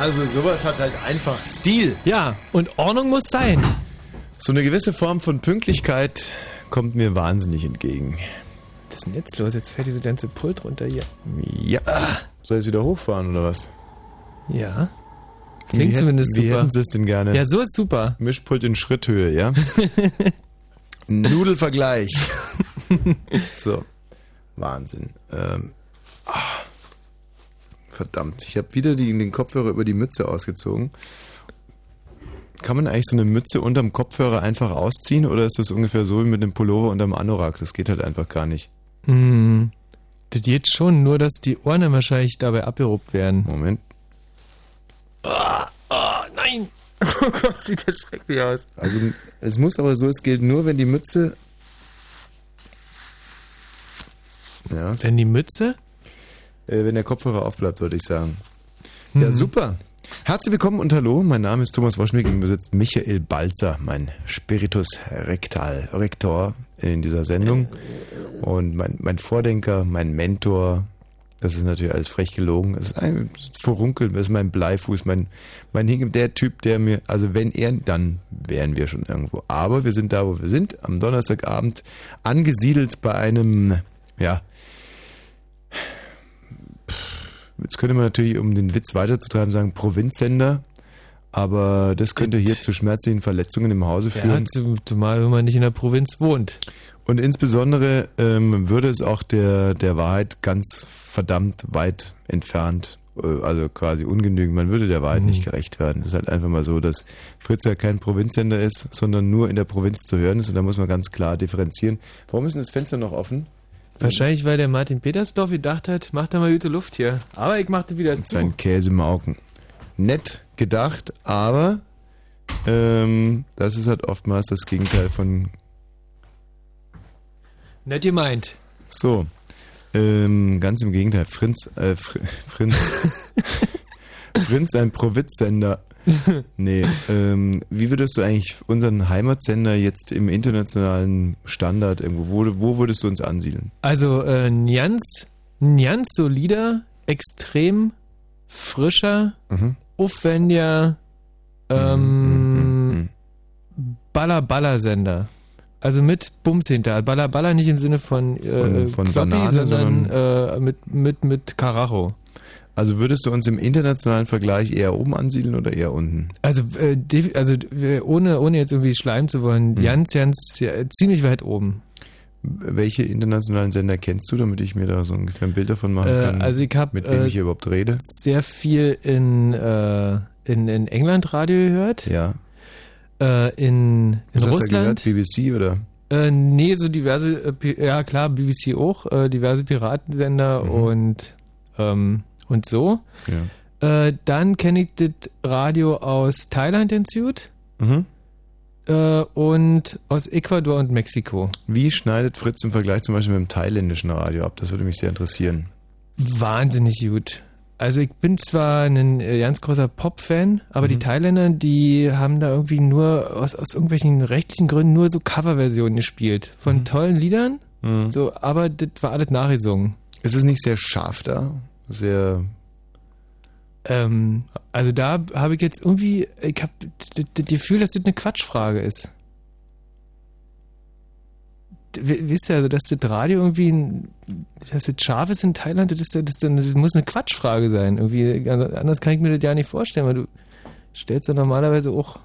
Also sowas hat halt einfach Stil. Ja, und Ordnung muss sein. So eine gewisse Form von Pünktlichkeit kommt mir wahnsinnig entgegen. Was ist denn jetzt los? Jetzt fällt diese ganze Pult runter hier. Ja. Soll ich es wieder hochfahren oder was? Ja. Klingt wie zumindest hätten, super. Wie hätten Sie es denn gerne? Ja, so ist super. Mischpult in Schritthöhe, ja? Nudelvergleich. so. Wahnsinn. Ähm. Verdammt, ich habe wieder die, den Kopfhörer über die Mütze ausgezogen. Kann man eigentlich so eine Mütze unterm Kopfhörer einfach ausziehen oder ist das ungefähr so wie mit dem Pullover unterm Anorak? Das geht halt einfach gar nicht. Hm. Das geht schon, nur dass die Ohren wahrscheinlich dabei abgerobt werden. Moment. Ah, ah, nein! Oh Gott, sieht das schrecklich aus. Also es muss aber so, es gilt nur, wenn die Mütze. Ja, Wenn die Mütze? Äh, wenn der Kopfhörer aufbleibt, würde ich sagen. Ja, Mhm. super. Herzlich willkommen und hallo, mein Name ist Thomas Woschmick und besitzt Michael Balzer, mein Spiritus Rectal, Rektor in dieser Sendung. Und mein, mein Vordenker, mein Mentor, das ist natürlich alles frech gelogen. Es ist ein Verunkel, das ist mein Bleifuß, mein, mein Hinge, der Typ, der mir, also wenn er, dann wären wir schon irgendwo. Aber wir sind da, wo wir sind, am Donnerstagabend angesiedelt bei einem, ja, Jetzt könnte man natürlich, um den Witz weiterzutreiben, sagen Provinzsender. Aber das könnte hier zu schmerzlichen Verletzungen im Hause Ja, führen. zu- zumal wenn man nicht in der Provinz wohnt. Und insbesondere ähm, würde es auch der, der Wahrheit ganz verdammt weit entfernt, äh, also quasi ungenügend, man würde der Wahrheit nicht gerecht werden. Es ist halt einfach mal so, dass Fritz ja kein Provinzsender ist, sondern nur in der Provinz zu hören ist und da muss man ganz klar differenzieren. Warum ist denn das Fenster noch offen? Wahrscheinlich, weil der Martin Petersdorf gedacht hat, mach da mal gute Luft hier. Aber ich mach das wieder zu. Sein Käsemauken. Nett gedacht, aber ähm, das ist halt oftmals das Gegenteil von Nett gemeint. so. Ähm, ganz im Gegenteil. Frinz, äh, Fr Frinz, Frinz ein Provinzsender. Nee, ähm, wie würdest du eigentlich unseren Heimatsender jetzt im internationalen Standard irgendwo, wo, wo würdest du uns ansiedeln? Also äh, ein ganz, ganz solider, extrem frischer, Mhm. aufwendiger ähm, Baller-Baller-Sender. Also mit Bums hinter. Baller Baller nicht im Sinne von, äh, Von- von Kloppy, Banane, sondern äh, mit, mit, mit Karacho. Also würdest du uns im internationalen Vergleich eher oben ansiedeln oder eher unten? Also, äh, also äh, ohne, ohne jetzt irgendwie schleimen zu wollen, Hm. ganz, ganz, ja, ziemlich weit oben. Welche internationalen Sender kennst du, damit ich mir da so ungefähr ein Bild davon machen Äh, kann, also ich habe mit wem äh, ich hier überhaupt rede? sehr viel in, äh, in, in England Radio gehört, Ja. äh, in, in Was hast du Russland. gehört? BBC oder? Äh, nee, so diverse, äh, ja klar, BBC auch, äh, diverse Piratensender Mhm. und, ähm, und so. Ja. Äh, dann kenne ich das Radio aus Thailand Institute Mhm. äh, und aus Ecuador und Mexiko. Wie schneidet Fritz im Vergleich zum Beispiel mit dem thailändischen Radio ab? Das würde mich sehr interessieren. Wahnsinnig gut. Also ich bin zwar ein äh, ganz großer Pop-Fan, aber Mhm. die Thailänder, die haben da irgendwie nur aus, aus irgendwelchen rechtlichen Gründen nur so Coverversionen gespielt. Von tollen Liedern, Mhm. so, aber das war alles nachgesungen. Ist es nicht sehr scharf da? Sehr. Ähm, also da habe ich jetzt irgendwie, ich habe das Gefühl, dass das eine Quatschfrage ist. Wisst ihr, also, dass das Radio irgendwie, ein, dass das scharf ist in Thailand, das, ist, das, das muss eine Quatschfrage sein. Irgendwie, also anders kann ich mir das ja nicht vorstellen, weil du stellst ja normalerweise auch,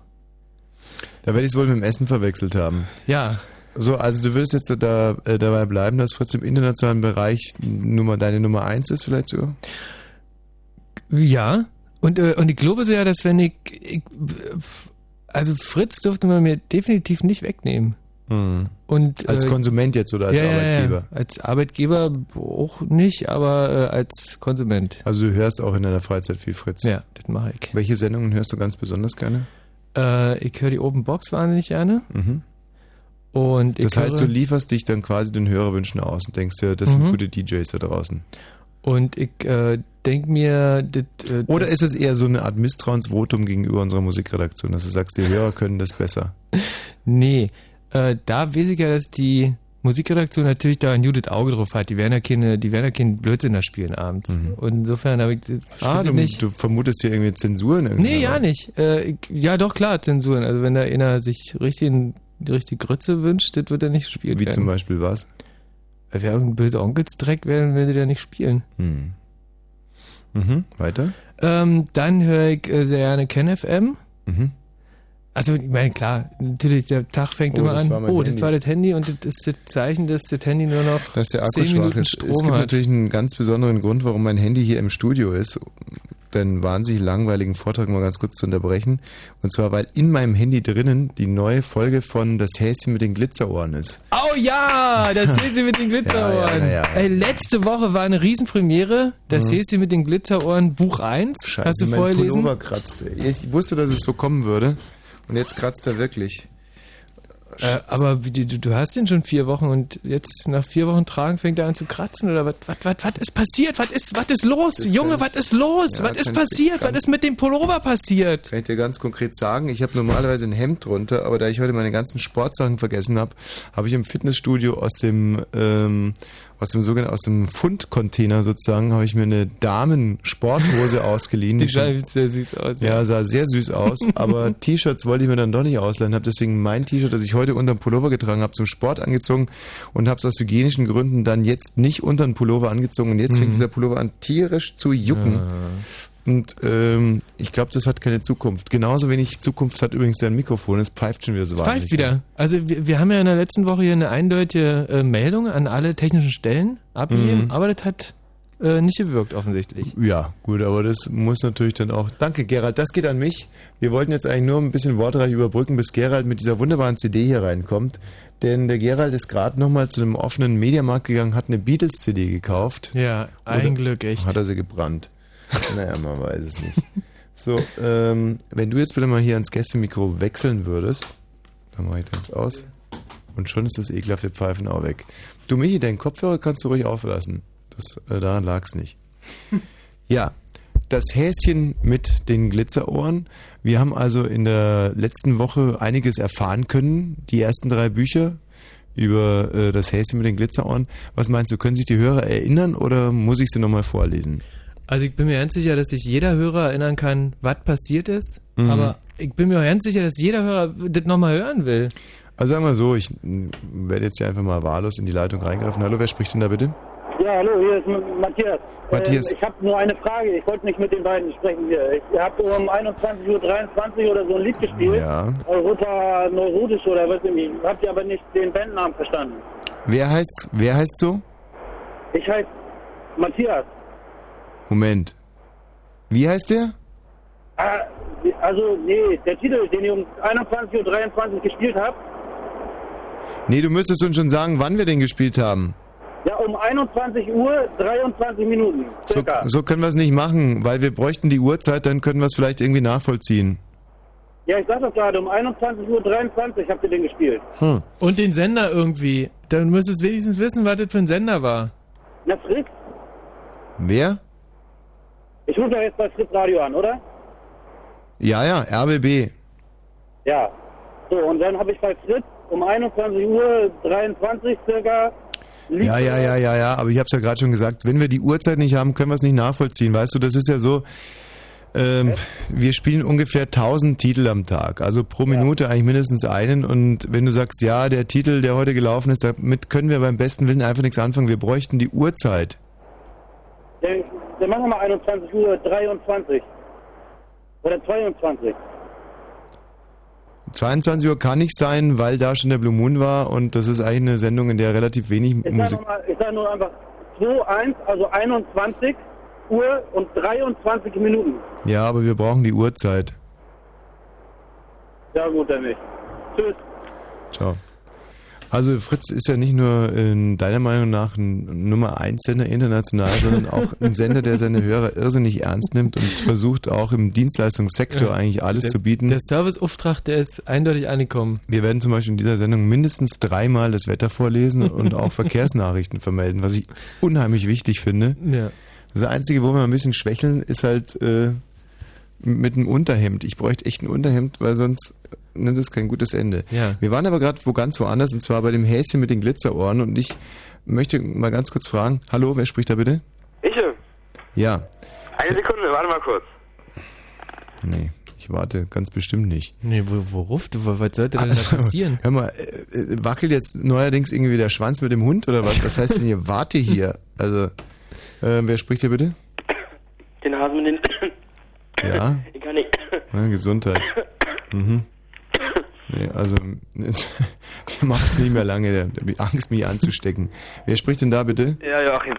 Da werde ich es wohl mit dem Essen verwechselt haben. ja, So, also du wirst jetzt da, äh, dabei bleiben, dass Fritz im internationalen Bereich Nummer, deine Nummer eins ist, vielleicht so? ja. Und, äh, und ich glaube so ja, dass wenn ich, ich, also Fritz dürfte man mir definitiv nicht wegnehmen. Mhm. Und, Als äh, Konsument jetzt oder als ja, ja, Arbeitgeber? Ja, Als Arbeitgeber auch nicht, aber äh, als Konsument. Also du hörst auch in deiner Freizeit viel Fritz? Ja, das mache ich. Welche Sendungen hörst du ganz besonders gerne? Äh, ich höre die Open Box wahnsinnig gerne. Mhm. Und ich Das heißt, du lieferst dich dann quasi den Hörerwünschen aus und denkst dir, das sind Mhm. gute DJs da draußen. und ich äh, denke mir, das, äh, Oder ist es eher so eine Art Misstrauensvotum gegenüber unserer Musikredaktion, dass du sagst, die Hörer können das besser? Nee, äh, da weiß ich ja, dass die Musikredaktion natürlich da ein Judith Auge drauf hat. Die werden ja keine, die werden ja keinen Blödsinn spielen abends. Mhm. Und insofern habe ich Ah, du, nicht. du vermutest hier irgendwie Zensuren irgendwie. Nee, ja nicht. Äh, ja, doch klar, Zensuren. Also wenn da einer sich richtig, richtig Grütze wünscht, das wird er nicht gespielt Wie werden. zum Beispiel was? Weil wir irgendein böser Onkelsdreck werden, will der nicht spielen. Hm. Mhm, weiter? Ähm, dann höre ich äh, sehr gerne KenFM. Mhm. Also, ich meine, klar, natürlich, der Tag fängt oh, immer an. Oh, das war das Handy und das ist das Zeichen, dass das Handy nur noch. Dass der Akku schwach ist. Strom es gibt hat. natürlich einen ganz besonderen Grund, warum mein Handy hier im Studio ist deinen wahnsinnig langweiligen Vortrag mal ganz kurz zu unterbrechen. Und zwar, weil in meinem Handy drinnen die neue Folge von Das Häschen mit den Glitzerohren ist. Oh ja, das Häschen mit den Glitzerohren. Ja, ja, ja, Ey, letzte Woche war eine Riesenpremiere. Das mhm. Häschen mit den Glitzerohren, Buch 1. Scheiße, Hast du vorgelesen? Pullover kratzte. Ich wusste, dass es so kommen würde. Und jetzt kratzt er wirklich. Äh, aber du, du, hast ihn schon vier Wochen und jetzt nach vier Wochen tragen fängt er an zu kratzen oder was? Was, was, was ist passiert? Was ist, was ist los? Das Junge, was ist los? Ja, was ist passiert? Was ist mit dem Pullover passiert? Kann ich dir ganz konkret sagen. Ich habe normalerweise ein Hemd drunter, aber da ich heute meine ganzen Sportsachen vergessen habe, habe ich im Fitnessstudio aus dem ähm, aus dem sogenannten, aus dem Fundcontainer sozusagen, habe ich mir eine Damensporthose ausgeliehen. Die sah sehr süß aus. Ja, sah sehr süß aus, aber T-Shirts wollte ich mir dann doch nicht ausleihen, habe deswegen mein T-Shirt, das ich heute unter dem Pullover getragen habe, zum Sport angezogen und habe es aus hygienischen Gründen dann jetzt nicht unter den Pullover angezogen und jetzt mhm. fängt dieser Pullover an tierisch zu jucken. Ja. Und ähm, ich glaube, das hat keine Zukunft. Genauso wenig Zukunft hat übrigens dein Mikrofon. Es pfeift schon wieder so wahnsinnig. Pfeift wieder. Also wir, wir haben ja in der letzten Woche hier eine eindeutige äh, Meldung an alle technischen Stellen abgegeben, mhm. aber das hat äh, nicht gewirkt offensichtlich. Ja, gut, aber das muss natürlich dann auch... Danke, Gerald. Das geht an mich. Wir wollten jetzt eigentlich nur ein bisschen wortreich überbrücken, bis Gerald mit dieser wunderbaren CD hier reinkommt. Denn der Gerald ist gerade nochmal zu einem offenen Mediamarkt gegangen, hat eine Beatles-CD gekauft. Ja, ein Glück echt. Hat er sie gebrannt. Naja, man weiß es nicht. So, ähm, wenn du jetzt bitte mal hier ans Gästemikro wechseln würdest, dann mache ich das aus. Und schon ist das ekelhafte Pfeifen auch weg. Du, Michi, deinen Kopfhörer kannst du ruhig auflassen. Das, äh, daran lag es nicht. Ja, das Häschen mit den Glitzerohren. Wir haben also in der letzten Woche einiges erfahren können. Die ersten drei Bücher über äh, das Häschen mit den Glitzerohren. Was meinst du, können sich die Hörer erinnern oder muss ich sie nochmal vorlesen? Also ich bin mir ganz sicher, dass sich jeder Hörer erinnern kann, was passiert ist. Mhm. Aber ich bin mir auch ganz sicher, dass jeder Hörer das nochmal hören will. Also sagen wir so, ich werde jetzt hier einfach mal wahllos in die Leitung reingreifen. Hallo, wer spricht denn da bitte? Ja, hallo, hier ist Matthias. Matthias. Äh, ich habe nur eine Frage. Ich wollte nicht mit den beiden sprechen hier. Ihr habt um 21.23 Uhr oder so ein Lied gespielt. Ja. Europa Neurotisch oder was irgendwie. Habt ihr aber nicht den Bandnamen verstanden. Wer heißt, wer heißt so? Ich heiße Matthias. Moment. Wie heißt der? Ah, also, nee, der Titel, den ich um 21.23 Uhr gespielt habe. Nee, du müsstest uns schon sagen, wann wir den gespielt haben. Ja, um 21 Uhr 23 Minuten. So, so, können wir es nicht machen, weil wir bräuchten die Uhrzeit, dann können wir es vielleicht irgendwie nachvollziehen. Ja, ich sag doch gerade, um 21.23 Uhr habt ihr den gespielt. Hm. Und den Sender irgendwie. Dann müsstest du wenigstens wissen, was das für ein Sender war. Na, Fritz. Wer? Ich rufe doch jetzt bei Fritz Radio an, oder? Ja, ja, RBB. Ja. So, und dann habe ich bei Fritz um 21 Uhr 23 circa. Ja, ja, ja, ja, ja, aber ich habe es ja gerade schon gesagt, wenn wir die Uhrzeit nicht haben, können wir es nicht nachvollziehen. Weißt du, das ist ja so, ähm, wir spielen ungefähr 1000 Titel am Tag, also pro Minute ja. eigentlich mindestens einen. Und wenn du sagst, ja, der Titel, der heute gelaufen ist, damit können wir beim besten Willen einfach nichts anfangen. Wir bräuchten die Uhrzeit. Dann, machen wir mal 21 Uhr 23. Oder 22. 22 Uhr kann nicht sein, weil da schon der Blue Moon war und das ist eigentlich eine Sendung, in der relativ wenig ich Musik... Sag mal, ich sage nur einfach 2, also 21 Uhr und 23 Minuten. Ja, aber wir brauchen die Uhrzeit. Ja gut, dann nicht. Tschüss. Ciao. Also Fritz ist ja nicht nur in deiner Meinung nach ein Nummer 1 Sender international, sondern auch ein Sender, der seine Hörer irrsinnig ernst nimmt und versucht auch im Dienstleistungssektor ja, eigentlich alles der, zu bieten. Der Serviceauftrag, der ist eindeutig angekommen. Wir werden zum Beispiel in dieser Sendung mindestens dreimal das Wetter vorlesen und auch Verkehrsnachrichten vermelden, was ich unheimlich wichtig finde. Ja. Das Einzige, wo wir ein bisschen schwächeln, ist halt äh, mit einem Unterhemd. Ich bräuchte echt ein Unterhemd, weil sonst ne, das ist kein gutes Ende. Ja. Wir waren aber gerade wo ganz woanders und zwar bei dem Häschen mit den Glitzerohren und ich möchte mal ganz kurz fragen, hallo, wer spricht da bitte? Ich? Ja. Eine Sekunde, warte mal kurz. Nee, ich warte ganz bestimmt nicht. Nee, wo, worauf? Du, was sollte denn Also, da passieren? Hör mal, äh, äh, wackelt jetzt neuerdings irgendwie der Schwanz mit dem Hund oder was? Was heißt denn hier, warte hier? Also, äh, wer spricht hier bitte? Den Hasen mit den... Ja, Ich kann nicht... ja Gesundheit. Mhm. Nee, also, der macht es nicht mehr lange, der, der hat Angst, mich anzustecken. Wer spricht denn da bitte? Ja, Joachim.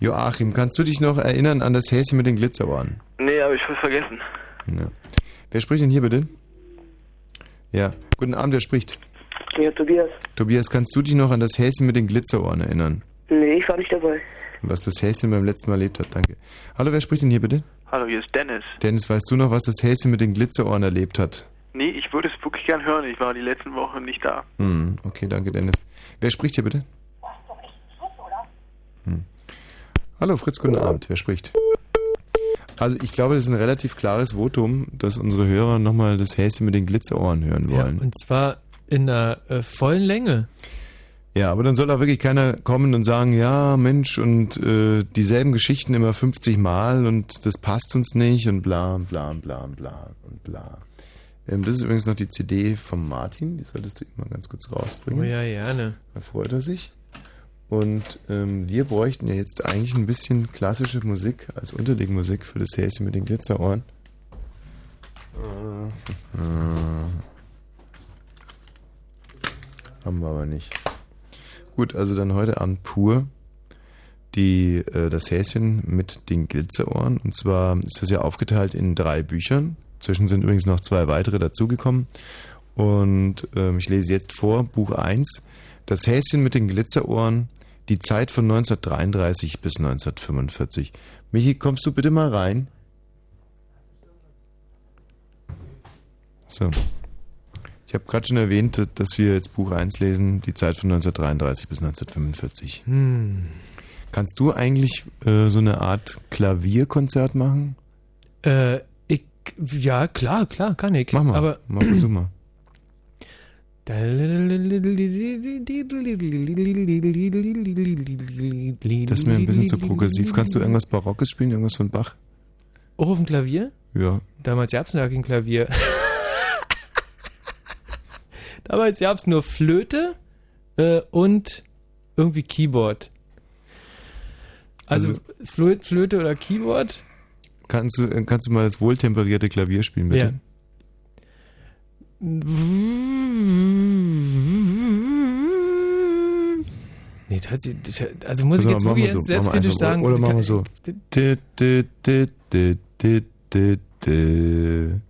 Joachim, kannst du dich noch erinnern an das Häschen mit den Glitzerohren? Nee, hab ich voll vergessen. Ja. Wer spricht denn hier bitte? Ja, guten Abend, wer spricht? Ja, Tobias. Tobias, kannst du dich noch an das Häschen mit den Glitzerohren erinnern? Nee, ich war nicht dabei. Was das Häschen beim letzten Mal erlebt hat, danke. Hallo, wer spricht denn hier bitte? Hallo, hier ist Dennis. Dennis, weißt du noch, was das Häschen mit den Glitzerohren erlebt hat? Nee, ich würde wirklich gern hören. Ich war die letzten Wochen nicht da. Hm, okay, danke, Dennis. Wer spricht hier bitte? Hm. Hallo, Fritz, guten Abend. Wer spricht? Also, ich glaube, das ist ein relativ klares Votum, dass unsere Hörer nochmal das Häschen mit den Glitzerohren hören Ja, wollen. und zwar in einer äh, vollen Länge. Ja, aber dann soll auch wirklich keiner kommen und sagen, ja, Mensch, und äh, dieselben Geschichten immer 50 Mal und das passt uns nicht und bla bla bla bla und bla. Ähm, das ist übrigens noch die CD vom Martin, die solltest du ihm mal ganz kurz rausbringen. Oh ja, gerne. Da freut er sich. Und ähm, wir bräuchten ja jetzt eigentlich ein bisschen klassische Musik als Unterlegmusik für das Häschen mit den Glitzerohren. Äh, äh. Haben wir aber nicht. Gut, also dann heute Abend pur die, äh, das Häschen mit den Glitzerohren. Und zwar ist das ja aufgeteilt in drei Büchern. Zwischen sind übrigens noch zwei weitere dazugekommen. Und ähm, ich lese jetzt vor, Buch 1, Das Häschen mit den Glitzerohren, die Zeit von 1933 bis 1945. Michi, kommst du bitte mal rein? So. Ich habe gerade schon erwähnt, dass wir jetzt Buch 1 lesen, die Zeit von 1933 bis 1945. Hm. Kannst du eigentlich äh, so eine Art Klavierkonzert machen? Äh, ja, klar, klar, kann ich. Mach mal. Aber Mach versuch mal. Das ist mir ein bisschen zu progressiv. Kannst du irgendwas Barockes spielen, irgendwas von Bach? Auch auf dem Klavier? Ja. Damals gab es kein Klavier. Damals gab es nur Flöte äh, und irgendwie Keyboard. Also, Also- Flöte, Flöte oder Keyboard? Kannst du, kannst du mal das wohltemperierte Klavier spielen, bitte? Ja. Nee, tatsächlich, also muss ich Pass jetzt wirklich so, selbstkritisch sagen. Oder machen wir so.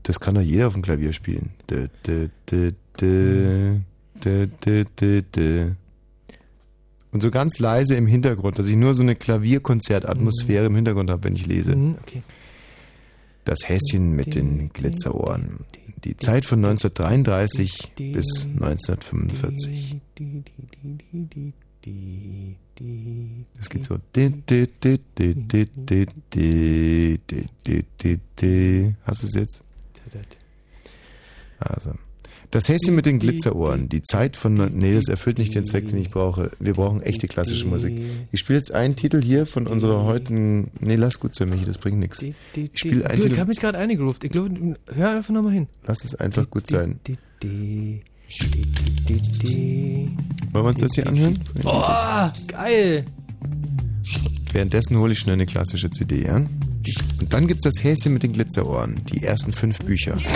Das kann doch jeder auf dem Klavier spielen. Und so ganz leise im Hintergrund, dass ich nur so eine Klavierkonzertatmosphäre im Hintergrund habe, wenn ich lese. Mhm, okay. Das Häschen mit den Glitzerohren. Die Zeit von 1933 bis 1945. Es geht so. Hast du es jetzt? Also. Das Häschen mit den Glitzerohren. Die Zeit von. Nee, das erfüllt nicht den Zweck, den ich brauche. Wir brauchen echte klassische Musik. Ich spiele jetzt einen Titel hier von unserer heutigen. Nee, lass gut sein, Michi, das bringt nichts. Ich spiele einen Du, ich Titel. habe mich gerade eingegroovt. Ich glaube, hör einfach nochmal hin. Lass es einfach gut sein. Wollen Wollen wir uns das hier anhören? Oh, geil. Währenddessen hole ich schnell eine klassische CD, ja? Und dann gibt's das Häschen mit den Glitzerohren. Die ersten fünf Bücher.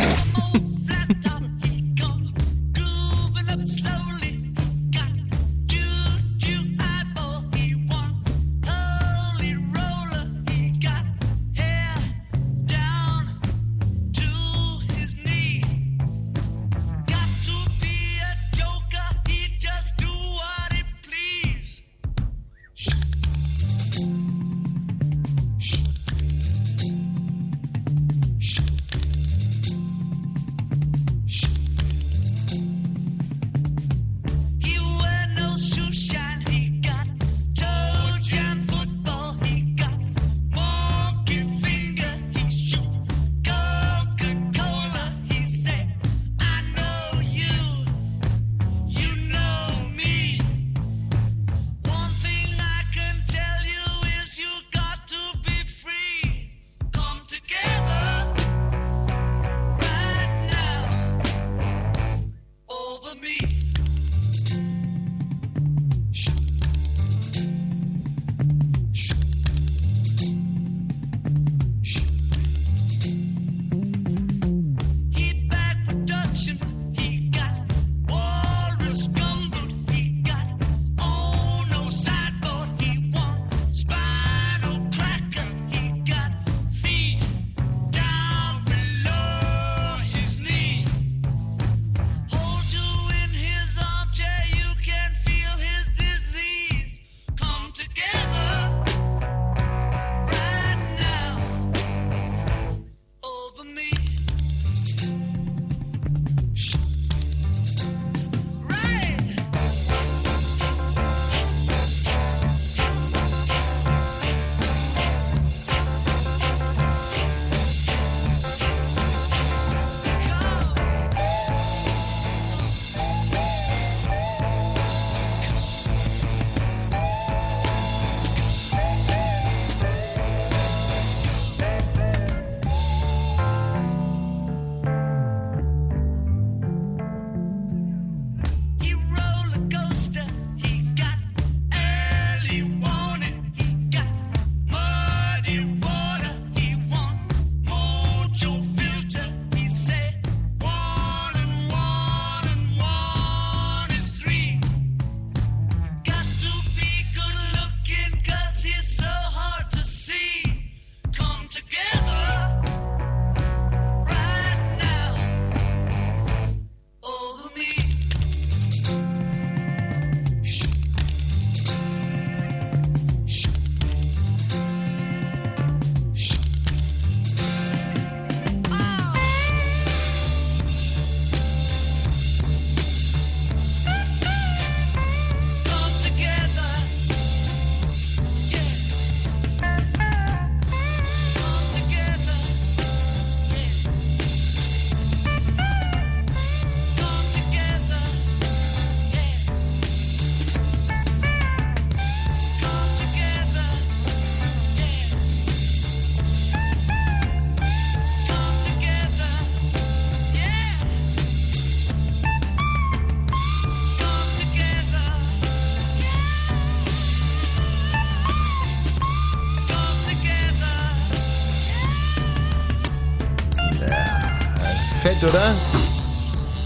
oder?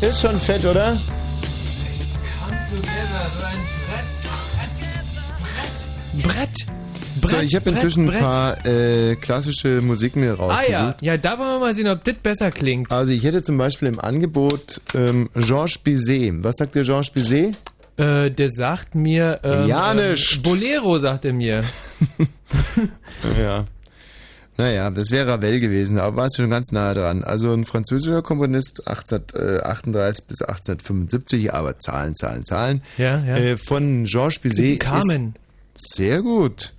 Ist schon fett, oder? Brett. So, ich habe Brett, inzwischen Brett. ein paar äh, klassische Musik mir Ah rausgesucht. ja, ja, da wollen wir mal sehen, ob das besser klingt. Also ich hätte zum Beispiel im Angebot ähm, Georges Bizet. Was sagt der Georges Bizet? Äh, der sagt mir. Ähm, Ja, ähm. Bolero, sagt er mir. Ja. Naja, das wäre Ravel gewesen, aber war schon ganz nahe dran. Also ein französischer Komponist, 1838 bis 1875, aber Zahlen, Zahlen, Zahlen. Ja, ja. Äh, von Georges Bizet. Carmen. Ist sehr gut.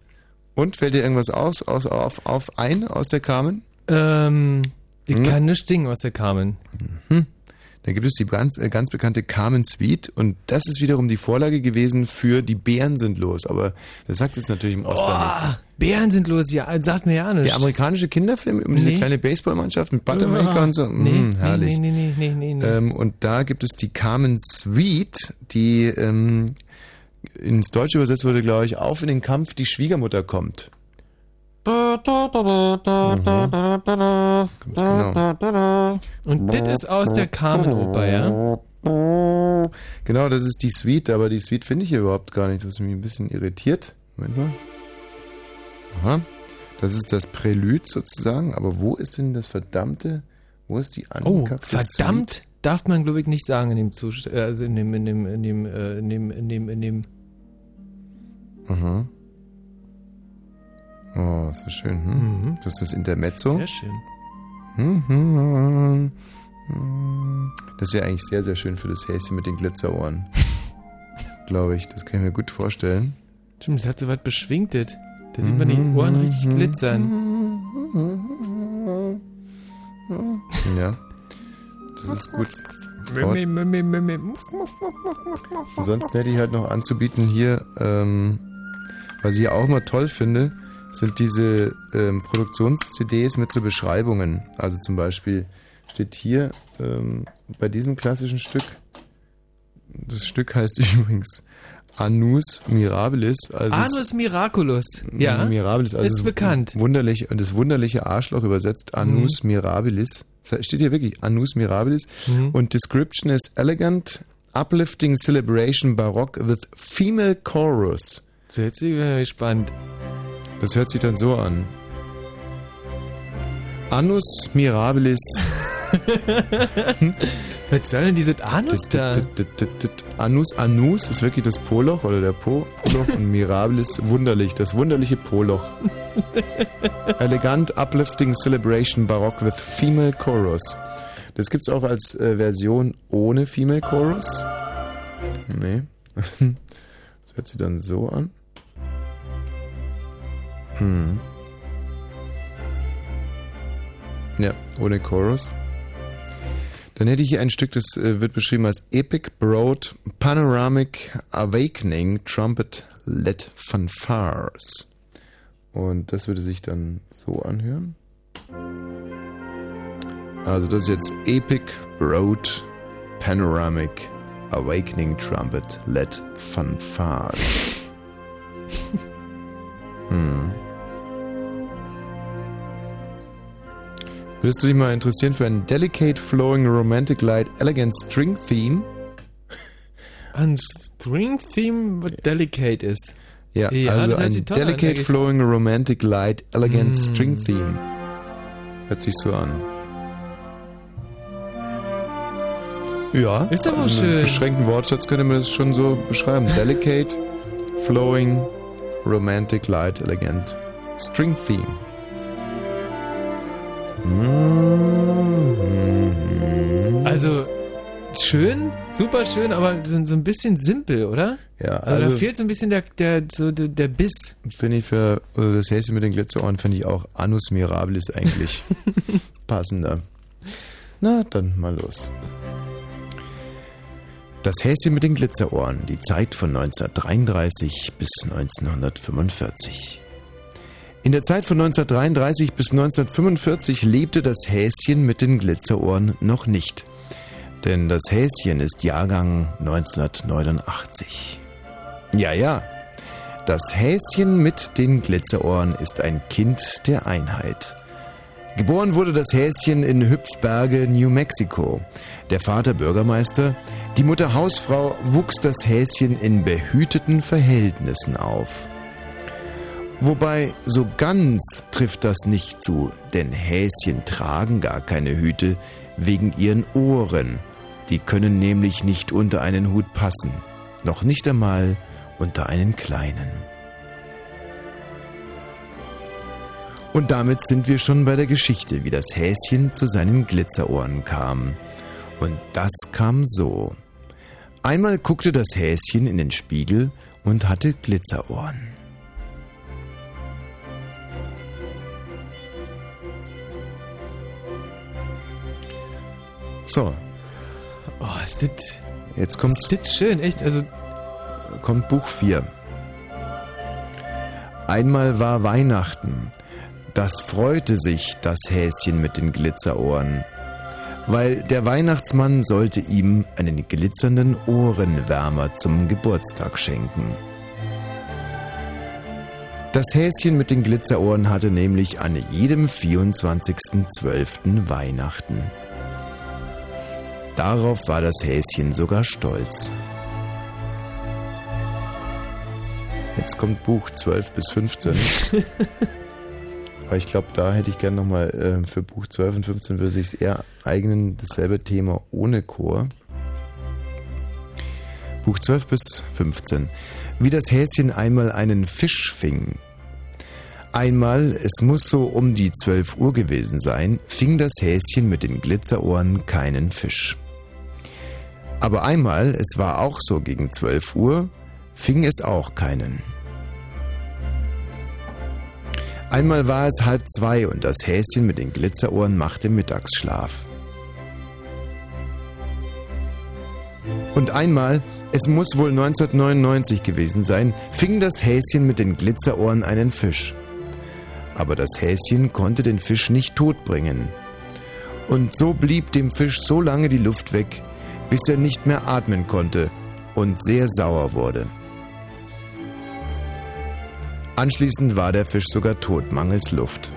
Und fällt dir irgendwas aus, aus auf, auf ein aus der Carmen? Ähm, ich Hm? kann nicht singen aus der Carmen. Da gibt es die ganz, äh, ganz bekannte Carmen Suite und das ist wiederum die Vorlage gewesen für Die Bären sind los. Aber das sagt jetzt natürlich im Oscar nichts. Bären sind los, ja, sagt mir ja nicht. Der amerikanische Kinderfilm um diese Nee. kleine Baseballmannschaft mit Buttermaker und so. Nee, Mm, herrlich. nee, nee, nee, nee, nee. Ähm, und da gibt es die Carmen Suite, die ähm, ins Deutsche übersetzt wurde, glaube ich, auf in den Kampf, die Schwiegermutter kommt. Ganz genau. Und das ist aus der Carmen-Oper, ja? Genau, das ist die Suite, aber die Suite finde ich hier überhaupt gar nicht, was mich ein bisschen irritiert. Moment mal. Aha. Das ist das Prälude sozusagen, aber wo ist denn das verdammte, wo ist die Oh, angekappte verdammt, darf man glaube ich nicht sagen in dem Zustand, also in dem, in dem, in dem, äh, in dem, in dem, in dem. Aha. Oh, ist das schön, hm? Mhm. Das ist das Intermezzo. Sehr schön. Mhm. Das wäre eigentlich sehr, sehr schön für das Häschen mit den Glitzerohren. Glaube ich, das kann ich mir gut vorstellen. Stimmt, das hat so was Beschwingtes. Da sieht man die Ohren richtig glitzern. Ja. Das ist gut. Mimmi. Ansonsten hätte ich halt noch anzubieten hier, ähm, was ich ja auch immer toll finde, sind diese ähm, Produktions-CDs mit so Beschreibungen. Also zum Beispiel steht hier ähm, bei diesem klassischen Stück, das Stück heißt übrigens Anus Mirabilis. Also Anus Miraculus. Ja. Mirabilis, also ist das bekannt. Wunderlich, und das wunderliche Arschloch übersetzt Anus Mirabilis. Das steht hier wirklich Anus Mirabilis. Mhm. Und Description is elegant, uplifting celebration baroque with female chorus. So, jetzt bin ich gespannt. Das hört sich dann so an. Anus Mirabilis. Was soll denn dieses Anus da? Anus, Anus ist wirklich das Poloch oder der po, Poloch und Mirabilis wunderlich, das wunderliche Poloch. Elegant, uplifting celebration baroque with female chorus. Das gibt's auch als äh, Version ohne female chorus. Nee. Das hört sich dann so an. Hm. Ja, ohne Chorus. Dann hätte ich hier ein Stück, das äh, wird beschrieben als Epic Broad Panoramic Awakening Trumpet Led Fanfares. Und das würde sich dann so anhören. Also das ist jetzt Epic Broad Panoramic Awakening Trumpet Led Fanfares. hm. Würdest du dich mal interessieren für ein Delicate Flowing Romantic Light Elegant String Theme? Ein String Theme, was delicate ist. Ja, Ja, also ein an, Delicate ich. Flowing Romantic Light Elegant Mm. String Theme. Hört sich so an. Ja, Ist aber also mit schön. beschränkten Wortschatz könnte man das schon so beschreiben. Delicate Flowing Romantic Light Elegant String Theme. Mm. Also, schön, super schön, aber so, so ein bisschen simpel, oder? Ja, Also, da also fehlt so ein bisschen der, der, so der, der Biss. finde ich für also das Häschen mit den Glitzerohren finde ich auch Anus Mirabilis eigentlich passender. Na, dann mal los. Das Häschen mit den Glitzerohren, die Zeit von 1933 bis 1945. In der Zeit von 1933 bis 1945 lebte das Häschen mit den Glitzerohren noch nicht. Denn das Häschen ist Jahrgang 1989. Ja, ja, das Häschen mit den Glitzerohren ist ein Kind der Einheit. Geboren wurde das Häschen in Hüpfberge, New Mexico. Der Vater Bürgermeister, die Mutter Hausfrau wuchs das Häschen in behüteten Verhältnissen auf. Wobei so ganz trifft das nicht zu, denn Häschen tragen gar keine Hüte wegen ihren Ohren. Die können nämlich nicht unter einen Hut passen, noch nicht einmal unter einen kleinen. Und damit sind wir schon bei der Geschichte, wie das Häschen zu seinen Glitzerohren kam. Und das kam so. Einmal guckte das Häschen in den Spiegel und hatte Glitzerohren. So. Oh, ist das. Jetzt kommt. Ist das schön, echt? Also. Kommt Buch 4. Einmal war Weihnachten. Das freute sich das Häschen mit den Glitzerohren, weil der Weihnachtsmann sollte ihm einen glitzernden Ohrenwärmer zum Geburtstag schenken. Das Häschen mit den Glitzerohren hatte nämlich an jedem 24.12. Weihnachten. Darauf war das Häschen sogar stolz. Jetzt kommt Buch 12 bis 15. Aber ich glaube, da hätte ich gerne nochmal äh, für Buch 12 und 15 würde sich eher eignen, dasselbe Thema ohne Chor. Buch 12 bis 15. Wie das Häschen einmal einen Fisch fing. Einmal, es muss so um die 12 Uhr gewesen sein, fing das Häschen mit den Glitzerohren keinen Fisch. Aber einmal, es war auch so gegen 12 Uhr, fing es auch keinen. Einmal war es halb zwei und das Häschen mit den Glitzerohren machte Mittagsschlaf. Und einmal, es muss wohl 1999 gewesen sein, fing das Häschen mit den Glitzerohren einen Fisch. Aber das Häschen konnte den Fisch nicht totbringen. Und so blieb dem Fisch so lange die Luft weg, bis er nicht mehr atmen konnte und sehr sauer wurde. Anschließend war der Fisch sogar tot, mangels Luft.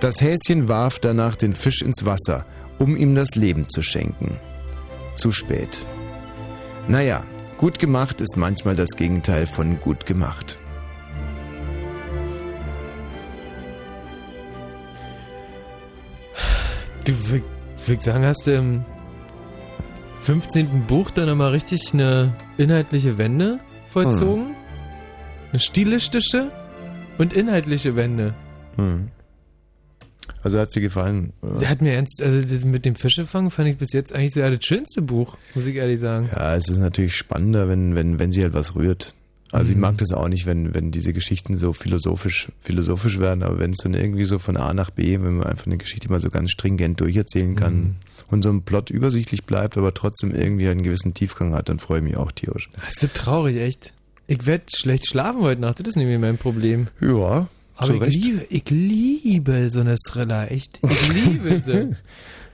Das Häschen warf danach den Fisch ins Wasser, um ihm das Leben zu schenken. Zu spät. Naja, gut gemacht ist manchmal das Gegenteil von gut gemacht. Du würd, würd sagen, hast du im 15. Buch dann nochmal richtig eine inhaltliche Wende vollzogen? Hm. Eine stilistische und inhaltliche Wende. Hm. Also hat sie gefallen? Oder? Sie hat mir ernst, also mit dem Fischefangen fand ich bis jetzt eigentlich sogar das schönste Buch, muss ich ehrlich sagen. Ja, es ist natürlich spannender, wenn, wenn, wenn sie halt was rührt. Also mhm. ich mag das auch nicht, wenn, wenn diese Geschichten so philosophisch, philosophisch werden, aber wenn es dann irgendwie so von A nach B, wenn man einfach eine Geschichte mal so ganz stringent durcherzählen kann mhm. und so ein Plot übersichtlich bleibt, aber trotzdem irgendwie einen gewissen Tiefgang hat, dann freue ich mich auch tierisch. Das ist traurig, echt. Ich werde schlecht schlafen heute Nacht, das ist nämlich mein Problem. Ja. Aber ich liebe, ich liebe so eine Thriller, echt. Ich liebe sie.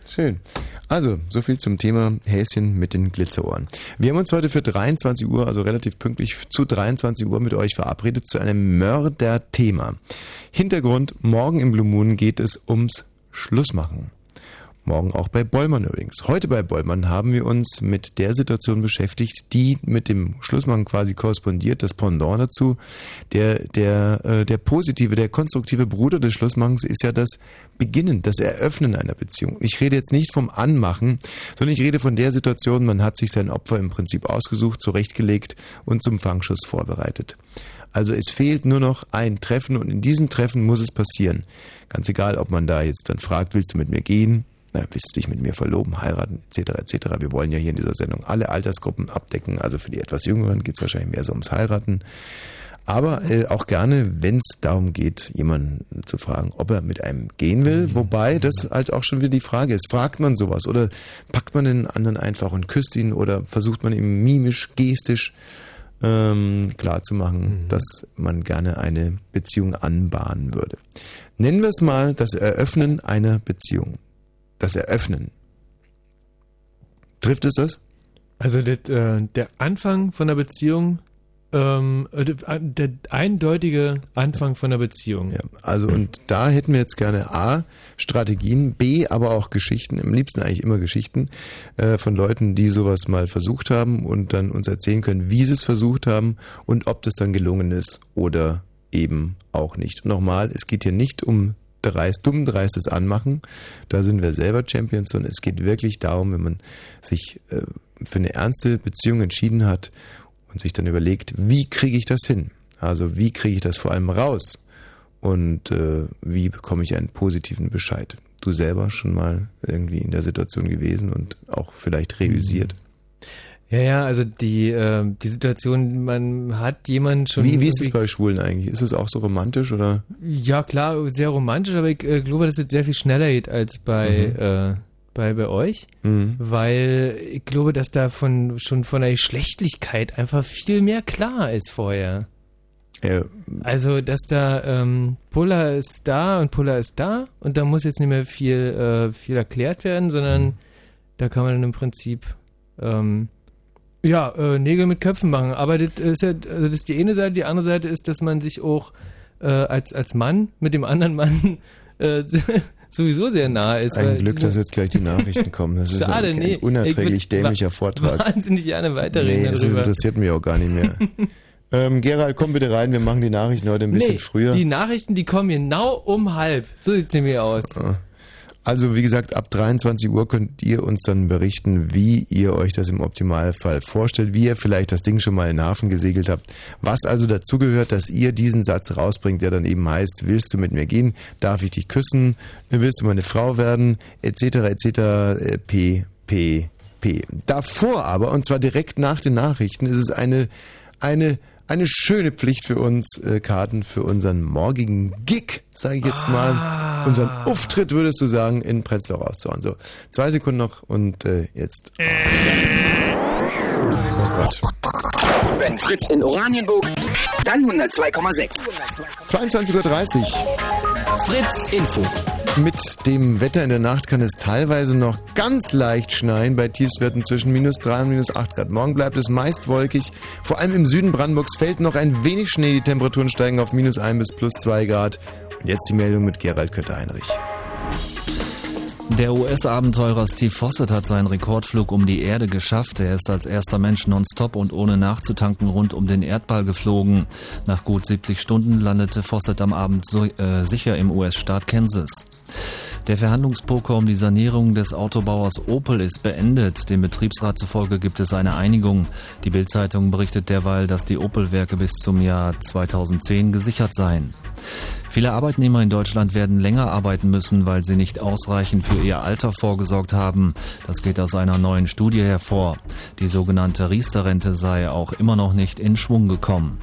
Schön. Also, so viel zum Thema Häschen mit den Glitzerohren. Wir haben uns heute für 23 Uhr, also relativ pünktlich zu 23 Uhr mit euch verabredet zu einem Mörder-Thema. Hintergrund, morgen im Blue Moon geht es ums Schlussmachen. Morgen auch bei Bollmann übrigens. Heute bei Bollmann haben wir uns mit der Situation beschäftigt, die mit dem Schlussmann quasi korrespondiert, das Pendant dazu. Der, der, äh, der positive, der konstruktive Bruder des Schlussmachens ist ja das Beginnen, das Eröffnen einer Beziehung. Ich rede jetzt nicht vom Anmachen, sondern ich rede von der Situation, man hat sich sein Opfer im Prinzip ausgesucht, zurechtgelegt und zum Fangschuss vorbereitet. Also es fehlt nur noch ein Treffen und in diesem Treffen muss es passieren. Ganz egal, ob man da jetzt dann fragt, willst du mit mir gehen? Na, willst du dich mit mir verloben, heiraten, etc., etc. Wir wollen ja hier in dieser Sendung alle Altersgruppen abdecken. Also für die etwas Jüngeren geht es wahrscheinlich mehr so ums Heiraten. Aber äh, auch gerne, wenn es darum geht, jemanden zu fragen, ob er mit einem gehen will. Wobei das halt auch schon wieder die Frage ist, fragt man sowas oder packt man den anderen einfach und küsst ihn oder versucht man ihm mimisch, gestisch ähm, klarzumachen, mhm. dass man gerne eine Beziehung anbahnen würde. Nennen wir es mal das Eröffnen einer Beziehung das Eröffnen. Trifft es das? Also das, äh, der Anfang von der Beziehung Ähm, äh, der, der eindeutige Anfang von der Beziehung. Ja, also und da hätten wir jetzt gerne A, Strategien, B, aber auch Geschichten, am liebsten eigentlich immer Geschichten äh, von Leuten, die sowas mal versucht haben und dann uns erzählen können, wie sie es versucht haben und ob das dann gelungen ist oder eben auch nicht. Und nochmal, es geht hier nicht um dreist, dumm dreistes Anmachen, da sind wir selber Champions, sondern es geht wirklich darum, wenn man sich äh, für eine ernste Beziehung entschieden hat und sich dann überlegt, wie kriege ich das hin? Also wie kriege ich das vor allem raus? Und äh, wie bekomme ich einen positiven Bescheid? Du selber schon mal irgendwie in der Situation gewesen und auch vielleicht reüsiert? Ja, ja, also die, äh, die Situation, man hat jemanden schon. Wie, wie ist es bei Schwulen eigentlich? Ist es auch so romantisch oder? Ja, klar, sehr romantisch, aber ich äh, glaube, dass es sehr viel schneller geht als bei, Mhm. äh, bei, bei euch. Mhm. Weil ich glaube, dass da von, schon von der Geschlechtlichkeit einfach viel mehr klar ist vorher. Ja, Also, dass da ähm, Pulla ist da und Pulla ist da und da muss jetzt nicht mehr viel, äh, viel erklärt werden, sondern da kann man dann im Prinzip ähm, ja, äh, Nägel mit Köpfen machen. Aber das ist ja, also das ist die eine Seite, die andere Seite ist, dass man sich auch äh, als, als Mann mit dem anderen Mann äh, sowieso sehr nahe ist. ein Glück, dass jetzt gleich die Nachrichten kommen. Das ist Schade, ein, nee. ein unerträglich Ich würd dämlicher Vortrag. Wahnsinnig gerne weiterreden Nee, das darüber. interessiert mich auch gar nicht mehr. ähm, Gerald, komm bitte rein, wir machen die Nachrichten heute ein bisschen nee, früher. Die Nachrichten, die kommen genau um halb. So sieht's nämlich aus. Also wie gesagt, ab 23 Uhr könnt ihr uns dann berichten, wie ihr euch das im Optimalfall vorstellt, wie ihr vielleicht das Ding schon mal in den Hafen gesegelt habt. Was also dazugehört, dass ihr diesen Satz rausbringt, der dann eben heißt, willst du mit mir gehen, darf ich dich küssen, willst du meine Frau werden, etc. etc. äh, p, p, p. Davor aber, und zwar direkt nach den Nachrichten, ist es eine, eine eine schöne Pflicht für uns, äh, Karten für unseren morgigen Gig, sage ich jetzt mal. Unseren Auftritt, würdest du sagen, in Prenzlau rauszuhauen. So, zwei Sekunden noch und äh, jetzt. Oh Gott. Wenn Fritz in Oranienburg, dann 102,6. 22.30 Uhr. Fritz Info. Mit dem Wetter in der Nacht kann es teilweise noch ganz leicht schneien, bei Tiefstwerten zwischen minus 3 und minus 8 Grad. Morgen bleibt es meist wolkig. Vor allem im Süden Brandenburgs fällt noch ein wenig Schnee. Die Temperaturen steigen auf minus 1 bis plus 2 Grad. Und jetzt die Meldung mit Gerald Kötter-Heinrich. Der US-Abenteurer Steve Fossett hat seinen Rekordflug um die Erde geschafft. Er ist als erster Mensch nonstop und ohne nachzutanken rund um den Erdball geflogen. Nach gut 70 Stunden landete Fossett am Abend so, äh, sicher im US-Staat Kansas. Der Verhandlungspoker um die Sanierung des Autobauers Opel ist beendet. Dem Betriebsrat zufolge gibt es eine Einigung. Die Bild-Zeitung berichtet derweil, dass die Opel-Werke bis zum Jahr 2010 gesichert seien. Viele Arbeitnehmer in Deutschland werden länger arbeiten müssen, weil sie nicht ausreichend für ihr Alter vorgesorgt haben. Das geht aus einer neuen Studie hervor. Die sogenannte Riester-Rente sei auch immer noch nicht in Schwung gekommen.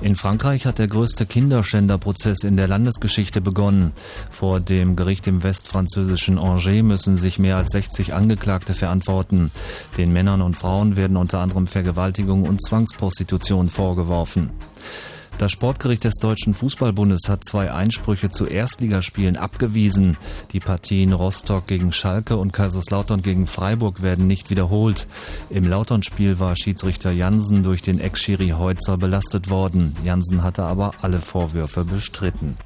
In Frankreich hat der größte Kinderschänderprozess in der Landesgeschichte begonnen. Vor dem Gericht im westfranzösischen Angers müssen sich mehr als 60 Angeklagte verantworten. Den Männern und Frauen werden unter anderem Vergewaltigung und Zwangsprostitution vorgeworfen. Das Sportgericht des Deutschen Fußballbundes hat zwei Einsprüche zu Erstligaspielen abgewiesen. Die Partien Rostock gegen Schalke und Kaiserslautern gegen Freiburg werden nicht wiederholt. Im Lautern-Spiel war Schiedsrichter Jansen durch den Ex-Schiri Heutzer belastet worden. Jansen hatte aber alle Vorwürfe bestritten.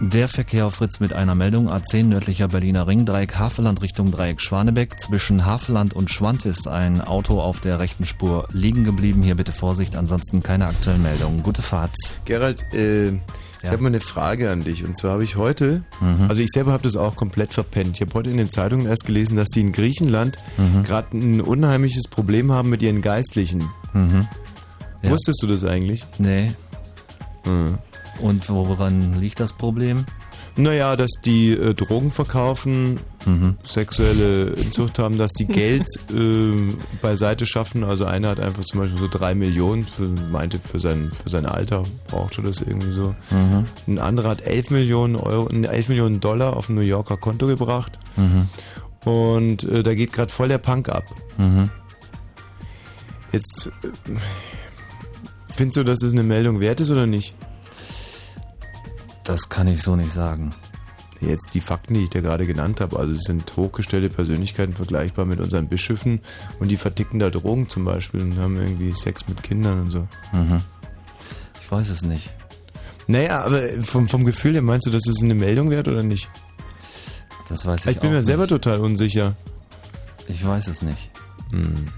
Der Verkehr auf Fritz mit einer Meldung A10 nördlicher Berliner Ring, Dreieck Havelland Richtung Dreieck Schwanebeck. Zwischen Havelland und Schwand ist ein Auto auf der rechten Spur liegen geblieben. Hier bitte Vorsicht, ansonsten keine aktuellen Meldungen. Gute Fahrt. Gerald, äh, ich Ja. habe mal eine Frage an dich. Und zwar habe ich heute, also ich selber habe das auch komplett verpennt. Ich habe heute in den Zeitungen erst gelesen, dass die in Griechenland gerade ein unheimliches Problem haben mit ihren Geistlichen. Mhm. Ja. Wusstest du das eigentlich? Nee. Mhm. Und woran liegt das Problem? Naja, dass die äh, Drogen verkaufen, Mhm. sexuelle Inzucht haben, dass die Geld äh, beiseite schaffen. Also einer hat einfach zum Beispiel so drei Millionen, für, meinte für sein, für sein Alter brauchte das irgendwie so. Mhm. Ein anderer hat 11 Millionen Euro, 11 Millionen Dollar auf ein New Yorker Konto gebracht. Mhm. Und äh, da geht gerade voll der Punk ab. Mhm. Jetzt äh, findest du, dass es eine Meldung wert ist oder nicht? Das kann ich so nicht sagen. Jetzt die Fakten, die ich dir gerade genannt habe. Also es sind hochgestellte Persönlichkeiten vergleichbar mit unseren Bischöfen und die verticken da Drogen zum Beispiel und haben irgendwie Sex mit Kindern und so. Mhm. Ich weiß es nicht. Naja, aber vom, vom Gefühl her meinst du, dass es eine Meldung wert oder nicht? Das weiß ich Ich bin mir selber nicht. total unsicher. Ich weiß es nicht. Hm.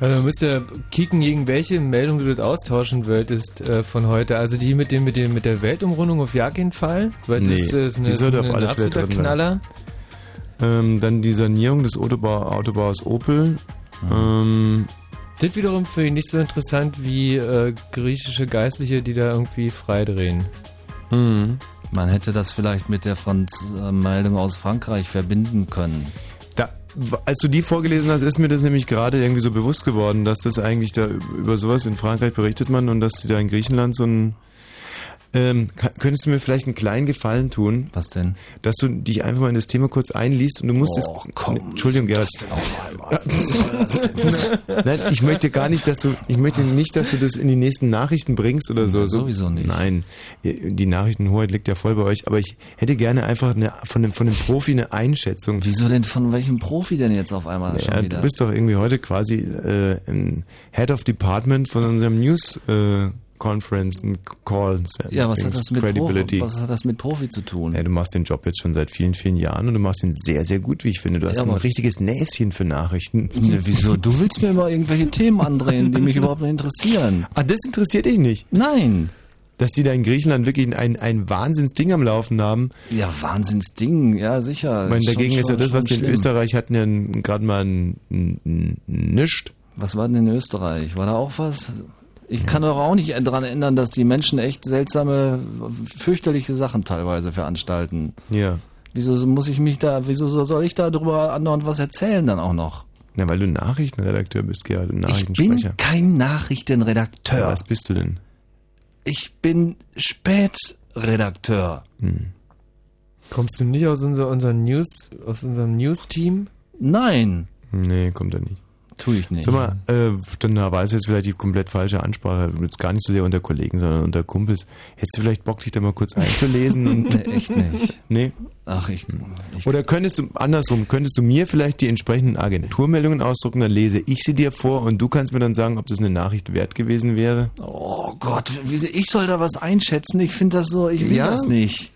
Also man müsste kicken, gegen welche Meldung du das austauschen wolltest äh, von heute. Also die mit dem mit dem mit der Weltumrundung auf keinen Fall, weil Nee, das ist eine, die sollte ist auf ein alle Fälle absoluter drin sein. Knaller. Ähm, dann die Sanierung des Autobau Autobaus Opel. Ähm, Das wiederum finde ich nicht so interessant wie äh, griechische Geistliche, die da irgendwie freidrehen. hm. Man hätte das vielleicht mit der Franz äh, Meldung aus Frankreich verbinden können. Als du die vorgelesen hast, ist mir das nämlich gerade irgendwie so bewusst geworden, dass das eigentlich da üb- über sowas in Frankreich berichtet man und dass die da in Griechenland so ein ähm, könntest du mir vielleicht einen kleinen Gefallen tun? Was denn? Dass du dich einfach mal in das Thema kurz einliest und du musst es. Entschuldigung, Gerhard. Nein, ich möchte gar nicht, dass du, ich möchte nicht, dass du das in die nächsten Nachrichten bringst oder so. Ja, so sowieso nicht. Nein, die Nachrichtenhoheit liegt ja voll bei euch, aber ich hätte gerne einfach eine, von dem, von dem Profi eine Einschätzung. Wieso denn von welchem Profi denn jetzt auf einmal Ja, schon wieder? du bist doch irgendwie heute quasi äh, ein Head of Department von unserem News äh, Conference, ein Call. ja, was hat, das mit Credibility. Profi, was hat das mit Profi zu tun? Ja, du machst den Job jetzt schon seit vielen, vielen Jahren und du machst ihn sehr, sehr gut, wie ich finde. Du hast Ja, ein richtiges Näschen für Nachrichten. Ja, wieso? Du willst mir immer irgendwelche Themen andrehen, die mich überhaupt nicht interessieren. Ah, das interessiert dich nicht. Nein. Dass die da in Griechenland wirklich ein, ein Wahnsinnsding am Laufen haben. Ja, Wahnsinnsding, ja sicher. Ich meine, Schon- dagegen ist ja schon- das, was schon die in. Österreich hatten, ja gerade mal ein, ein, ein Nischt. Was war denn in Österreich? War da auch was? Ich kann doch auch nicht daran ändern, dass die Menschen echt seltsame, fürchterliche Sachen teilweise veranstalten. Ja. Wieso muss ich mich da, wieso soll ich da drüber andauernd was erzählen dann auch noch? Na, weil du Nachrichtenredakteur bist, Gerhard, und Ich bin Nachrichtensprecher. kein Nachrichtenredakteur. Was bist du denn? Ich bin Spätredakteur. Kommst du nicht aus unser, unserem News, aus unserem News-Team? Nein, Nee, kommt er nicht. Tue ich nicht. Sag mal, äh, dann war es jetzt vielleicht die komplett falsche Ansprache. Jetzt gar nicht so sehr unter Kollegen, sondern unter Kumpels. Hättest du vielleicht Bock, dich da mal kurz einzulesen? Nee, echt nicht. nee? Ach, ich, ich Oder könntest du, andersrum, könntest du mir vielleicht die entsprechenden Agenturmeldungen ausdrucken, dann lese ich sie dir vor und du kannst mir dann sagen, ob das eine Nachricht wert gewesen wäre? Oh Gott, ich soll da was einschätzen? Ich finde das so, ich will Ja? das nicht.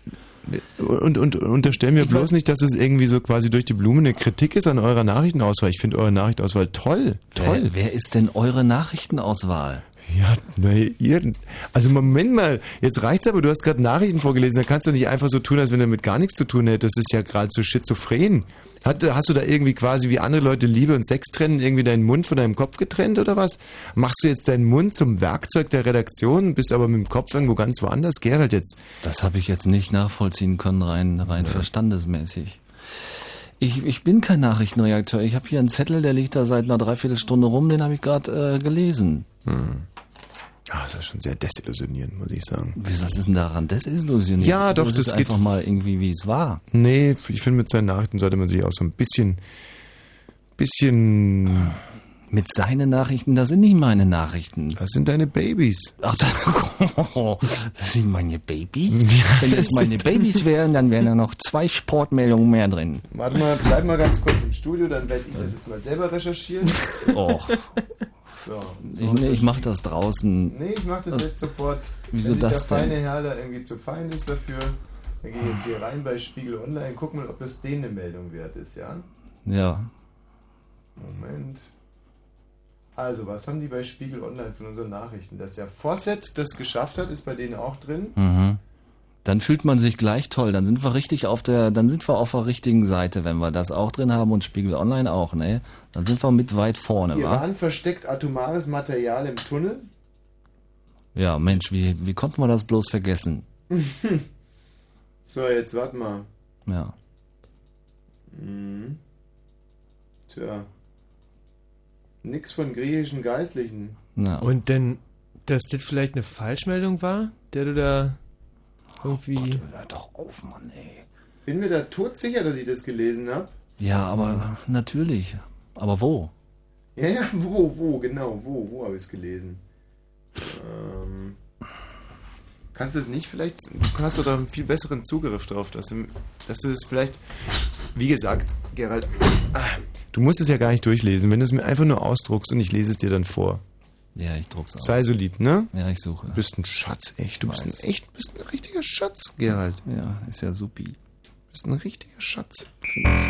Und, und unterstell mir Ich bloß nicht, dass es irgendwie so quasi durch die Blume eine Kritik ist an eurer Nachrichtenauswahl. Ich finde eure Nachrichtenauswahl toll. Toll. Wer, wer ist denn eure Nachrichtenauswahl? Ja, na, ihr, also Moment mal, jetzt reicht's aber, du hast gerade Nachrichten vorgelesen, da kannst du nicht einfach so tun, als wenn du damit gar nichts zu tun hättest. Das ist ja gerade so schizophren. Hat, hast du da irgendwie quasi wie andere Leute Liebe und Sex trennen, irgendwie deinen Mund von deinem Kopf getrennt oder was? Machst du jetzt deinen Mund zum Werkzeug der Redaktion, bist aber mit dem Kopf irgendwo ganz woanders? Gerald jetzt. Das habe ich jetzt nicht nachvollziehen können, rein, rein verstandesmäßig. Ich, ich bin kein Nachrichtenredakteur. Ich habe hier einen Zettel, der liegt da seit einer Dreiviertelstunde rum, den habe ich gerade äh, gelesen. Ah, das ist schon sehr desillusionierend, muss ich sagen. Wieso was ist denn daran desillusioniert? Ja, doch, das das ist geht- einfach mal irgendwie, wie es war. Nee, ich finde, mit seinen Nachrichten sollte man sich auch so ein bisschen, bisschen, Mit seinen Nachrichten, das sind nicht meine Nachrichten. das sind deine Babys. Ach, da, das sind meine Babys? Wenn das meine Babys wären, dann wären da noch zwei Sportmeldungen mehr drin. Warte mal, bleib mal ganz kurz im Studio, dann werde ich das jetzt mal selber recherchieren. Och, So, ich, nee, ich mach das draußen. Nee, ich mach das jetzt sofort. Wieso Wenn sich das der denn? feine Herr da irgendwie zu fein ist dafür, dann gehe ich jetzt hier rein bei Spiegel Online, guck mal, ob das denen eine Meldung wert ist, ja? Ja. Moment. Also, was haben die bei Spiegel Online von unseren Nachrichten? Dass der Fawcett das geschafft hat, ist bei denen auch drin. Mhm. Dann fühlt man sich gleich toll. Dann sind wir richtig auf der, dann sind wir auf der richtigen Seite, wenn wir das auch drin haben und Spiegel Online auch, ne? Dann sind wir mit weit vorne, wa? Iran versteckt atomares Material im Tunnel. Ja, Mensch, wie, wie konnte man das bloß vergessen? So, jetzt warte mal. Ja. Mhm. Tja. Nix von griechischen Geistlichen. ja. Und denn, dass das vielleicht eine Falschmeldung war, der du da irgendwie... Hör doch auf, Mann, ey. Bin mir da todsicher, dass ich das gelesen habe. Ja, aber natürlich. Aber wo? Ja, ja, wo, wo, genau, wo, wo habe ich es gelesen? Ähm, Kannst du es nicht vielleicht, du hast doch da einen viel besseren Zugriff drauf, dass du, dass du es vielleicht, wie gesagt, Gerald, ah, du musst es ja gar nicht durchlesen, wenn du es mir einfach nur ausdruckst und ich lese es dir dann vor. Ja, ich druck's aus. Sei so lieb, ne? Ja, ich suche. Du bist ein Schatz, echt. Du bist ein echt, bist ein richtiger Schatz, Gerald. Ja, ist ja supi. Du bist ein richtiger Schatz.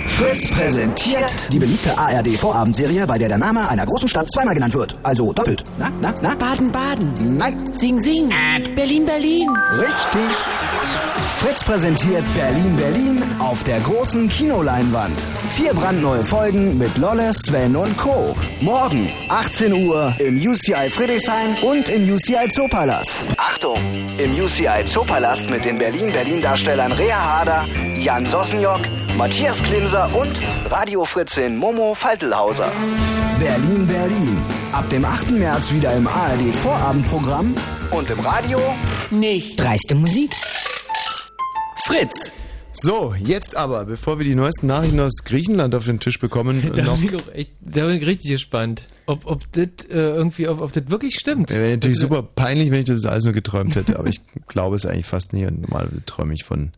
Fritz präsentiert die beliebte ARD-Vorabendserie, bei der der Name einer großen Stadt zweimal genannt wird. Also doppelt. Na, na, na? Baden-Baden. Nein. Sing, sing. Berlin-Berlin. Richtig. Fritz präsentiert Berlin Berlin auf der großen Kinoleinwand. Vier brandneue Folgen mit Lolle, Sven und Co. Morgen 18 Uhr im UCI Friedrichshain und im UCI Zoopalast. Achtung! Im UCI Zoopalast mit den Berlin Berlin Darstellern Rea Harder, Jan Sossenjock, Matthias Klimser und Radio Fritzin Momo Faltelhauser. Berlin Berlin. Ab dem 8. März wieder im ARD Vorabendprogramm und im Radio Nicht. Dreiste Musik. Fritz! So, jetzt aber, bevor wir die neuesten Nachrichten aus Griechenland auf den Tisch bekommen, Da noch. bin ich echt, da bin ich richtig gespannt, ob, ob das äh, irgendwie, ob, ob das wirklich stimmt. Wäre natürlich super peinlich, wenn ich das alles nur geträumt hätte, aber ich glaube es eigentlich fast nie und normalerweise träume ich von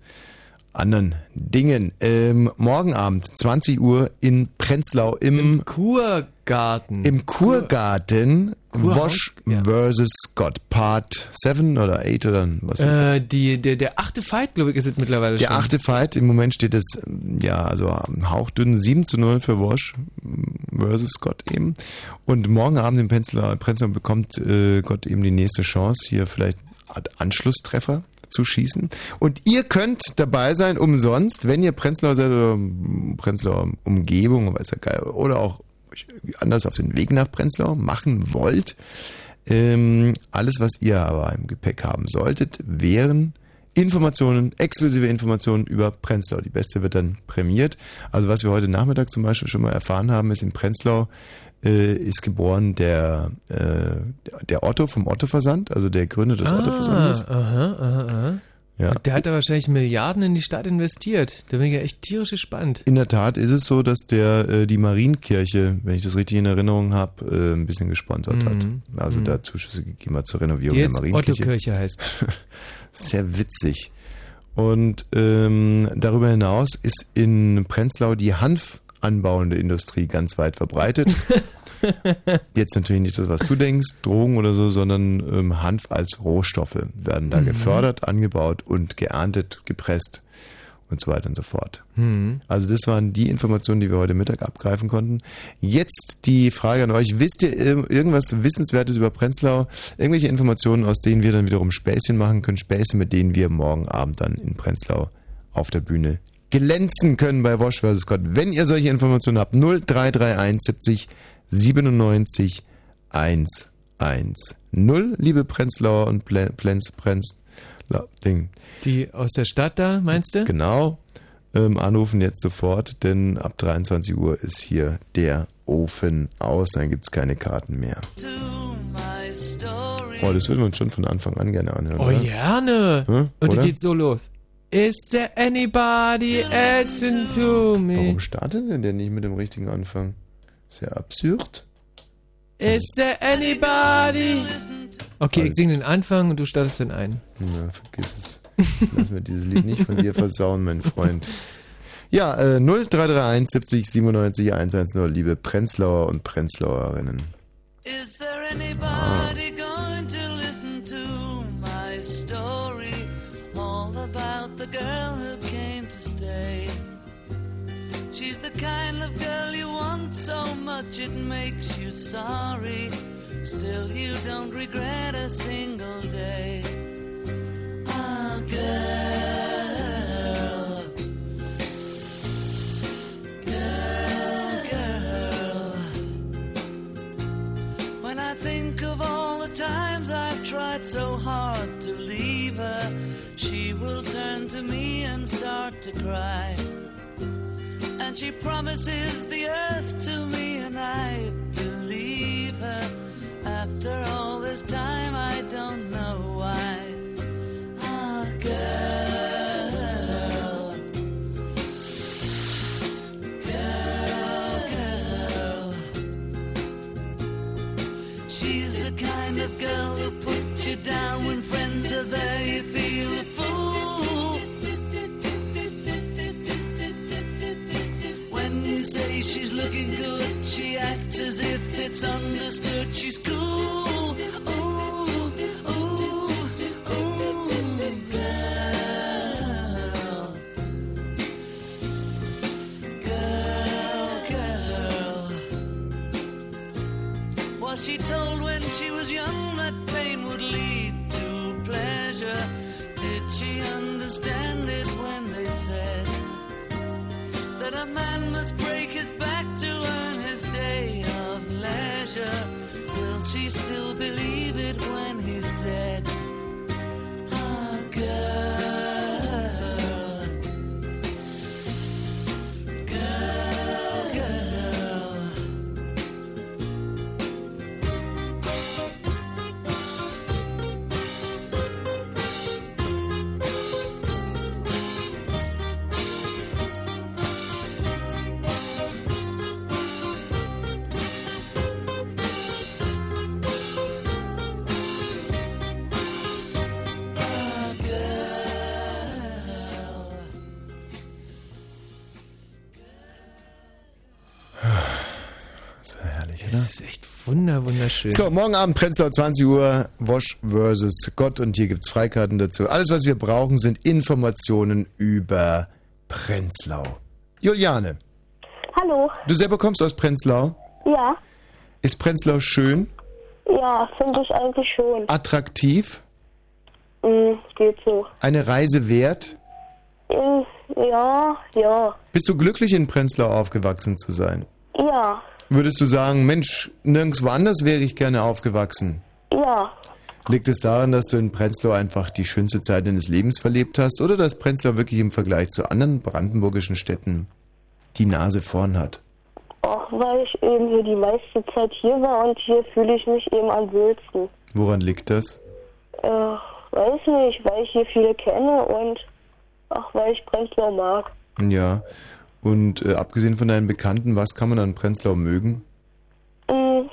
anderen Dingen. Ähm, morgen Abend, 20 Uhr in Prenzlau im, Kurgarten. im Kurgarten Kurhaus? Wosch vs. Scott. Part 7 oder 8 oder was Äh, die, der, der achte Fight, glaube ich, ist es mittlerweile Der schon. achte Fight, im Moment steht es, ja, also am hauchdünn 7 zu 0 für Wosch versus Scott eben. Und morgen Abend in Prenzlau, Prenzlau bekommt äh, Gott eben die nächste Chance, hier vielleicht Anschlusstreffer zu schießen. Und ihr könnt dabei sein, umsonst, wenn ihr Prenzlau seid oder Prenzlauer Umgebung, weiß ja geil, oder auch euch irgendwie anders auf den Weg nach Prenzlau machen wollt. Ähm, alles, was ihr aber im Gepäck haben solltet, wären Informationen, exklusive Informationen über Prenzlau. Die beste wird dann prämiert. Also was wir heute Nachmittag zum Beispiel schon mal erfahren haben, ist in Prenzlau äh, ist geboren der, äh, der Otto vom Otto-Versand, also der Gründer des Otto-Versandes. Ah, aha, aha, aha. Ja. Der hat da wahrscheinlich Milliarden in die Stadt investiert. Da bin ich ja echt tierisch gespannt. In der Tat ist es so, dass der äh, die Marienkirche, wenn ich das richtig in Erinnerung habe, äh, ein bisschen gesponsert hat. Mhm. Also Mhm. da Zuschüsse gegeben hat zur Renovierung Die der Marienkirche. Otto-Kirche heißt. Sehr witzig. Und ähm, darüber hinaus ist in Prenzlau die Hanfanbauende Industrie ganz weit verbreitet. Jetzt natürlich nicht das, was du denkst, Drogen oder so, sondern ähm, Hanf als Rohstoffe werden da Mhm. gefördert, angebaut und geerntet, gepresst und so weiter und so fort. Mhm. Also das waren die Informationen, die wir heute Mittag abgreifen konnten. Jetzt die Frage an euch, wisst ihr ir- irgendwas Wissenswertes über Prenzlau? Irgendwelche Informationen, aus denen wir dann wiederum Späßchen machen können, Späße, mit denen wir morgen Abend dann in Prenzlau auf der Bühne glänzen können bei Wosch vs. Gott. Wenn ihr solche Informationen habt, 0331 70 97 110. Liebe Prenzlauer und Plen- Plenz, Prenz, Ding. Die aus der Stadt da, meinst du? Genau. Ähm, anrufen jetzt sofort, denn ab 23 Uhr ist hier der Ofen aus, dann gibt's keine Karten mehr. Oh, das würden wir uns schon von Anfang an gerne anhören. Oh, oder? gerne. Hm? Und die Oder? geht so los. Is there anybody else into me? Warum startet denn der nicht mit dem richtigen Anfang? Sehr absurd. Is there anybody? Okay, ich singe den Anfang und du startest den ein. Na, vergiss es. Lass mir dieses Lied nicht von dir versauen, mein Freund. Ja, äh, 0331 70 97 110, liebe Prenzlauer und Prenzlauerinnen. Is there anybody going makes you sorry. Still, you don't regret a single day. Ah, girl. Girl, girl. When I think of all the times I've tried so hard to leave her, she will turn to me and start to cry. And she promises the earth to me, and I. After all this time, I don't know why. Ah, girl. Girl, girl. She's the kind of girl who puts you down she's looking good. She acts as if it's understood. She's cool. Ooh, ooh, ooh, girl. Girl, girl. Was she told when she was young that pain would lead to pleasure? Did she understand it that a man must break his back to earn his day of leisure? Will she still believe wunder, wunderschön. So, morgen Abend Prenzlau 20 Uhr, Wosch versus Gott und hier gibt's Freikarten dazu. Alles, was wir brauchen, sind Informationen über Prenzlau. Juliane, Hallo. du selber kommst aus Prenzlau. Ja, Ist Prenzlau schön, ja, finde ich eigentlich schon. attraktiv, Hm, geht so. eine Reise wert? Hm, ja, ja, Bist du glücklich in Prenzlau aufgewachsen zu sein? ja, Würdest du sagen, Mensch, nirgendwo anders wäre ich gerne aufgewachsen? ja. Liegt es daran, dass du in Prenzlau einfach die schönste Zeit deines Lebens verlebt hast oder dass Prenzlau wirklich im Vergleich zu anderen brandenburgischen Städten die Nase vorn hat? Auch weil ich eben hier die meiste Zeit hier war und hier fühle ich mich eben am wohlsten. Woran liegt das? Äh, weiß nicht, weil ich hier viele kenne und auch weil ich Prenzlau mag. Ja. Und äh, abgesehen von deinen Bekannten, was kann man an Prenzlau mögen? Hm,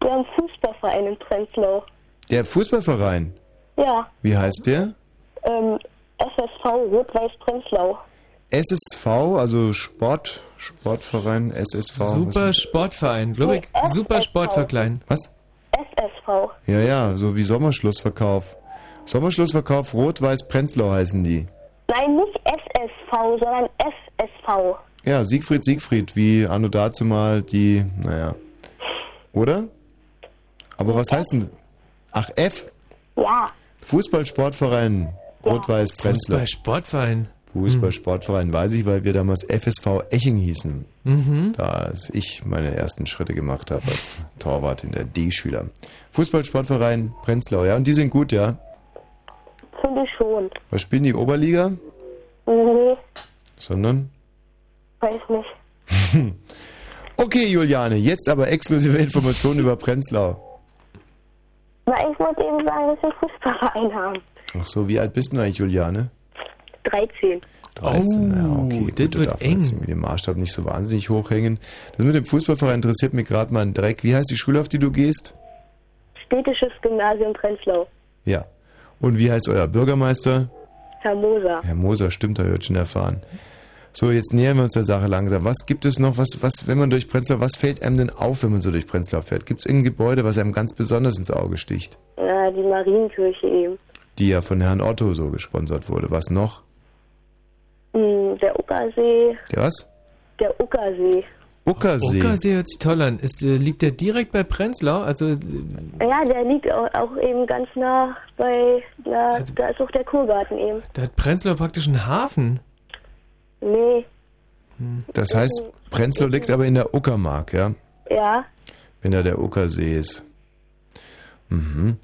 wir haben einen Fußballverein in Prenzlau. Der Fußballverein. Ja, Wie heißt der? ähm, SSV Rot-Weiß Prenzlau. SSV, also Sport, Sportverein, SSV. Super ist- Sportverein, glaube ich. Nee, Super FSV. Sportverklein. Was? SSV. Ja, ja, so wie Sommerschlussverkauf. Sommerschlussverkauf Rot-Weiß Prenzlau heißen die. Nein, nicht SSV, sondern FSV. Ja, Siegfried, Siegfried, wie anno dazu mal die, naja. Oder? Aber was heißt denn? Ach, F? Ja. Fußballsportverein Rot-Weiß Prenzlau. Fußball-Sportverein. Fußballsportverein weiß ich, weil wir damals FSV Eching hießen. Mhm. Da als ich meine ersten Schritte gemacht habe als Torwart in der D-Schüler. Fußballsportverein Prenzlau, ja, und die sind gut, ja. Finde schon. Was spielen die Oberliga? Nee, Sondern? weiß nicht. Okay, Juliane, jetzt aber exklusive Informationen über Prenzlau. Na, ich wollte eben sagen, dass wir Fußballverein haben. Ach so, wie alt bist du eigentlich, Juliane? 13. 13, Oh, ja, okay. das Gut, wird darf eng. irgendwie den Maßstab nicht so wahnsinnig hochhängen. Das mit dem Fußballverein interessiert mich gerade mal ein Dreck. Wie heißt die Schule, auf die du gehst? Städtisches Gymnasium Prenzlau. Ja. Und wie heißt euer Bürgermeister? Herr Moser. Herr Moser, stimmt, da wird schon erfahren. So, jetzt nähern wir uns der Sache langsam. Was gibt es noch, was, was, wenn man durch Prenzlau, was fällt einem denn auf, wenn man so durch Prenzlau fährt? Gibt es irgendein Gebäude, was einem ganz besonders ins Auge sticht? Ja, die Marienkirche eben. Die ja von Herrn Otto so gesponsert wurde. Was noch? Hm, der Uckersee. Der was? Der Uckersee. Uckersee. Uckersee hört sich toll an. Ist, äh, liegt der direkt bei Prenzlau? Also, äh, Ja, der liegt auch, auch eben ganz nah bei, na, da ist auch der Kurgarten eben. da hat Prenzlau praktisch einen Hafen. Nee, Das heißt, Prenzlau liegt aber in der Uckermark, ja? ja, Wenn da der Uckersee ist. Mhm.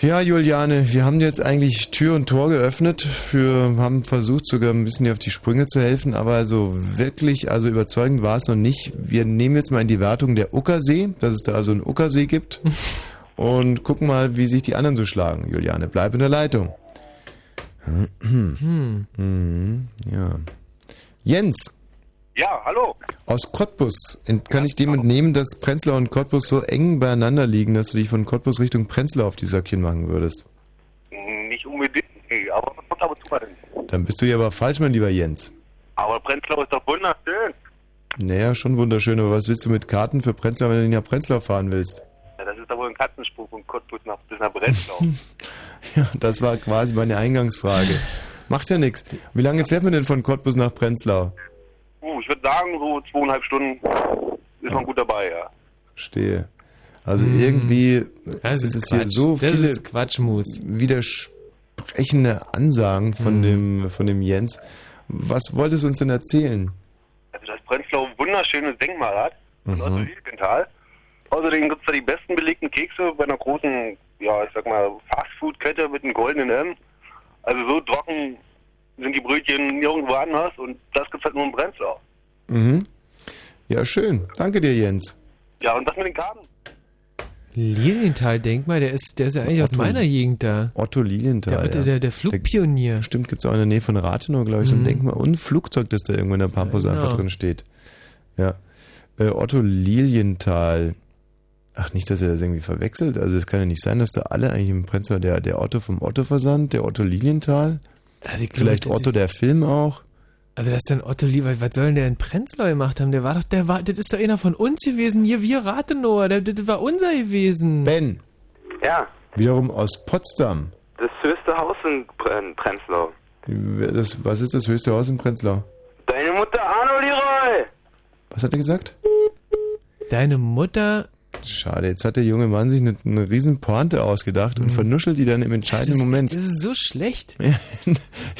Ja, Juliane, wir haben jetzt eigentlich Tür und Tor geöffnet für, haben versucht sogar ein bisschen dir auf die Sprünge zu helfen, aber so wirklich, also überzeugend war es noch nicht. Wir nehmen jetzt mal in die Wertung der Uckersee, dass es da also einen Uckersee gibt und gucken mal, wie sich die anderen so schlagen. Juliane, bleib in der Leitung. Hm. Mhm, ja. Jens, Ja, hallo. aus Cottbus. Kann ich dem entnehmen, dass Prenzlau und Cottbus so eng beieinander liegen, dass du dich von Cottbus Richtung Prenzlau auf die Söckchen machen würdest? Nicht unbedingt, nee, aber man kommt ab und zu hin. Dann bist du ja aber falsch, mein lieber Jens. Aber Prenzlau ist doch wunderschön. Naja, schon wunderschön, aber was willst du mit Karten für Prenzlau, wenn du nicht nach Prenzlau fahren willst? Ja, das ist doch wohl ein Katzenspruch von Cottbus nach, bis nach Breslau. Ja, das war quasi meine Eingangsfrage. Macht ja nichts. Wie lange fährt man denn von Cottbus nach Prenzlau? Uh, ich würde sagen, so zweieinhalb Stunden ist man gut dabei, ja. Stehe. Also irgendwie Das sind ist es hier so Das viele Quatschmus. widersprechende Ansagen von dem von dem Jens. Was wolltest du uns denn erzählen? Also das Prenzlau ein wunderschönes Denkmal hat. Mhm. Otto Lilienthal. Außerdem gibt es da die besten belegten Kekse bei einer großen, ja, ich sag mal, Fastfood-Kette mit einem goldenen M. Also so trocken sind die Brötchen nirgendwo anders und das gibt's halt nur in Prenzlau. Mhm. Ja, schön. Danke dir, Jens. Ja, und das mit den Karten? Lilienthal-Denkmal, der ist, der ist ja eigentlich aus Otto. meiner Gegend da. Otto Lilienthal. Der, Otto, ja. der, der Flugpionier. Stimmt, gibt es auch in der Nähe von Rathenow, glaube ich, so ein Mhm. Denkmal und ein Flugzeug, das da irgendwo in der Pampas Ja, einfach genau. drin steht. Ja. Äh, Otto Lilienthal. Ach, nicht, dass er das irgendwie verwechselt. Also es kann ja nicht sein, dass da alle eigentlich im Prenzlau, der, der Otto vom Otto-Versand, der Otto Lilienthal, Also vielleicht das Otto ist- der Film auch. Also das ist dann Otto Lieber, was soll denn der in Prenzlau gemacht haben? Der war doch, der war, das ist doch einer von uns gewesen, hier, wir Rathenower, der, das war unser gewesen. Ben, Ja, wiederum aus Potsdam. das höchste Haus in Prenzlau. Das, was ist das höchste Haus in Prenzlau? Deine Mutter Arno Leroy! Was hat er gesagt? Deine Mutter. Schade, jetzt hat der junge Mann sich eine, eine riesen Pointe ausgedacht und vernuschelt die dann im entscheidenden Moment. Das ist so schlecht.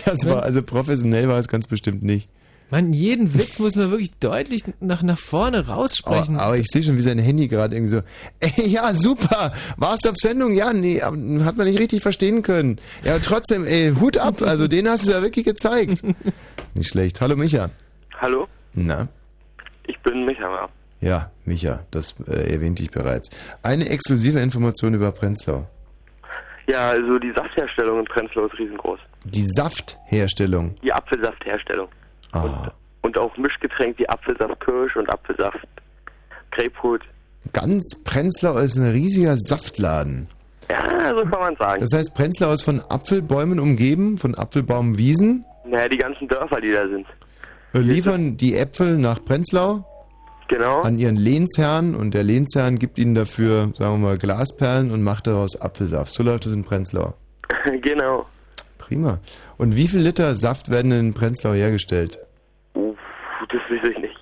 Ja, es war, also professionell war es ganz bestimmt nicht. Man, jeden Witz muss man wirklich deutlich nach, nach vorne raussprechen. Aber, aber ich sehe schon, wie sein Handy gerade irgendwie so, ey, ja, super, warst du auf Sendung? Ja, nee, hat man nicht richtig verstehen können. Ja, trotzdem, ey, Hut ab, also den hast du ja wirklich gezeigt. Nicht schlecht. Hallo Micha. Hallo, Na, ich bin Micha. ja, Micha, das äh, erwähnte ich bereits. Eine exklusive Information über Prenzlau. Ja, also die Saftherstellung in Prenzlau ist riesengroß. Die Saftherstellung. Die Apfelsaftherstellung. Ah, Und auch Mischgetränk wie Apfelsaft Kirsch und Apfelsaft Grapefruit. ganz Prenzlau ist ein riesiger Saftladen. Ja, so kann man sagen. Das heißt, Prenzlau ist von Apfelbäumen umgeben, von Apfelbaumwiesen. naja, die ganzen Dörfer, die da sind. Liefern die Äpfel nach Prenzlau Genau. an ihren Lehnsherrn und der Lehnsherrn gibt ihnen dafür, sagen wir mal, Glasperlen und macht daraus Apfelsaft. So läuft es in Prenzlau. genau. Prima. Und wie viel Liter Saft werden in Prenzlau hergestellt? Uff, das weiß ich nicht.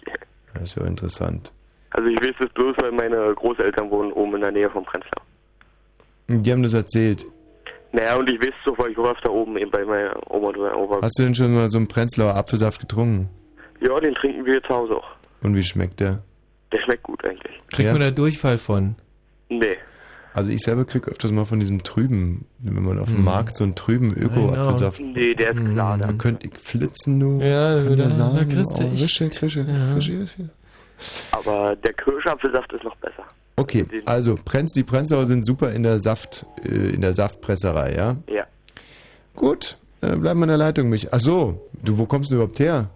Das ist ja interessant. Also ich weiß das bloß, weil meine Großeltern wohnen oben in der Nähe von Prenzlau. Und Die haben das erzählt. Naja, und ich weiß so, weil ich auch öfter oben eben bei meiner Oma und meiner Opa. Hast du denn schon mal so einen Prenzlauer Apfelsaft getrunken? Ja, den trinken wir zu Hause auch. Und wie schmeckt der? Der schmeckt gut eigentlich. Kriegt Ja? man da Durchfall von? Nee. Also ich selber krieg öfters mal von diesem trüben, wenn man auf dem Mhm. Markt so einen trüben Öko-Apfelsaft. Nee, der ist klar. Da Da. könnte ich flitzen, du. Ja, Kann da- der sagen, da kriegst du oh, echt- frische, frische, Ja. frische ist hier. Aber der Kirschapfelsaft ist noch besser. Okay, also Prenz, die Prenzlauer sind super in der Saft, äh, in der Saftpresserei, ja? Ja. Gut, äh, bleib mal in der Leitung, mich. Ach so, du, wo kommst du überhaupt her?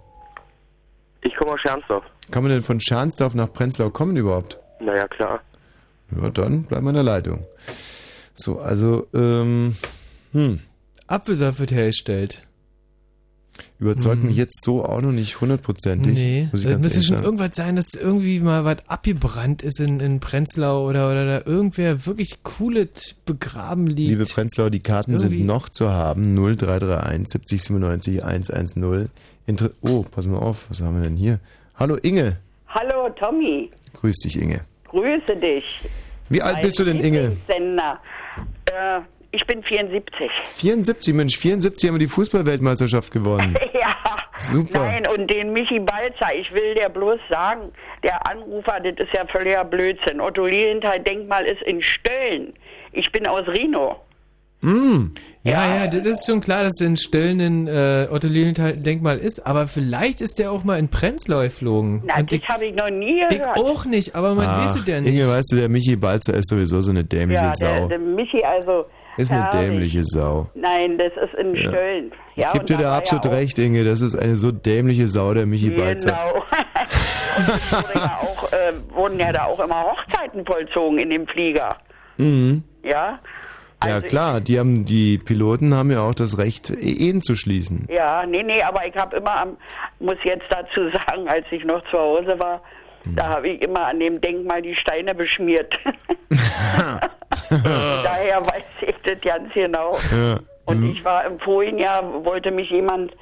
Ich komme aus Schernsdorf. Kann man denn von Schernsdorf nach Prenzlau kommen überhaupt? Naja, klar. Ja, dann bleib mal in der Leitung. So, also, ähm, hm, Apfelsaft wird hergestellt. überzeugt Hm. mich jetzt so auch noch nicht hundertprozentig. Nee, muss ich das ganz müsste schon sagen. irgendwas sein, dass irgendwie mal was abgebrannt ist in, in Prenzlau oder, oder da irgendwer wirklich cooles begraben liegt. Liebe Prenzlauer, die Karten Irgendwie- sind noch zu haben. 0331 70 97 110. Inter oh, pass mal auf, was haben wir denn hier? Hallo Inge. Hallo Tommy, Grüß dich, Inge. grüße dich. Wie alt bist du denn, Inge? Äh, ich bin 74. 74, Mensch, 74 haben wir die Fußballweltmeisterschaft gewonnen. ja. Super. Nein, und den Michi Balzer, ich will dir bloß sagen, der Anrufer, das ist ja völliger Blödsinn. Otto Lilienthal Denkmal ist in Stölln. Ich bin aus Rino. Mm. Ja, ja, das ist schon klar, dass der in Stölln ein äh, Otto Lilienthal-Denkmal ist, aber vielleicht ist der auch mal in Prenzlau geflogen. Na, Und das habe ich noch nie ich gehört. auch nicht, aber man Ach, weiß es ja nicht. Inge, weißt du, der Michi Balzer ist sowieso so eine dämliche ja, der, Sau. der Michi, also. ist eine herrlich. dämliche Sau. Nein, das ist in Ja. Stölln. Ich Ja, und dir da absolut ja recht, Inge. Das ist eine so dämliche Sau, der Michi Balzer. Genau. und es wurde ja auch, äh, wurden ja da auch immer Hochzeiten vollzogen in dem Flieger. Mhm. Ja. Ja klar, die haben die Piloten haben ja auch das Recht, Ehen zu schließen. Ja, nee, nee, aber ich habe immer am, muss jetzt dazu sagen, als ich noch zu Hause war, Hm. da habe ich immer an dem Denkmal die Steine beschmiert. Daher weiß ich das ganz genau. Ja. Und ich war im vorigen Jahr, wollte mich jemand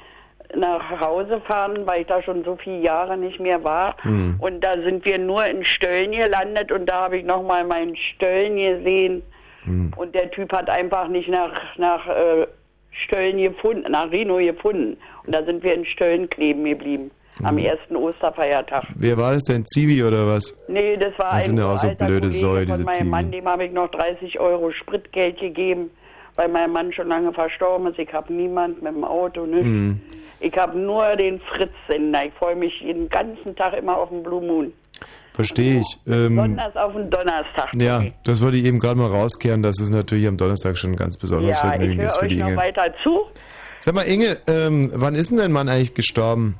nach Hause fahren, weil ich da schon so viele Jahre nicht mehr war. Hm. Und da sind wir nur in Stöllen gelandet und da habe ich nochmal meinen Stöllen gesehen. Hm. Und der Typ hat einfach nicht nach, nach äh, Stöllen gefunden, nach Rino gefunden. Und da sind wir in Stöllen kleben geblieben. Am Hm. ersten Osterfeiertag. Wer war das denn? Zivi oder was? Nee, das war Das ein sind ja auch so blöde Säue, von diese meinem Zivi. Mann, dem habe ich noch 30 Euro Spritgeld gegeben, weil mein Mann schon lange verstorben ist. Ich habe niemand mit dem Auto, nichts. Hm. Ich habe nur den Fritz-Sender. Ich freue mich den ganzen Tag immer auf den Blue Moon. Verstehe ich. Ähm, Besonders auf den Donnerstag. ja, das wollte ich eben gerade mal rauskehren, dass es natürlich am Donnerstag schon ein ganz besonderes Ja, ich Vergnügen ist für die noch Inge. weiter zu. Sag mal, Inge, ähm, wann ist denn dein Mann eigentlich gestorben?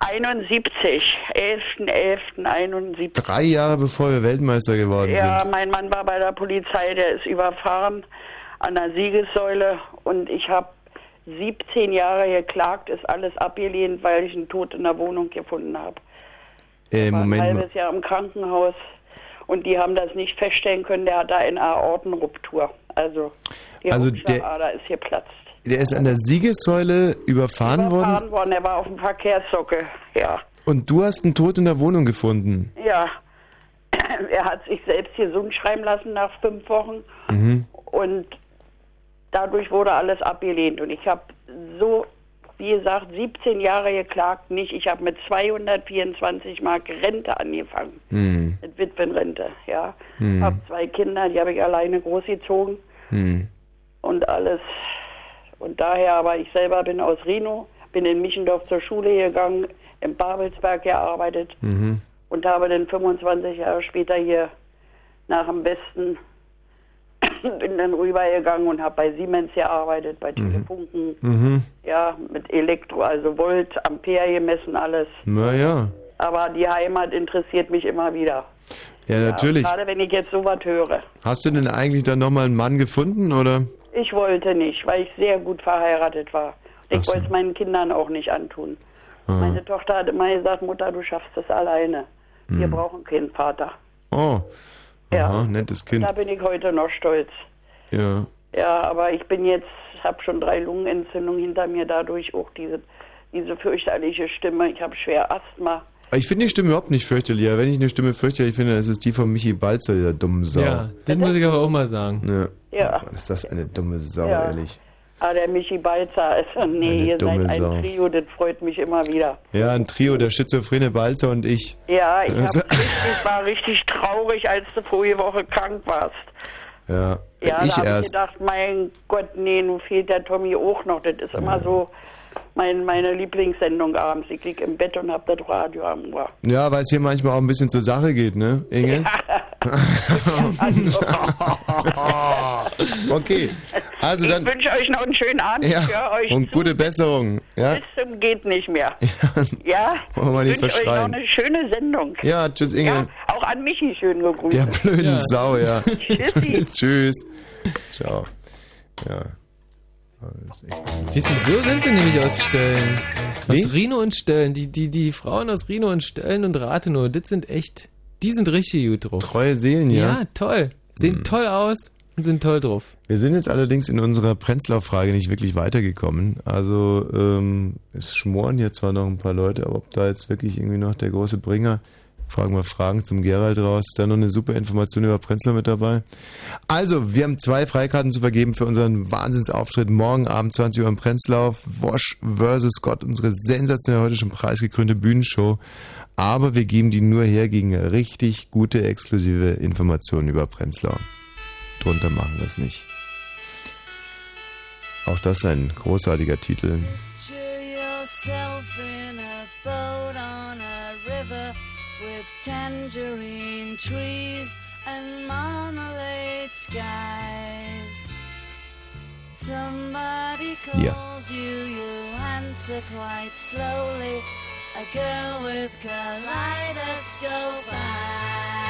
71, 11.11.71. Drei Jahre bevor wir Weltmeister geworden Ja, sind. mein Mann war bei der Polizei, der ist überfahren an der Siegessäule und ich habe 17 Jahre geklagt, ist alles abgelehnt, weil ich einen Tod in der Wohnung gefunden habe. Äh, War ein Moment mal. halbes Jahr im Krankenhaus und die haben das nicht feststellen können, der hat da eine Aortenruptur. Also die Also der- Ader ist geplatzt. Der ist an der Siegessäule überfahren worden Überfahren worden, er war auf dem Verkehrssockel, ja. und du hast einen Tod in der Wohnung gefunden. Ja, er hat sich selbst gesund schreiben lassen nach fünf Wochen Mhm. und dadurch wurde alles abgelehnt. Und ich habe so, wie gesagt, 17 Jahre geklagt, nicht. Ich habe mit 224 Mark Rente angefangen, Hm. mit Witwenrente, ja. Hm. Habe zwei Kinder, die habe ich alleine großgezogen Hm. und alles. Und daher, aber ich selber bin aus Rino, bin in Michendorf zur Schule gegangen, im Babelsberg gearbeitet Mhm. und habe dann 25 Jahre später hier nach dem Westen bin dann rübergegangen und habe bei Siemens gearbeitet, bei Telefunken, Mhm. ja, mit Elektro, also Volt, Ampere gemessen, alles. Naja. Aber die Heimat interessiert mich immer wieder. Ja, natürlich. Gerade wenn ich jetzt sowas höre. Hast du denn eigentlich dann nochmal einen Mann gefunden, oder? Ich wollte nicht, weil ich sehr gut verheiratet war. Ich wollte es meinen Kindern auch nicht antun. Ah. Meine Tochter hat immer gesagt, Mutter, du schaffst das alleine. Wir Hm. brauchen keinen Vater. Oh. Ja. Aha, nettes Kind. Da bin ich heute noch stolz. Ja. Ja, aber ich bin jetzt, habe schon drei Lungenentzündungen hinter mir, dadurch auch diese, diese fürchterliche Stimme. Ich habe schwer Asthma. Ich finde die Stimme überhaupt nicht fürchterlich. Ja, Wenn ich eine Stimme fürchterlich finde, dann ist es die von Michi Balzer, dieser dummen Sau. Ja, das muss ich aber auch mal sagen. Ja. Ja. Ist das eine dumme Sau, Ja. ehrlich. Ah, der Michi Balzer ist, nee, Eine ihr seid ein Sau. Trio, das freut mich immer wieder. Ja, ein Trio, der schizophrene Balzer und ich. Ja, ich, hab Also- richtig, war richtig traurig, als du vorige Woche krank warst. Ja, Ja, ich da habe ich erst. gedacht, mein Gott, nee, nun fehlt der Tommy auch noch. Das ist immer so mein, meine Lieblingssendung abends. Ich liege im Bett und habe das Radio am Ohr. Ja, weil es hier manchmal auch ein bisschen zur Sache geht, ne, Inge? okay, also ich dann. wünsche euch noch einen schönen Abend. Ja, Ich und zu gute Besserung. Ja, bis zum geht nicht mehr. Ja, Wollen wir ich nicht wünsche euch noch eine schöne Sendung. ja tschüss, Inge. Ja, auch an Michi schön gegrüßt. Der blöden Sau, ja. Tschüssi. Tschüss. Ciao. Ja. Siehst du, so sind sie nämlich aus Stöllen. Aus Wie? Rino und Stöllen. Die, die, die Frauen aus Rino und Stöllen und Rathenow, das sind echt, die sind richtig gut drauf. Treue Seelen, ja. Ja, toll. Sehen Hm. toll aus und sind toll drauf. Wir sind jetzt allerdings in unserer Prenzlau-Frage nicht wirklich weitergekommen. Also ähm, es schmoren hier zwar noch ein paar Leute, aber ob da jetzt wirklich irgendwie noch der große Bringer, fragen wir Fragen zum Gerald raus, ist da noch eine super Information über Prenzlau mit dabei. Also, wir haben zwei Freikarten zu vergeben für unseren Wahnsinnsauftritt morgen Abend 20 Uhr im Prenzlau. Wosch vs. Scott, unsere sensationell heute schon preisgekrönte Bühnenshow. Aber wir geben die nur her gegen richtig gute exklusive Informationen über Prenzlau. Drunter machen wir es nicht. Auch das ist ein großartiger Titel. Tangerine trees and marmalade skies. Somebody calls Ja. you, you answer quite slowly. A girl with kaleidoscope eyes.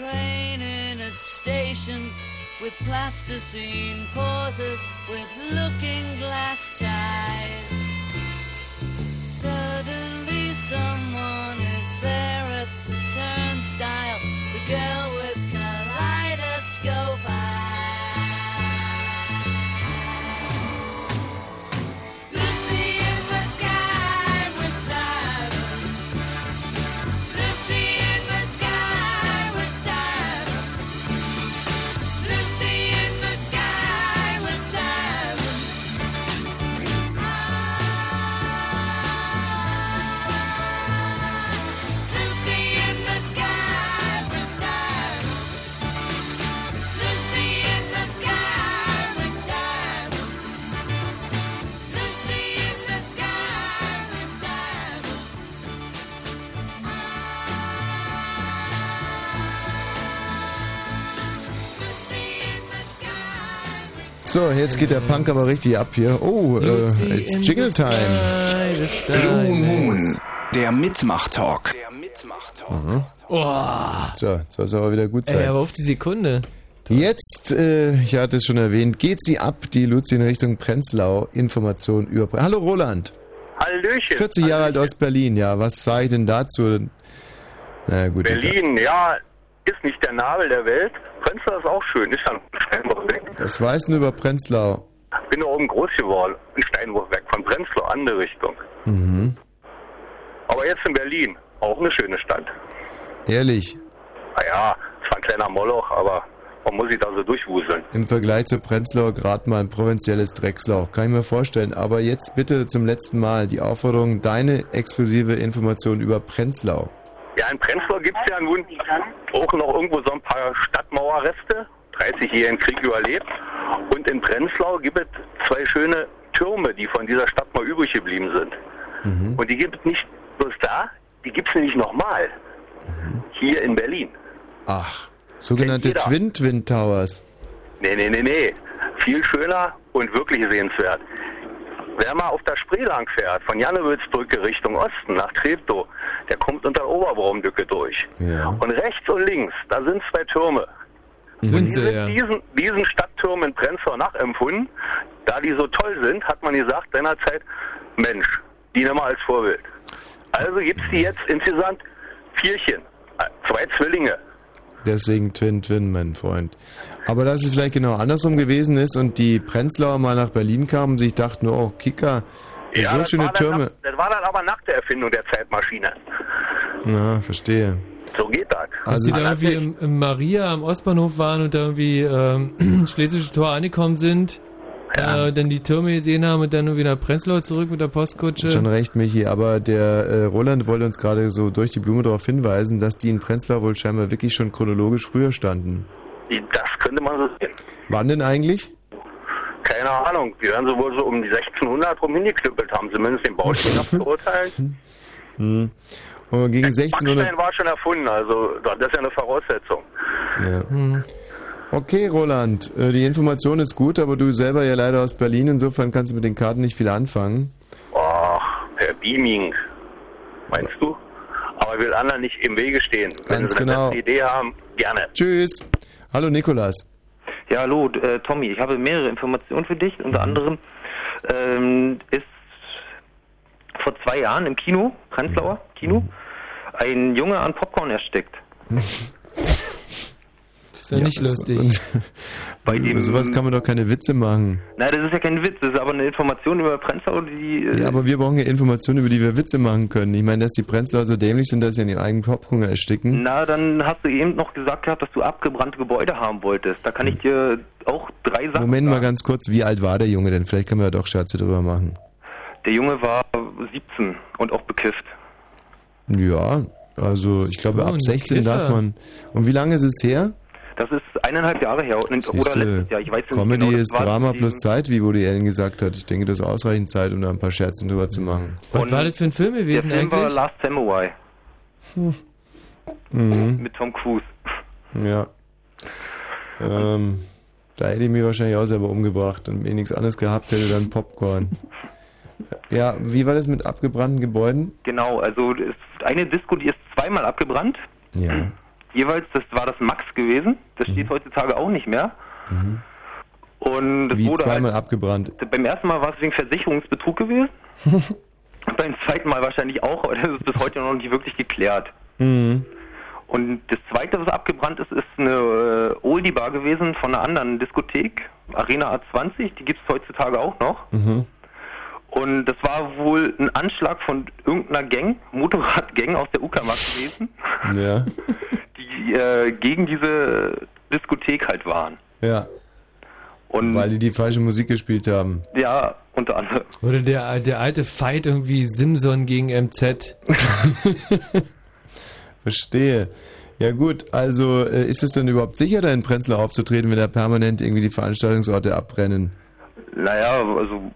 Train in a station with plasticine pauses with looking glass ties. Suddenly someone is there at the turnstile, the girl with kaleidoscope eyes. So, jetzt geht der Punk aber richtig ab hier. Oh, äh, it's in Jingle Time. Blue Moon, der Mitmach-Talk. Mhm. Oh. So, jetzt soll es aber wieder gut Ey, sein. aber auf die Sekunde. Jetzt, äh, ich hatte es schon erwähnt, geht sie ab, die Luzi in Richtung Prenzlau. Information über. Pre- Hallo Roland. Hallöchen. 40 Jahre alt aus Berlin, ja. Was sage ich denn dazu? Na gut. Berlin, ja, ist nicht der Nabel der Welt. Prenzlau ist auch schön, ist ja ein Steinbruch weg. Was weißt du über Prenzlau? Bin da oben groß geworden, ein Steinbruch weg, von Prenzlau, andere Richtung. Mhm. Aber jetzt in Berlin, auch eine schöne Stadt. Ehrlich, Naja, zwar ein kleiner Moloch, aber man muss sich da so durchwuseln. im Vergleich zu Prenzlau gerade mal ein provinzielles Dreckslauch. Kann ich mir vorstellen. Aber jetzt bitte zum letzten Mal die Aufforderung, deine exklusive Information über Prenzlau. Ja, in Prenzlau gibt es ja nun auch noch irgendwo so ein paar Stadtmauerreste, 30-jährigen Krieg überlebt. Und in Prenzlau gibt es zwei schöne Türme, die von dieser Stadt mal übrig geblieben sind. Mhm. Und die gibt es nicht bloß da, die gibt es nämlich nochmal. Hier in Berlin. Ach, sogenannte. Twin Twin Towers. Nee, nee, nee, nee. Viel schöner und wirklich sehenswert. Wer mal auf der Spree lang fährt, von Jannewitzbrücke Richtung Osten nach Treptow, der kommt unter Oberbraumdücke durch. Ja. Und rechts und links, da sind zwei Türme. Sind die sie, sind ja. diesen, diesen Stadttürmen in Prenzlau nachempfunden. Da die so toll sind, hat man gesagt seinerzeit, Mensch, die nehmen wir als Vorbild. Also gibt's die jetzt insgesamt vierchen, äh, zwei Zwillinge. Deswegen Twin Twin, mein Freund. Aber dass es vielleicht genau andersrum gewesen ist und die Prenzlauer mal nach Berlin kamen und sich dachten, oh, Kicker, so das schöne dann Türme. Nach, das war dann aber nach der Erfindung der Zeitmaschine. Na, verstehe. So geht das. Als die da irgendwie im, im Maria am Ostbahnhof waren und da irgendwie ähm, Schlesische Tor angekommen sind, äh, dann die Türme gesehen haben und dann irgendwie nach Prenzlau zurück mit der Postkutsche. Schon recht, Michi, aber der äh, Roland wollte uns gerade so durch die Blume darauf hinweisen, dass die in Prenzlau wohl scheinbar wirklich schon chronologisch früher standen. Das könnte man so sehen. Wann denn eigentlich? Keine Ahnung. Die werden so wohl so um die 1600 rum hingeknüppelt haben, zumindest den Baustil nach beurteilen. Hm. Und gegen 1600. Backstein war schon erfunden, also das ist ja eine Voraussetzung. Ja. Okay, Roland, äh, die Information ist gut, aber du selber ja leider aus Berlin, insofern kannst du mit den Karten nicht viel anfangen. Ach, per Beaming. Meinst du? Aber will anderen nicht im Wege stehen. Wenn Ganz sie eine genau. Idee haben, gerne. Tschüss. Hallo Nikolas. Ja, hallo, äh, Tommy. Ich habe mehrere Informationen für dich. Mhm. Unter anderem ähm, ist vor zwei Jahren im Kino, Prenzlauer Mhm. Kino, ein Junge an Popcorn erstickt. Ist ja nicht lustig. Und Bei dem- über sowas kann man doch keine Witze machen. Nein, das ist ja kein Witz, das ist aber eine Information über Prenzlau, die... äh, Ja, aber wir brauchen ja Informationen, über die wir Witze machen können. Ich meine, dass die Prenzlauer so dämlich sind, dass sie an ihren eigenen Kopfhunger ersticken. Na, dann hast du eben noch gesagt gehabt, dass du abgebrannte Gebäude haben wolltest. Da kann ich dir auch drei Sachen Moment mal sagen. ganz kurz, wie alt war der Junge denn? Vielleicht können wir ja doch Scherze drüber machen. Der Junge war 17 und auch bekifft. Ja, also ich glaube, So, ab ein 16 darf man. Und wie lange ist es her? Das ist eineinhalb Jahre her und, oder letztes Jahr, ich weiß nicht Comedy genau. ist war Drama plus Zeit, wie Woody Allen gesagt hat. Ich denke, das ist ausreichend Zeit, um da ein paar Scherzen drüber zu machen. Was war das für ein Film Der gewesen Film war eigentlich? Last Samurai Mhm. mit Tom Cruise. Ja. Ähm, da hätte ich mich wahrscheinlich auch selber umgebracht und wenn ich nichts anderes gehabt hätte, dann Popcorn. Ja, wie war das mit abgebrannten Gebäuden? Genau, also eine Disco, die ist zweimal abgebrannt. Ja. Jeweils, das war das Max gewesen. Das steht heutzutage auch nicht mehr. Mhm. Und das Wie wurde zweimal halt, abgebrannt. beim ersten Mal war es wegen Versicherungsbetrug gewesen. beim zweiten Mal wahrscheinlich auch, aber das ist bis heute noch nicht wirklich geklärt. Mhm. Und das zweite, was abgebrannt ist, ist eine äh, Oldie-Bar gewesen von einer anderen Diskothek, Arena A20, die gibt es heutzutage auch noch. Mhm. Und das war wohl ein Anschlag von irgendeiner Gang, Motorradgang aus der Uckermark gewesen, Ja. äh, gegen diese Diskothek halt waren. Ja. Und Weil die die falsche Musik gespielt haben. ja, unter anderem. Oder der, der alte Fight irgendwie Simson gegen MZ. Verstehe. Ja gut, also äh, ist es denn überhaupt sicher, da in Prenzlau aufzutreten, wenn da permanent irgendwie die Veranstaltungsorte abbrennen? Naja, also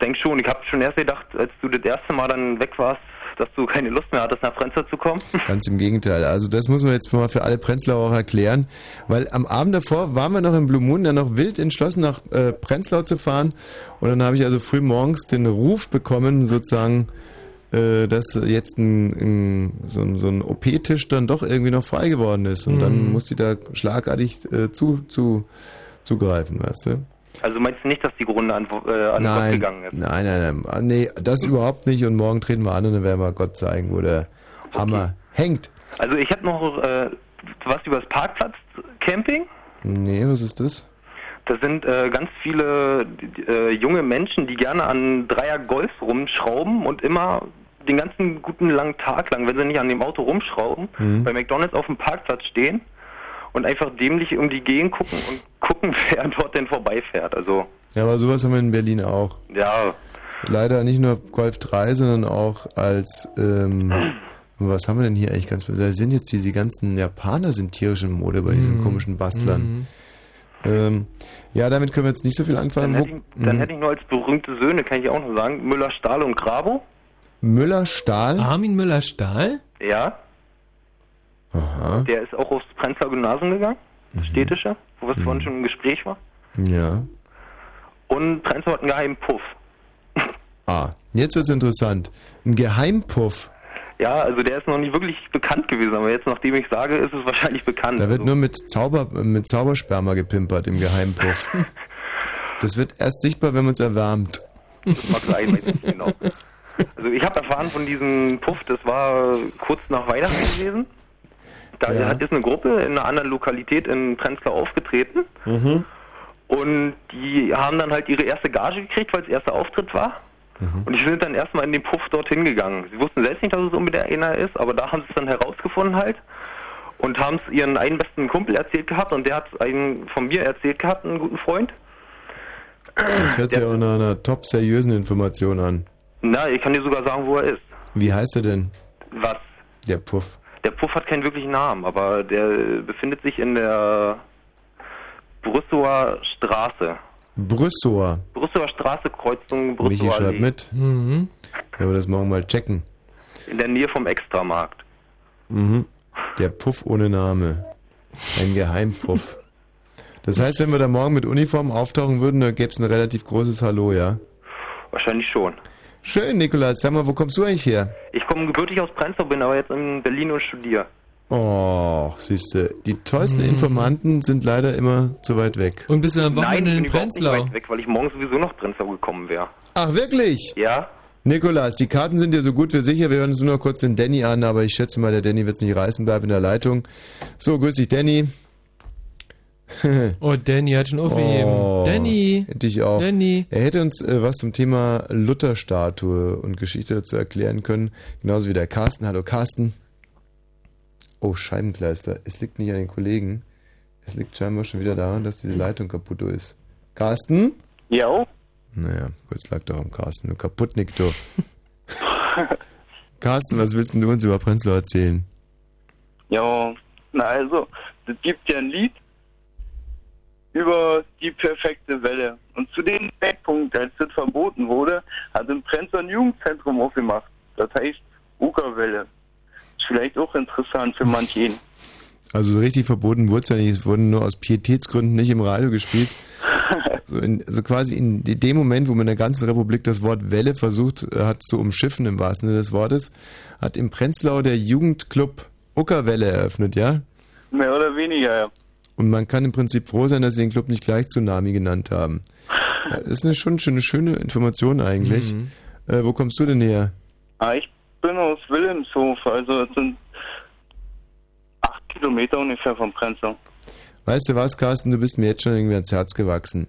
denk schon, ich habe schon erst gedacht, als du das erste Mal dann weg warst, dass du keine Lust mehr hattest, nach Prenzlau zu kommen. Ganz im Gegenteil. Also das muss man jetzt mal für alle Prenzlauer auch erklären, weil am Abend davor waren wir noch in Blue Moon, dann noch wild entschlossen nach äh, Prenzlau zu fahren und dann habe ich also früh morgens den Ruf bekommen, sozusagen, äh, dass jetzt ein, ein, so, ein, so ein OP-Tisch dann doch irgendwie noch frei geworden ist und dann Mhm. musste ich da schlagartig äh, zu, zu, zugreifen, weißt du? Also meinst du nicht, dass die Runde an, äh, an den Kopf Nein, gegangen ist? nein, nein, nein, Ah, nee, das überhaupt nicht und morgen treten wir an und dann werden wir Gott zeigen, wo der Hammer hängt. Also ich habe noch äh, was über das Parkplatz-Camping. Nee, was ist das? Das sind äh, ganz viele äh, junge Menschen, die gerne an Dreier Golf rumschrauben und immer den ganzen guten langen Tag lang, wenn sie nicht an dem Auto rumschrauben, Mhm. bei McDonalds auf dem Parkplatz stehen und einfach dämlich um die Gegend gucken und gucken, wer dort denn vorbeifährt. Also Ja, aber sowas haben wir in Berlin auch. ja, Leider nicht nur Golf 3, sondern auch als, ähm, was haben wir denn hier eigentlich ganz, da sind jetzt diese ganzen Japaner sind tierisch in Mode bei diesen Mhm. komischen Bastlern. Mhm. Ähm, ja, damit können wir jetzt nicht so viel anfangen. dann, hätte ich, dann Mhm. hätte ich nur als berühmte Söhne, kann ich auch noch sagen, Müller, Stahl und Grabo. Müller Stahl? Armin Müller-Stahl? Ja, Aha. der ist auch aufs Prenzlauer Gymnasium gegangen, das städtische, wo es vorhin schon im Gespräch war. Ja. Und Prenzlau hat einen geheimen Puff. Ah, jetzt wird's interessant. Ein Geheimpuff. Ja, also der ist noch nie wirklich bekannt gewesen, aber jetzt, nachdem ich sage, ist es wahrscheinlich bekannt. Da wird also, nur mit Zauber, mit Zaubersperma gepimpert im Geheimpuff. Das wird erst sichtbar, wenn man es erwärmt. das mag sein, weiß ich nicht genau. Also ich habe erfahren von diesem Puff, das war kurz nach Weihnachten gewesen. Da Ja. ist eine Gruppe in einer anderen Lokalität in Prenzlau aufgetreten Mhm. und die haben dann halt ihre erste Gage gekriegt, weil es erster Auftritt war. Mhm. Und die sind dann erstmal in den Puff dorthin gegangen. Sie wussten selbst nicht, dass es unbedingt einer ist, aber da haben sie es dann herausgefunden halt und haben es ihren einen besten Kumpel erzählt gehabt und der hat einen von mir erzählt gehabt, einen guten Freund. Das hört sich auch nach einer top seriösen Information an. Na, ich kann dir sogar sagen, wo er ist. Wie heißt er denn? Was? Der Puff. Der Puff hat keinen wirklichen Namen, aber der befindet sich in der Brüsseler Straße. Brüssower. Brüsseler Straße, Kreuzung Michi Brüsseler schreibt Allee. mit. Mhm. Können wir das morgen mal checken. In der Nähe vom Extramarkt. Mhm. Der Puff ohne Name. Ein Geheimpuff. Das heißt, wenn wir da morgen mit Uniform auftauchen würden, dann gäbe es ein relativ großes Hallo, ja? Wahrscheinlich schon. Schön, Nikolaus. Sag mal, wo kommst du eigentlich her? Ich komme gebürtig aus Prenzlau, bin aber jetzt in Berlin und studiere. Oh, siehste, die tollsten Informanten sind leider immer zu weit weg. Und bist du am Nein, Wochenende ich bin in überhaupt nicht Prenzlau? weit weg, weil ich morgen sowieso nach Prenzlau gekommen wäre. Ach, wirklich? Ja? Nikolaus, die Karten sind dir so gut wie sicher. Wir hören uns nur noch kurz den Danny an, aber ich schätze mal, der Danny wird es nicht reißen, bleib in der Leitung. So, grüß dich, Danny. Oh, Danny hat schon aufgegeben. Oh, Danny. Hätte ich auch. Danny. Er hätte uns äh, was zum Thema Lutherstatue und Geschichte dazu erklären können. Genauso wie der Carsten. Hallo Carsten. Oh, Scheibenkleister. Es liegt nicht an den Kollegen. Es liegt scheinbar schon wieder daran, dass diese Leitung kaputt ist. Carsten? Ja. Naja, gut, es lag doch am Carsten. Du Kaputtnick, du. Carsten, was willst denn du uns über Prenzlau erzählen? Ja, na also, es gibt ja ein Lied über die perfekte Welle. Und zu dem Zeitpunkt, als das verboten wurde, hat ein Prenzlau ein Jugendzentrum aufgemacht. Das heißt Ukerwelle. Ist vielleicht auch interessant für manchen. Also so richtig verboten wurde es ja nicht. Es wurden nur aus Pietätsgründen nicht im Radio gespielt. So, in, so quasi in dem Moment, wo man in der ganzen Republik das Wort Welle versucht äh, hat zu umschiffen, im wahrsten Sinne des Wortes, hat im Prenzlau der Jugendclub Uckerwelle eröffnet, ja? Mehr oder weniger, ja. Und man kann im Prinzip froh sein, dass sie den Club nicht gleich Tsunami genannt haben. Ja, das ist eine, schon, schon eine schöne Information eigentlich. Mhm. Äh, wo kommst du denn her? Ah, ich bin aus Wilhelmshof, also es sind acht Kilometer ungefähr vom Prenzlau. Weißt du was, Carsten, du bist mir jetzt schon irgendwie ans Herz gewachsen.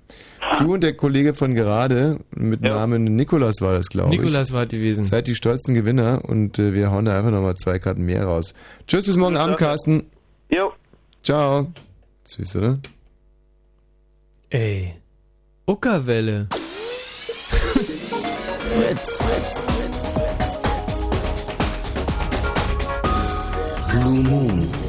Du und der Kollege von gerade, mit Namen Nikolas war das, glaube ich. Nikolas war gewesen. Seid die stolzen Gewinner und äh, wir hauen da einfach nochmal zwei Karten mehr raus. Tschüss, bis morgen Abend, Carsten. Jo. Ciao. Süß, oder? Ey. Uckerwelle. Fritz. Blue Moon.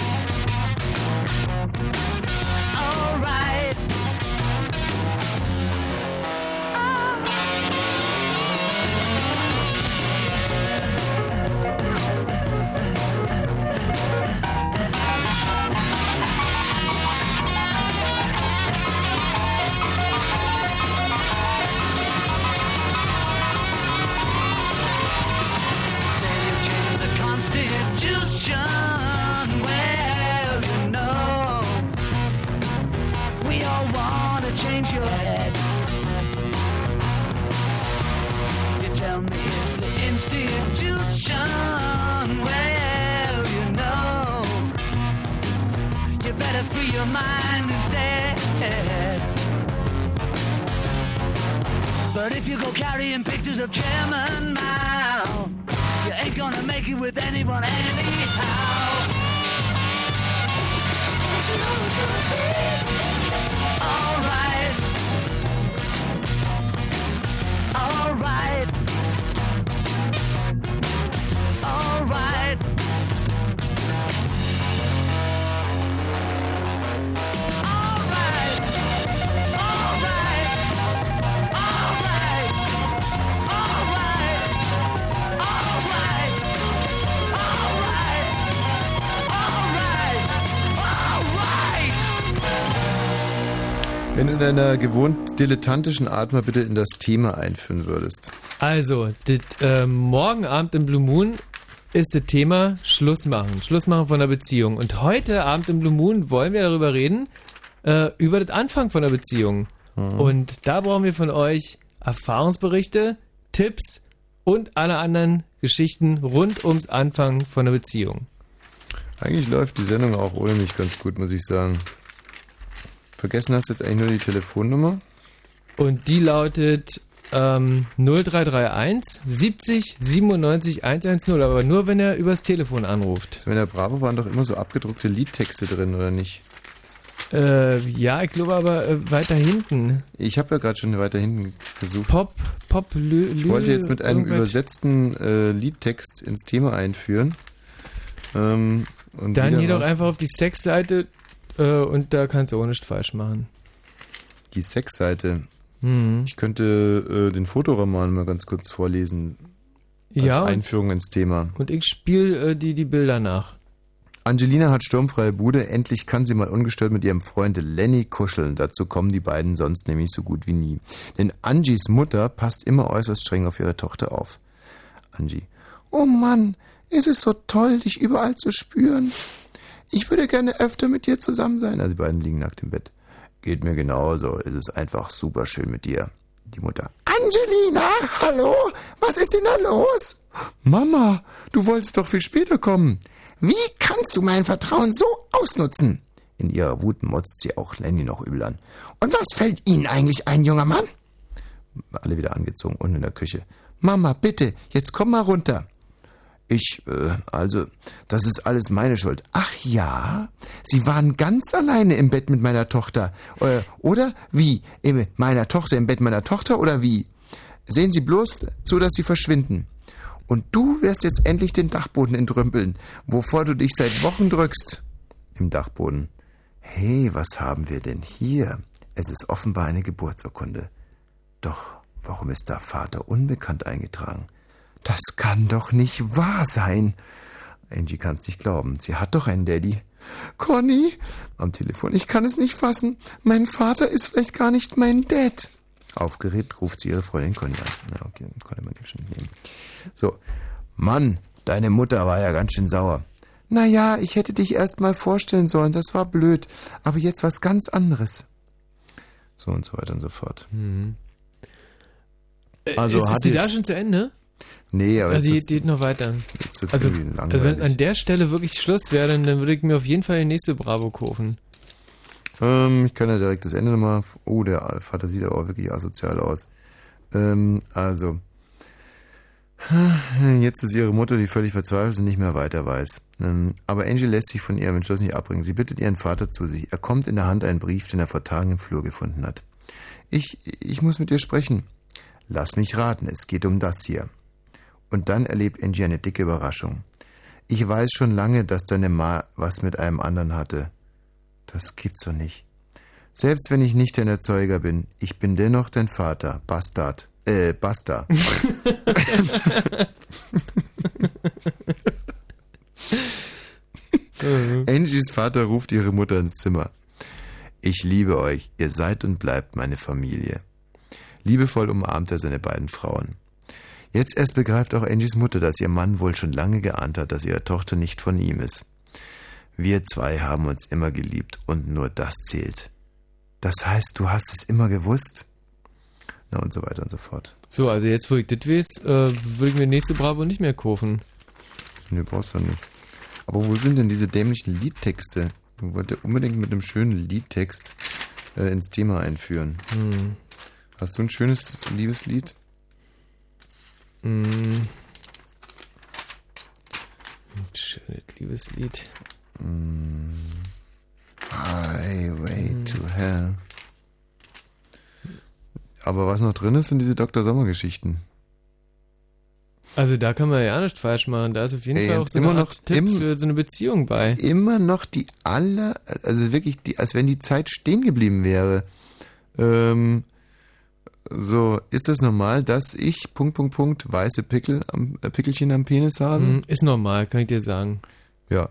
It's institution. Well, you know, you better free your mind instead. But if you go carrying pictures of Chairman Mao, you ain't gonna make it with anyone anyhow. Alright. Alright. Wenn du in einer gewohnt dilettantischen Art mal bitte in das Thema einführen würdest. Also, das, äh, morgen Abend im Blue Moon ist das Thema Schluss machen. Schluss machen von einer Beziehung. Und heute Abend im Blue Moon wollen wir darüber reden, äh, über das Anfang von einer Beziehung. Mhm. Und da brauchen wir von euch Erfahrungsberichte, Tipps und alle anderen Geschichten rund ums Anfang von einer Beziehung. Eigentlich läuft die Sendung auch ohne mich ganz gut, muss ich sagen. Vergessen hast du jetzt eigentlich nur die Telefonnummer? Und die lautet ähm, 0331 70 97 110, aber nur wenn er übers Telefon anruft. Also in der Bravo waren doch immer so abgedruckte Liedtexte drin, oder nicht? Äh, ja, ich glaube aber äh, weiter hinten. Ich habe ja gerade schon weiter hinten gesucht. Pop, Pop, Lü, Ich wollte jetzt mit einem übersetzten äh, Liedtext ins Thema einführen. Ähm, und Dann doch einfach auf die Sexseite äh, und da kannst du auch nichts falsch machen. Die Sexseite. Mhm. Ich könnte äh, den Fotoroman mal ganz kurz vorlesen. Als Ja. Einführung ins Thema. Und ich spiele äh, die, die Bilder nach. Angelina hat sturmfreie Bude. Endlich kann sie mal ungestört mit ihrem Freund Lenny kuscheln. Dazu kommen die beiden sonst nämlich so gut wie nie. Denn Angies Mutter passt immer äußerst streng auf ihre Tochter auf. Angie. Oh Mann, ist es so toll, dich überall zu spüren. Ich würde gerne öfter mit dir zusammen sein. Also die beiden liegen nackt im Bett. Geht mir genauso. Es ist einfach super schön mit dir. Die Mutter. Angelina, hallo? Was ist denn da los? Mama, du wolltest doch viel später kommen. Wie kannst du mein Vertrauen so ausnutzen? In ihrer Wut motzt sie auch Lenny noch übel an. Und was fällt Ihnen eigentlich ein, junger Mann? Alle wieder angezogen und in der Küche. Mama, bitte, jetzt komm mal runter. Ich, äh, also, das ist alles meine Schuld. Ach ja? Sie waren ganz alleine im Bett mit meiner Tochter. Äh, oder wie? Im, meiner Tochter im Bett meiner Tochter oder wie? Sehen Sie bloß zu, dass Sie verschwinden. Und du wirst jetzt endlich den Dachboden entrümpeln, wovor du dich seit Wochen drückst. Im Dachboden. Hey, was haben wir denn hier? Es ist offenbar eine Geburtsurkunde. Doch, warum ist da Vater unbekannt eingetragen? Das kann doch nicht wahr sein. Angie kann es nicht glauben. Sie hat doch einen Daddy. Conny, am Telefon, ich kann es nicht fassen. Mein Vater ist vielleicht gar nicht mein Dad. Aufgeregt ruft sie ihre Freundin Conny an. Ja, okay, konnte man schon nehmen. So, Mann, deine Mutter war ja ganz schön sauer. Na ja, ich hätte dich erst mal vorstellen sollen, das war blöd. Aber jetzt was ganz anderes. So und so weiter und so fort. Also ist, hat ist die da schon zu Ende? Nee, aber also die geht noch weiter. Also, also wenn an der Stelle wirklich Schluss wäre, dann, dann würde ich mir auf jeden Fall die nächste Bravo kaufen. Ähm, ich kann ja direkt das Ende nochmal. Oh, der Vater sieht aber auch wirklich asozial aus. Ähm, also. Jetzt ist ihre Mutter, die völlig verzweifelt ist und nicht mehr weiter weiß. Ähm, aber Angie lässt sich von ihrem Entschluss nicht abbringen. Sie bittet ihren Vater zu sich. Er kommt in der Hand einen Brief, den er vor Tagen im Flur gefunden hat. Ich, ich muss mit dir sprechen. Lass mich raten, es geht um das hier. Und dann erlebt Angie eine dicke Überraschung. Ich weiß schon lange, dass deine Ma was mit einem anderen hatte. Das gibt's doch nicht. Selbst wenn ich nicht dein Erzeuger bin, ich bin dennoch dein Vater. Bastard. Äh, Basta. Angies Vater ruft ihre Mutter ins Zimmer. Ich liebe euch, ihr seid und bleibt meine Familie. Liebevoll umarmt er seine beiden Frauen. Jetzt erst begreift auch Angies Mutter, dass ihr Mann wohl schon lange geahnt hat, dass ihre Tochter nicht von ihm ist. Wir zwei haben uns immer geliebt und nur das zählt. Das heißt, du hast es immer gewusst? Na und so weiter und so fort. So, also jetzt, wo ich das weiß, äh, würde ich mir nächste Bravo nicht mehr kaufen. Nee, brauchst du nicht. Aber wo sind denn diese dämlichen Liedtexte? Ich wollte unbedingt mit einem schönen Liedtext äh, ins Thema einführen. Hm. Hast du ein schönes Liebeslied? Ein schönes Liebeslied. Mm. Highway to Hell. Aber was noch drin ist, sind diese Dr. Sommer-Geschichten. Also da kann man ja nicht falsch machen. Da ist auf jeden Ey, Fall auch so immer noch Tipp im- für so eine Beziehung bei. Immer noch die aller, also wirklich, die, als wenn die Zeit stehen geblieben wäre. Ähm, so, ist das normal, dass ich, Punkt, Punkt, Punkt, weiße Pickel am, äh, Pickelchen am Penis habe? Hm, ist normal, kann ich dir sagen. Ja.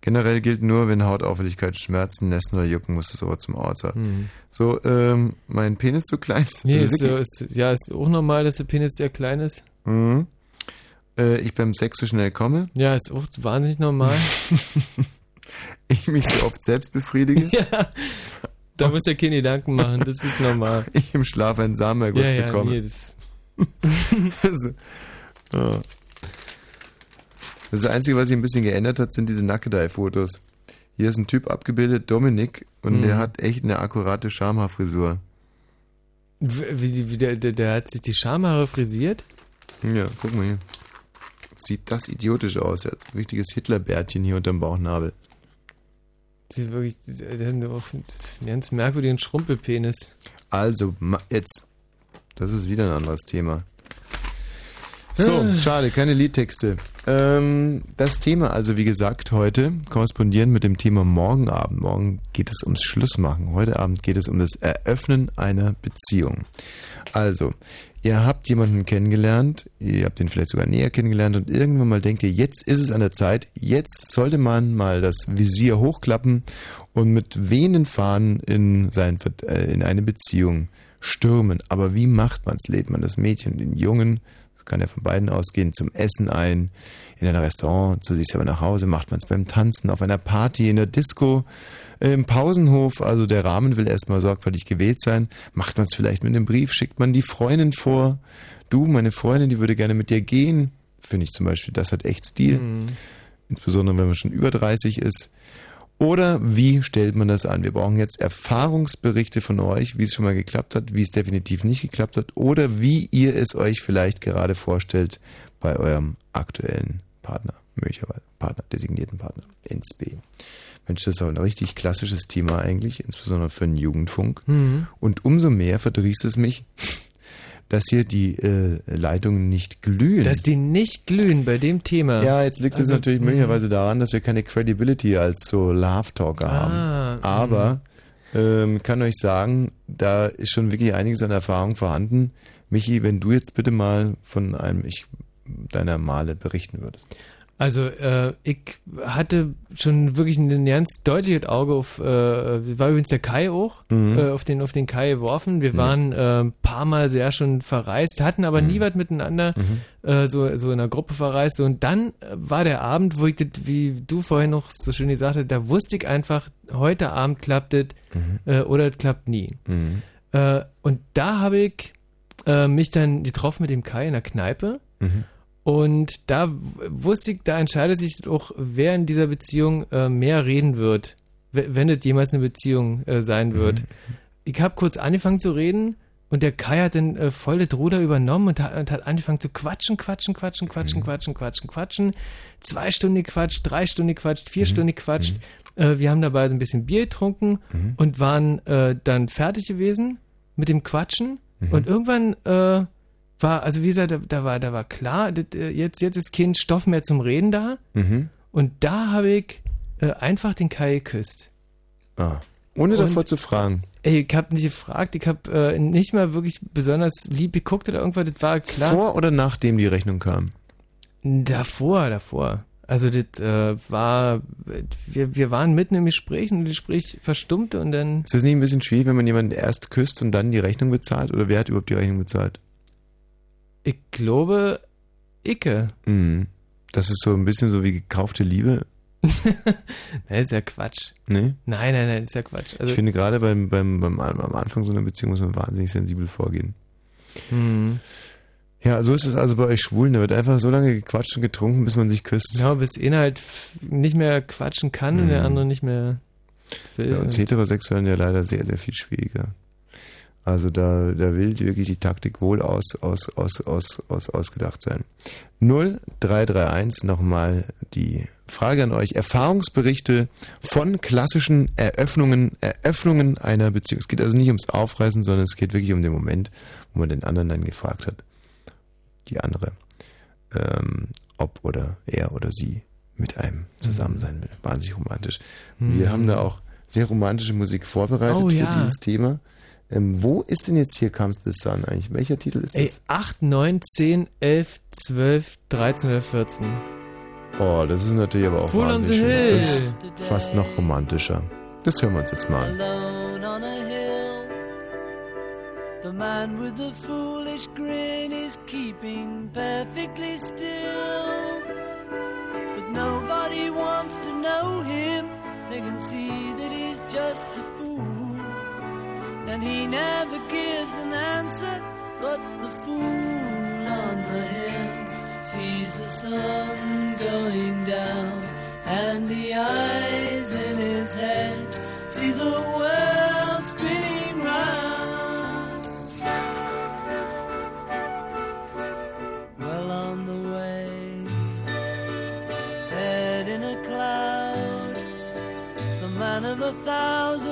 Generell gilt nur, wenn Hautauffälligkeit, Schmerzen, Nässen oder Jucken, musst du sofort zum Arzt. Hm. So, ähm, mein Penis zu klein ist. Nee, Also ist, so, ist, ja, ist auch normal, dass der Penis sehr klein ist. Mhm. Äh, ich beim Sex so schnell komme. Ja, ist auch wahnsinnig normal. ich mich so oft selbst befriedige. ja, da muss er keine Gedanken machen, das ist normal. Ich im Schlaf einen Samenerguss Ja, ja, bekomme. nee, das- also, ja. Das Einzige, was sich ein bisschen geändert hat, sind diese Nackedei-Fotos. Hier ist ein Typ abgebildet, Dominik, und Mhm. der hat echt eine akkurate Schamhaarfrisur. Wie, wie, wie der, der, der hat sich die Schamhaare frisiert? Ja, guck mal hier. Sieht das idiotisch aus. Er hat ein richtiges Hitlerbärtchen hier unterm Bauchnabel. Sieht wirklich, der hat einen ganz merkwürdigen Schrumpelpenis. Also, jetzt. Das ist wieder ein anderes Thema. So, Ah. schade, keine Liedtexte. Ähm, das Thema also, wie gesagt, heute korrespondieren mit dem Thema morgen Abend. Morgen geht es ums Schlussmachen. Heute Abend geht es um das Eröffnen einer Beziehung. Also, ihr habt jemanden kennengelernt, ihr habt ihn vielleicht sogar näher kennengelernt und irgendwann mal denkt ihr, jetzt ist es an der Zeit, jetzt sollte man mal das Visier hochklappen und mit wehenden Fahnen in, sein, äh, in eine Beziehung stürmen. Aber wie macht man es? Lädt man das Mädchen, den Jungen, kann ja von beiden ausgehen, zum Essen ein, in ein Restaurant, zu sich selber nach Hause, macht man es beim Tanzen, auf einer Party, in der Disco, im Pausenhof, also der Rahmen will erstmal sorgfältig gewählt sein, macht man es vielleicht mit einem Brief, schickt man die Freundin vor, du, meine Freundin, die würde gerne mit dir gehen, finde ich zum Beispiel, das hat echt Stil, Mhm. insbesondere wenn man schon über 30 ist. Oder wie stellt man das an? Wir brauchen jetzt Erfahrungsberichte von euch, wie es schon mal geklappt hat, wie es definitiv nicht geklappt hat oder wie ihr es euch vielleicht gerade vorstellt bei eurem aktuellen Partner, möglicherweise Partner, designierten Partner, ins B. Mensch, das ist auch ein richtig klassisches Thema eigentlich, insbesondere für den Jugendfunk. Mhm. Und umso mehr verdrießt es mich, dass hier die äh, Leitungen nicht glühen. Dass die nicht glühen bei dem Thema. Ja, jetzt liegt es Also, natürlich mh. möglicherweise daran, dass wir keine Credibility als so Love-Talker Ah, haben. Aber ähm, kann euch sagen, da ist schon wirklich einiges an Erfahrung vorhanden. Michi, wenn du jetzt bitte mal von einem ich, deiner Male berichten würdest. Also äh, ich hatte schon wirklich ein ganz deutliches Auge auf, äh, war übrigens der Kai auch, Mhm. äh, auf, den, auf den Kai geworfen. Wir waren äh, ein paar Mal sehr schon verreist, hatten aber nie was miteinander, äh, so, so in einer Gruppe verreist. Und dann äh, war der Abend, wo ich das, wie du vorhin noch so schön gesagt hast, da wusste ich einfach, heute Abend klappt es äh, oder es klappt nie. Mhm. Und da habe ich mich dann getroffen mit dem Kai in der Kneipe. Mhm. Und da wusste ich, da entscheidet sich auch, wer in dieser Beziehung äh, mehr reden wird, wenn es jemals eine Beziehung äh, sein wird. Ich habe kurz angefangen zu reden und der Kai hat dann äh, voll das Ruder übernommen und hat, und hat angefangen zu quatschen, quatschen, quatschen, quatschen, quatschen, quatschen, quatschen. Zwei Stunden gequatscht, drei Stunden gequatscht, vier Stunden gequatscht. Äh, wir haben dabei so ein bisschen Bier getrunken und waren äh, dann fertig gewesen mit dem Quatschen. Und irgendwann äh, war, also wie gesagt, da, da war, da war klar, das, äh, jetzt, jetzt ist kein Stoff mehr zum Reden da. Mhm. Und da habe ich äh, einfach den Kai geküsst. Ah. Ohne Und- davor zu fragen. Ey, ich habe nicht gefragt, ich habe äh, nicht mal wirklich besonders lieb geguckt oder irgendwas, das war klar. Vor oder nachdem die Rechnung kam? Davor, davor. Also das äh, war, wir, wir waren mitten im Gespräch und das Gespräch verstummte und dann, Ist das nicht ein bisschen schwierig, wenn man jemanden erst küsst und dann die Rechnung bezahlt? Oder wer hat überhaupt die Rechnung bezahlt? Ich glaube, Icke. Mhm. Das ist so ein bisschen so wie gekaufte Liebe. Nein, ist ja Quatsch. Nee? Nein, nein, nein, ist ja Quatsch. Also, ich finde gerade beim, beim, beim, am Anfang so einer Beziehung muss man wahnsinnig sensibel vorgehen. Mhm. Ja, so ist es also bei euch Schwulen. Da wird einfach so lange gequatscht und getrunken, bis man sich küsst. Genau, bis einer halt nicht mehr quatschen kann und Mhm. der andere nicht mehr will. Bei uns Heterosexuellen ja leider sehr, sehr viel schwieriger. Also da, da will wirklich die Taktik wohl aus, aus, aus, aus, aus, ausgedacht sein. 0331 nochmal die Frage an euch. Erfahrungsberichte von klassischen Eröffnungen, Eröffnungen einer Beziehung. Es geht also nicht ums Aufreißen, sondern es geht wirklich um den Moment, wo man den anderen dann gefragt hat, die andere, ähm, ob oder er oder sie mit einem zusammen sein will. Wahnsinnig romantisch. Wir Mhm. haben da auch sehr romantische Musik vorbereitet Oh, für ja. dieses Thema. Ähm, wo ist denn jetzt hier Comes the Sun eigentlich? Welcher Titel ist Ey, das? 8, 9, 10, 11, 12, 13 oder 14. Oh, das ist natürlich aber auch wahnsinnig schön. Das ist fast noch romantischer. Das hören wir uns jetzt mal alone on a hill. The man with the foolish grin is keeping perfectly still. But nobody wants to know him. They can see that he's just a fool. And he never gives an answer, but the fool on the hill sees the sun going down. And the eyes in his head see the world spinning round. Well on the way, head in a cloud, the man of a thousand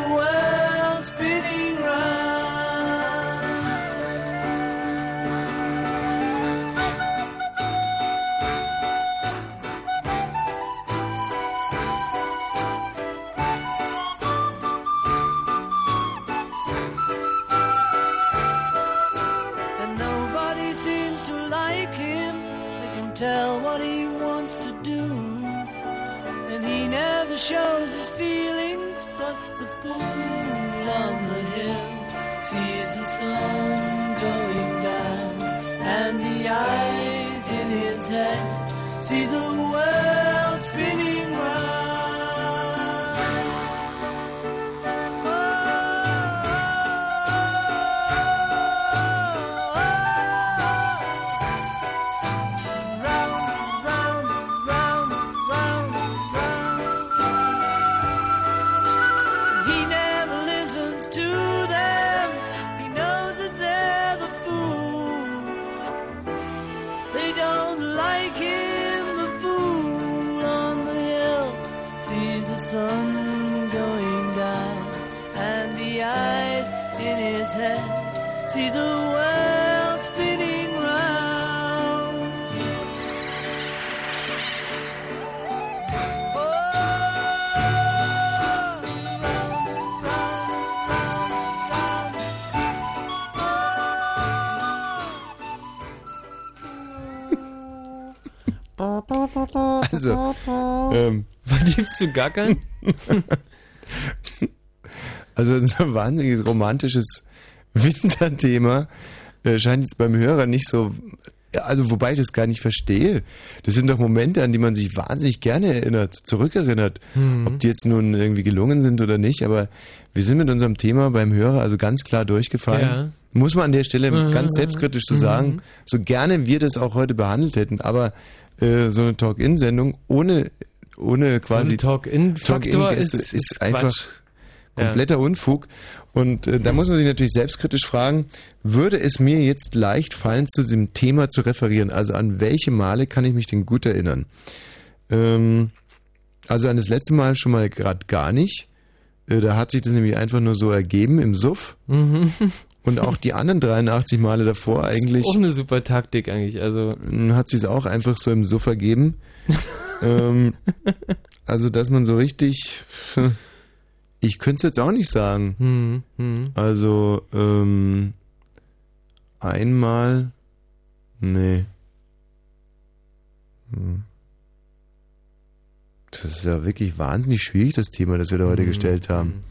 head Also, ähm, War die zu gackern? Also ein so wahnsinniges romantisches Winterthema äh, scheint jetzt beim Hörer nicht so. Also wobei ich das gar nicht verstehe. Das sind doch Momente, an die man sich wahnsinnig gerne erinnert, zurückerinnert. Mhm. Ob die jetzt nun irgendwie gelungen sind oder nicht, aber wir sind mit unserem Thema beim Hörer also ganz klar durchgefallen. Ja. Muss man an der Stelle Mhm. ganz selbstkritisch zu Mhm. sagen, so gerne wir das auch heute behandelt hätten, aber äh, so eine Talk-In-Sendung ohne, ohne quasi Talk-In-Faktor Talk-In-Gäste ist- ist, ist einfach Quatsch. Ja. kompletter Unfug. Und äh, da muss man sich natürlich selbstkritisch fragen, würde es mir jetzt leicht fallen, zu diesem Thema zu referieren? Also an welche Male kann ich mich denn gut erinnern? Ähm, also an das letzte Mal schon mal gerade gar nicht. Äh, da hat sich das nämlich einfach nur so ergeben im Suff. Mhm. Und auch die anderen 83 Male davor eigentlich Auch eine super Taktik eigentlich. Also hat sich es auch einfach so im Suff ergeben. ähm, also dass man so richtig, ich könnte es jetzt auch nicht sagen. Hm, hm. Also ähm, einmal, nee. Hm. Das ist ja wirklich wahnsinnig schwierig, das Thema, das wir da heute Mhm. gestellt haben.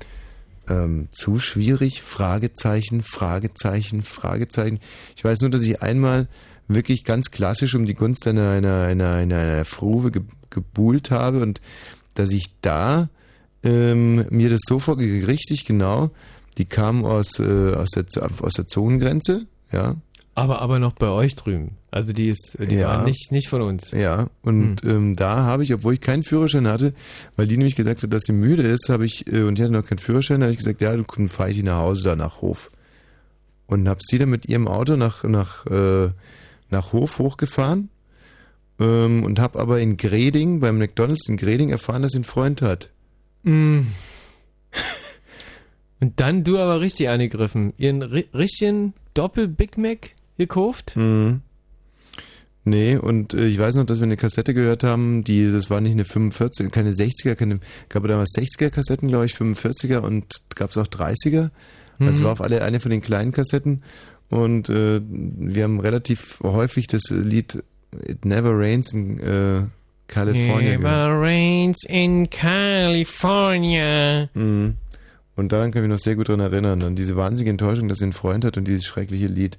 Ähm, zu schwierig? Fragezeichen, Fragezeichen, Fragezeichen. Ich weiß nur, dass ich einmal wirklich ganz klassisch um die Gunst einer, einer, einer, einer, einer Fruve ge gebuhlt habe und dass ich da ähm, mir das so vorgehe, richtig genau, die kamen aus, äh, aus, der, aus der Zonengrenze, ja, aber aber noch bei euch drüben. Also die ist die Ja. war nicht nicht von uns. Ja, und ähm, da habe ich, obwohl ich keinen Führerschein hatte, weil die nämlich gesagt hat, dass sie müde ist, habe ich, äh, und die hatte noch keinen Führerschein, habe ich gesagt, ja, dann fahre ich die nach Hause da nach Hof. Und habe sie dann mit ihrem Auto nach, nach, äh, nach Hof hochgefahren ähm, und habe aber in Greding, beim McDonalds in Greding erfahren, dass sie einen Freund hat. Mm. Und dann du aber richtig angegriffen. Ihren ri richtigen Doppel-Big Mac gekauft? Mhm. Nee, und äh, ich weiß noch, dass wir eine Kassette gehört haben, die, das war nicht eine 45, keine 60er, keine, gab es damals 60er Kassetten, glaube ich, 45er und gab es auch 30er. Mhm. Also war auf alle eine von den kleinen Kassetten und äh, wir haben relativ häufig das Lied It Never Rains in äh, California gehört. Never rains in California. Mhm. Und daran kann ich mich noch sehr gut dran erinnern, an diese wahnsinnige Enttäuschung, dass sie einen Freund hat und dieses schreckliche Lied.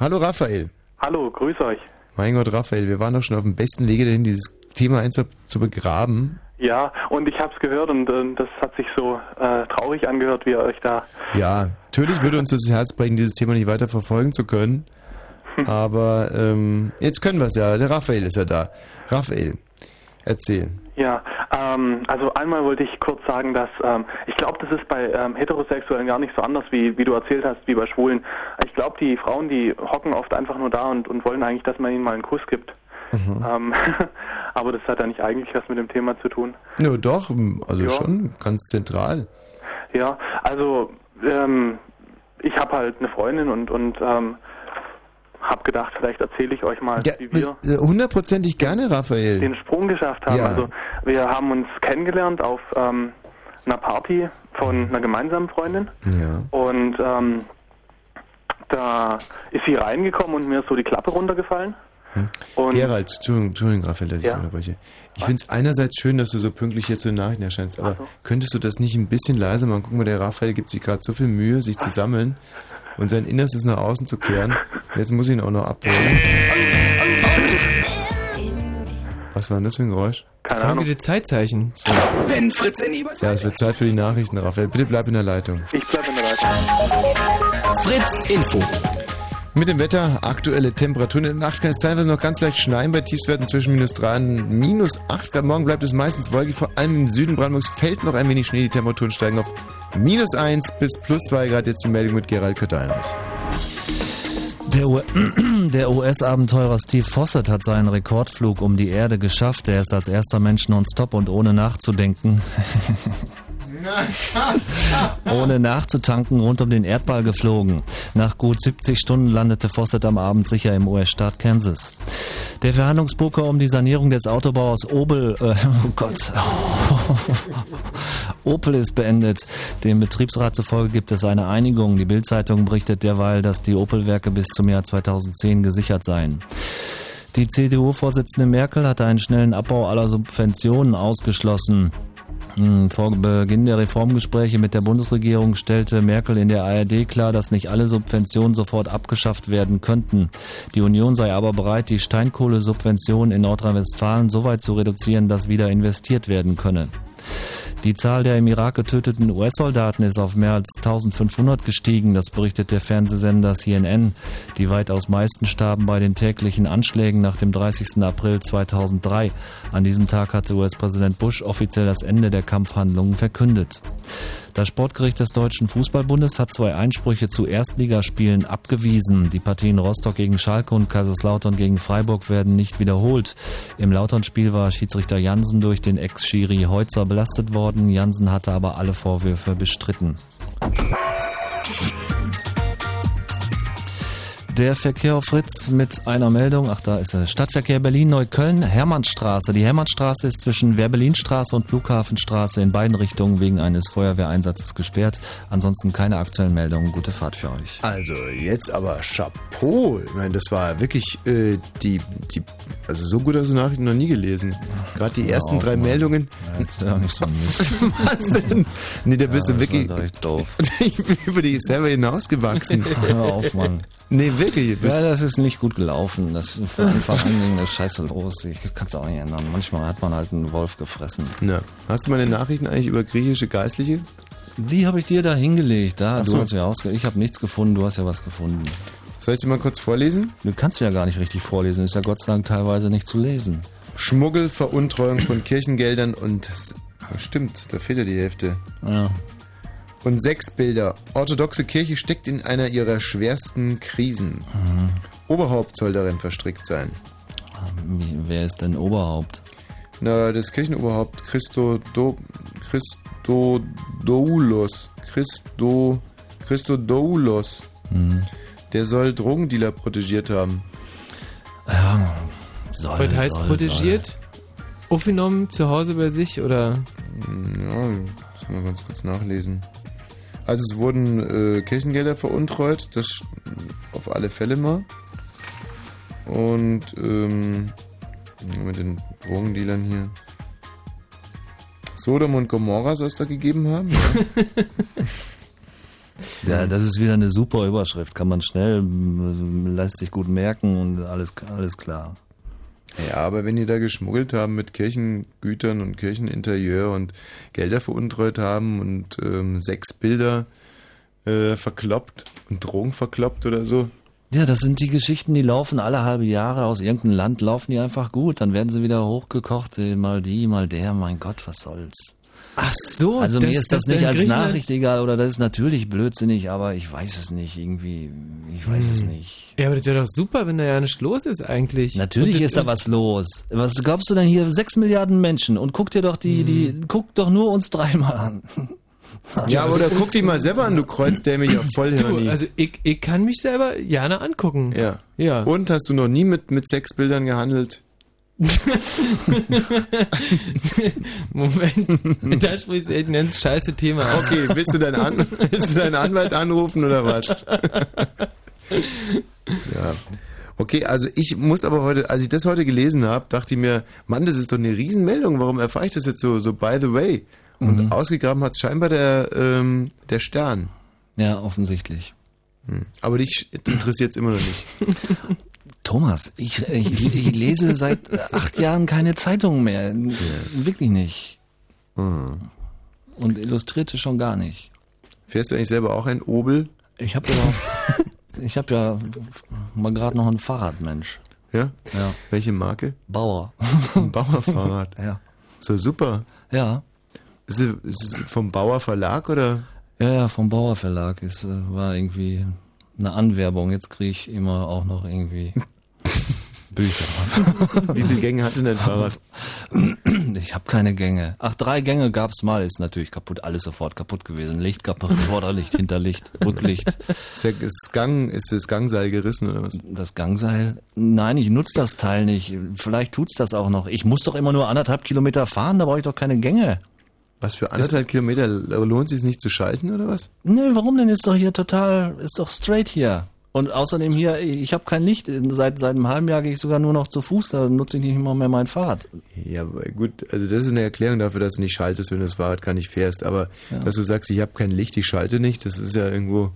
Hallo Raphael. Hallo, grüß euch. Mein Gott, Raphael, wir waren doch schon auf dem besten Wege dahin, dieses Thema eins zu, begraben. Ja, und ich habe es gehört und äh, das hat sich so äh, traurig angehört, wie ihr euch da. Ja, natürlich würde uns das Herz brechen, dieses Thema nicht weiter verfolgen zu können. Aber ähm, jetzt können wir es ja. Der Raphael ist ja da. Raphael, erzähl. Ja, ähm, also einmal wollte ich kurz sagen, dass ähm, ich glaube, das ist bei ähm, Heterosexuellen gar nicht so anders, wie, wie du erzählt hast, wie bei Schwulen. Ich glaube, die Frauen, die hocken oft einfach nur da und, und wollen eigentlich, dass man ihnen mal einen Kuss gibt. Ähm, aber das hat ja nicht eigentlich was mit dem Thema zu tun. Ja, doch, also Ja. schon ganz zentral. Ja, also ähm, ich habe halt eine Freundin und und ähm, habe gedacht, vielleicht erzähle ich euch mal, Ja, wie wir äh, hundertprozentig gerne, Raphael. den Sprung geschafft haben. Ja. Also wir haben uns kennengelernt auf ähm, einer Party von einer gemeinsamen Freundin Ja. und ähm, da ist sie reingekommen und mir ist so die Klappe runtergefallen. Und Gerald, Entschuldigung, Entschuldigung, Raphael, dass ich Ja. unterbreche. Ich finde es einerseits schön, dass du so pünktlich jetzt zu den Nachrichten erscheinst, aber könntest du das nicht ein bisschen leiser machen? Guck mal, der Raphael gibt sich gerade so viel Mühe, sich zu sammeln und sein Innerstes nach außen zu kehren. Jetzt muss ich ihn auch noch abholen. Was war denn das für ein Geräusch? Keine Folge der Zeitzeichen. Wenn Fritz in. Ja, es wird Zeit für die Nachrichten, Raphael. Bitte bleib in der Leitung. Ich bleib in der Leitung. Fritz Info. Mit dem Wetter, aktuelle Temperaturen. In der Nacht kann es teilweise noch ganz leicht schneien bei Tiefstwerten zwischen minus 3 und minus 8 Grad. Morgen bleibt es meistens wolkig, vor allem im Süden Brandenburgs fällt noch ein wenig Schnee. Die Temperaturen steigen auf minus 1 bis plus 2 Grad. Jetzt die Meldung mit Gerald Kötter-Heinrich. Der, US-Abenteurer Steve Fossett hat seinen Rekordflug um die Erde geschafft. Er ist als erster Mensch nonstop und ohne nachzudenken, ohne nachzutanken rund um den Erdball geflogen. Nach gut 70 Stunden landete Fossett am Abend sicher im US-Staat Kansas. Der Verhandlungspoker um die Sanierung des Autobauers Opel, äh, oh Gott, Opel ist beendet. Dem Betriebsrat zufolge gibt es eine Einigung. Die Bild-Zeitung berichtet derweil, dass die Opel-Werke bis zum Jahr 2010 gesichert seien. Die CDU-Vorsitzende Merkel hatte einen schnellen Abbau aller Subventionen ausgeschlossen. Hm, Vor Beginn der Reformgespräche mit der Bundesregierung stellte Merkel in der ARD klar, dass nicht alle Subventionen sofort abgeschafft werden könnten. Die Union sei aber bereit, die Steinkohlesubventionen in Nordrhein-Westfalen so weit zu reduzieren, dass wieder investiert werden könne. Die Zahl der im Irak getöteten US-Soldaten ist auf mehr als 1500 gestiegen, das berichtet der Fernsehsender CNN. Die weitaus meisten starben bei den täglichen Anschlägen nach dem 30. April 2003. An diesem Tag hatte US-Präsident Bush offiziell das Ende der Kampfhandlungen verkündet. Das Sportgericht des Deutschen Fußballbundes hat zwei Einsprüche zu Erstligaspielen abgewiesen. Die Partien Rostock gegen Schalke und Kaiserslautern gegen Freiburg werden nicht wiederholt. Im Lautern-Spiel war Schiedsrichter Jansen durch den Ex-Schiri Heutzer belastet worden. Jansen hatte aber alle Vorwürfe bestritten. Der Verkehr auf Fritz mit einer Meldung. Ach, da ist er. Stadtverkehr Berlin-Neukölln, Hermannstraße. Die Hermannstraße ist zwischen Werbelinstraße und Flughafenstraße in beiden Richtungen wegen eines Feuerwehreinsatzes gesperrt. Ansonsten keine aktuellen Meldungen. Gute Fahrt für euch. Also jetzt aber Chapeau. Ich meine, das war wirklich äh, die, die, also so gut hast du Nachrichten noch nie gelesen. Gerade die ersten auf, drei Mann. Meldungen. Ja, jetzt hör nicht so. Was denn? Nee, da bist Ja, du das wirklich war doof. ich bin über dich selber hinausgewachsen. Hör auf, Mann. Nee, wirklich. Ja, das ist nicht gut gelaufen. Das Anfang an ging das scheiße los. Ich kann es auch nicht ändern. Manchmal hat man halt einen Wolf gefressen. Na, hast du meine Nachrichten eigentlich über griechische Geistliche? Die habe ich dir da hingelegt. Da, Ach du so. hast ja ausge Ich habe nichts gefunden, du hast ja was gefunden. Soll ich dir mal kurz vorlesen? Du kannst ja gar nicht richtig vorlesen, ist ja Gott sei Dank teilweise nicht zu lesen. Schmuggel, Veruntreuung von Kirchengeldern und... Stimmt, da fehlt ja die Hälfte. Ja. Und sechs Bilder. Orthodoxe Kirche steckt in einer ihrer schwersten Krisen. Mhm. Oberhaupt soll darin verstrickt sein. Wie, wer ist denn Oberhaupt? Na, das Kirchenoberhaupt Christo Do, Christodoulos. Christo, Christodoulos. Mhm. Der soll Drogendealer protegiert haben. Ja, soll, Was heißt soll, protegiert? Aufgenommen zu Hause bei sich oder? Ja, muss mal ganz kurz nachlesen. Also es wurden äh, Kirchengelder veruntreut, das auf alle Fälle mal. Und ähm, mit den Drogendealern hier. Sodom und Gomorra soll es da gegeben haben. Ja. Das ist wieder eine super Überschrift. Kann man schnell, lässt sich gut merken und alles, alles klar. Ja, aber wenn die da geschmuggelt haben mit Kirchengütern und Kircheninterieur und Gelder veruntreut haben und ähm, sechs Bilder äh, verkloppt und Drogen verkloppt oder so. Ja, das sind die Geschichten, die laufen alle halbe Jahre aus irgendeinem Land, laufen die einfach gut. Dann werden sie wieder hochgekocht, äh, mal die, mal der. Mein Gott, was soll's. Ach so, Also mir ist das, nicht in als Nachricht egal oder das ist natürlich blödsinnig, aber ich weiß es nicht irgendwie. Ich weiß es Hm. nicht. Ja, aber das wäre doch super, wenn da ja nichts los ist eigentlich. Natürlich Und das- ist da was los. Was glaubst du denn hier? Sechs Milliarden Menschen und guck dir doch die, die, guck doch nur uns dreimal an. Ja, aber oder guck dich mal selber an, du kreuzdämlicher Vollhirni. Du, also ich, ich kann mich selber gerne angucken. ja. Ja. Und hast du noch nie mit, mit Sexbildern gehandelt? Moment, da sprichst du echt ein ganz scheiße Thema an. Okay, willst du deinen, an willst du deinen Anwalt anrufen oder was? ja. Okay, also ich muss aber heute, als ich das heute gelesen habe, dachte ich mir, Mann, das ist doch eine Riesenmeldung, warum erfahre ich das jetzt so, so by the way? Und Mhm. ausgegraben hat scheinbar der, ähm, der Stern. Ja, offensichtlich. Hm. Aber dich interessiert es immer noch nicht. Thomas, ich, ich, ich lese seit acht Jahren keine Zeitung mehr. Wirklich nicht. Und illustrierte schon gar nicht. Fährst du eigentlich selber auch ein Obel? Ich habe ja, ich habe ja mal gerade noch ein Fahrrad, Mensch. Ja? Ja. Welche Marke? Bauer. Ein Bauerfahrrad. Ja. So super. Ja. Ist es, ist es vom Bauer Verlag oder? Ja, ja, vom Bauer Verlag. Es äh, war irgendwie eine Anwerbung. Jetzt kriege ich immer auch noch irgendwie Bücher. Wie viele Gänge hat denn dein Fahrrad? Ich habe keine Gänge. Ach, drei Gänge gab's mal, ist natürlich kaputt, alles sofort kaputt gewesen. Licht kaputt, Vorderlicht, Hinterlicht, Rücklicht. Ist, Gang, ist das Gangseil gerissen oder was? Das Gangseil? Nein, ich nutze das Teil nicht. Vielleicht tut's das auch noch. Ich muss doch immer nur anderthalb Kilometer fahren, da brauche ich doch keine Gänge. Was für anderthalb Kilometer lohnt es sich nicht zu schalten oder was? Nö, warum denn? Ist doch hier total, ist doch straight hier. Und außerdem hier, ich habe kein Licht. Seit, seit einem halben Jahr gehe ich sogar nur noch zu Fuß, da nutze ich nicht immer mehr mein Fahrrad. Ja, gut, also das ist eine Erklärung dafür, dass du nicht schaltest, wenn du das Fahrrad gar nicht fährst. Aber Ja. dass du sagst, ich habe kein Licht, ich schalte nicht, das ist ja irgendwo.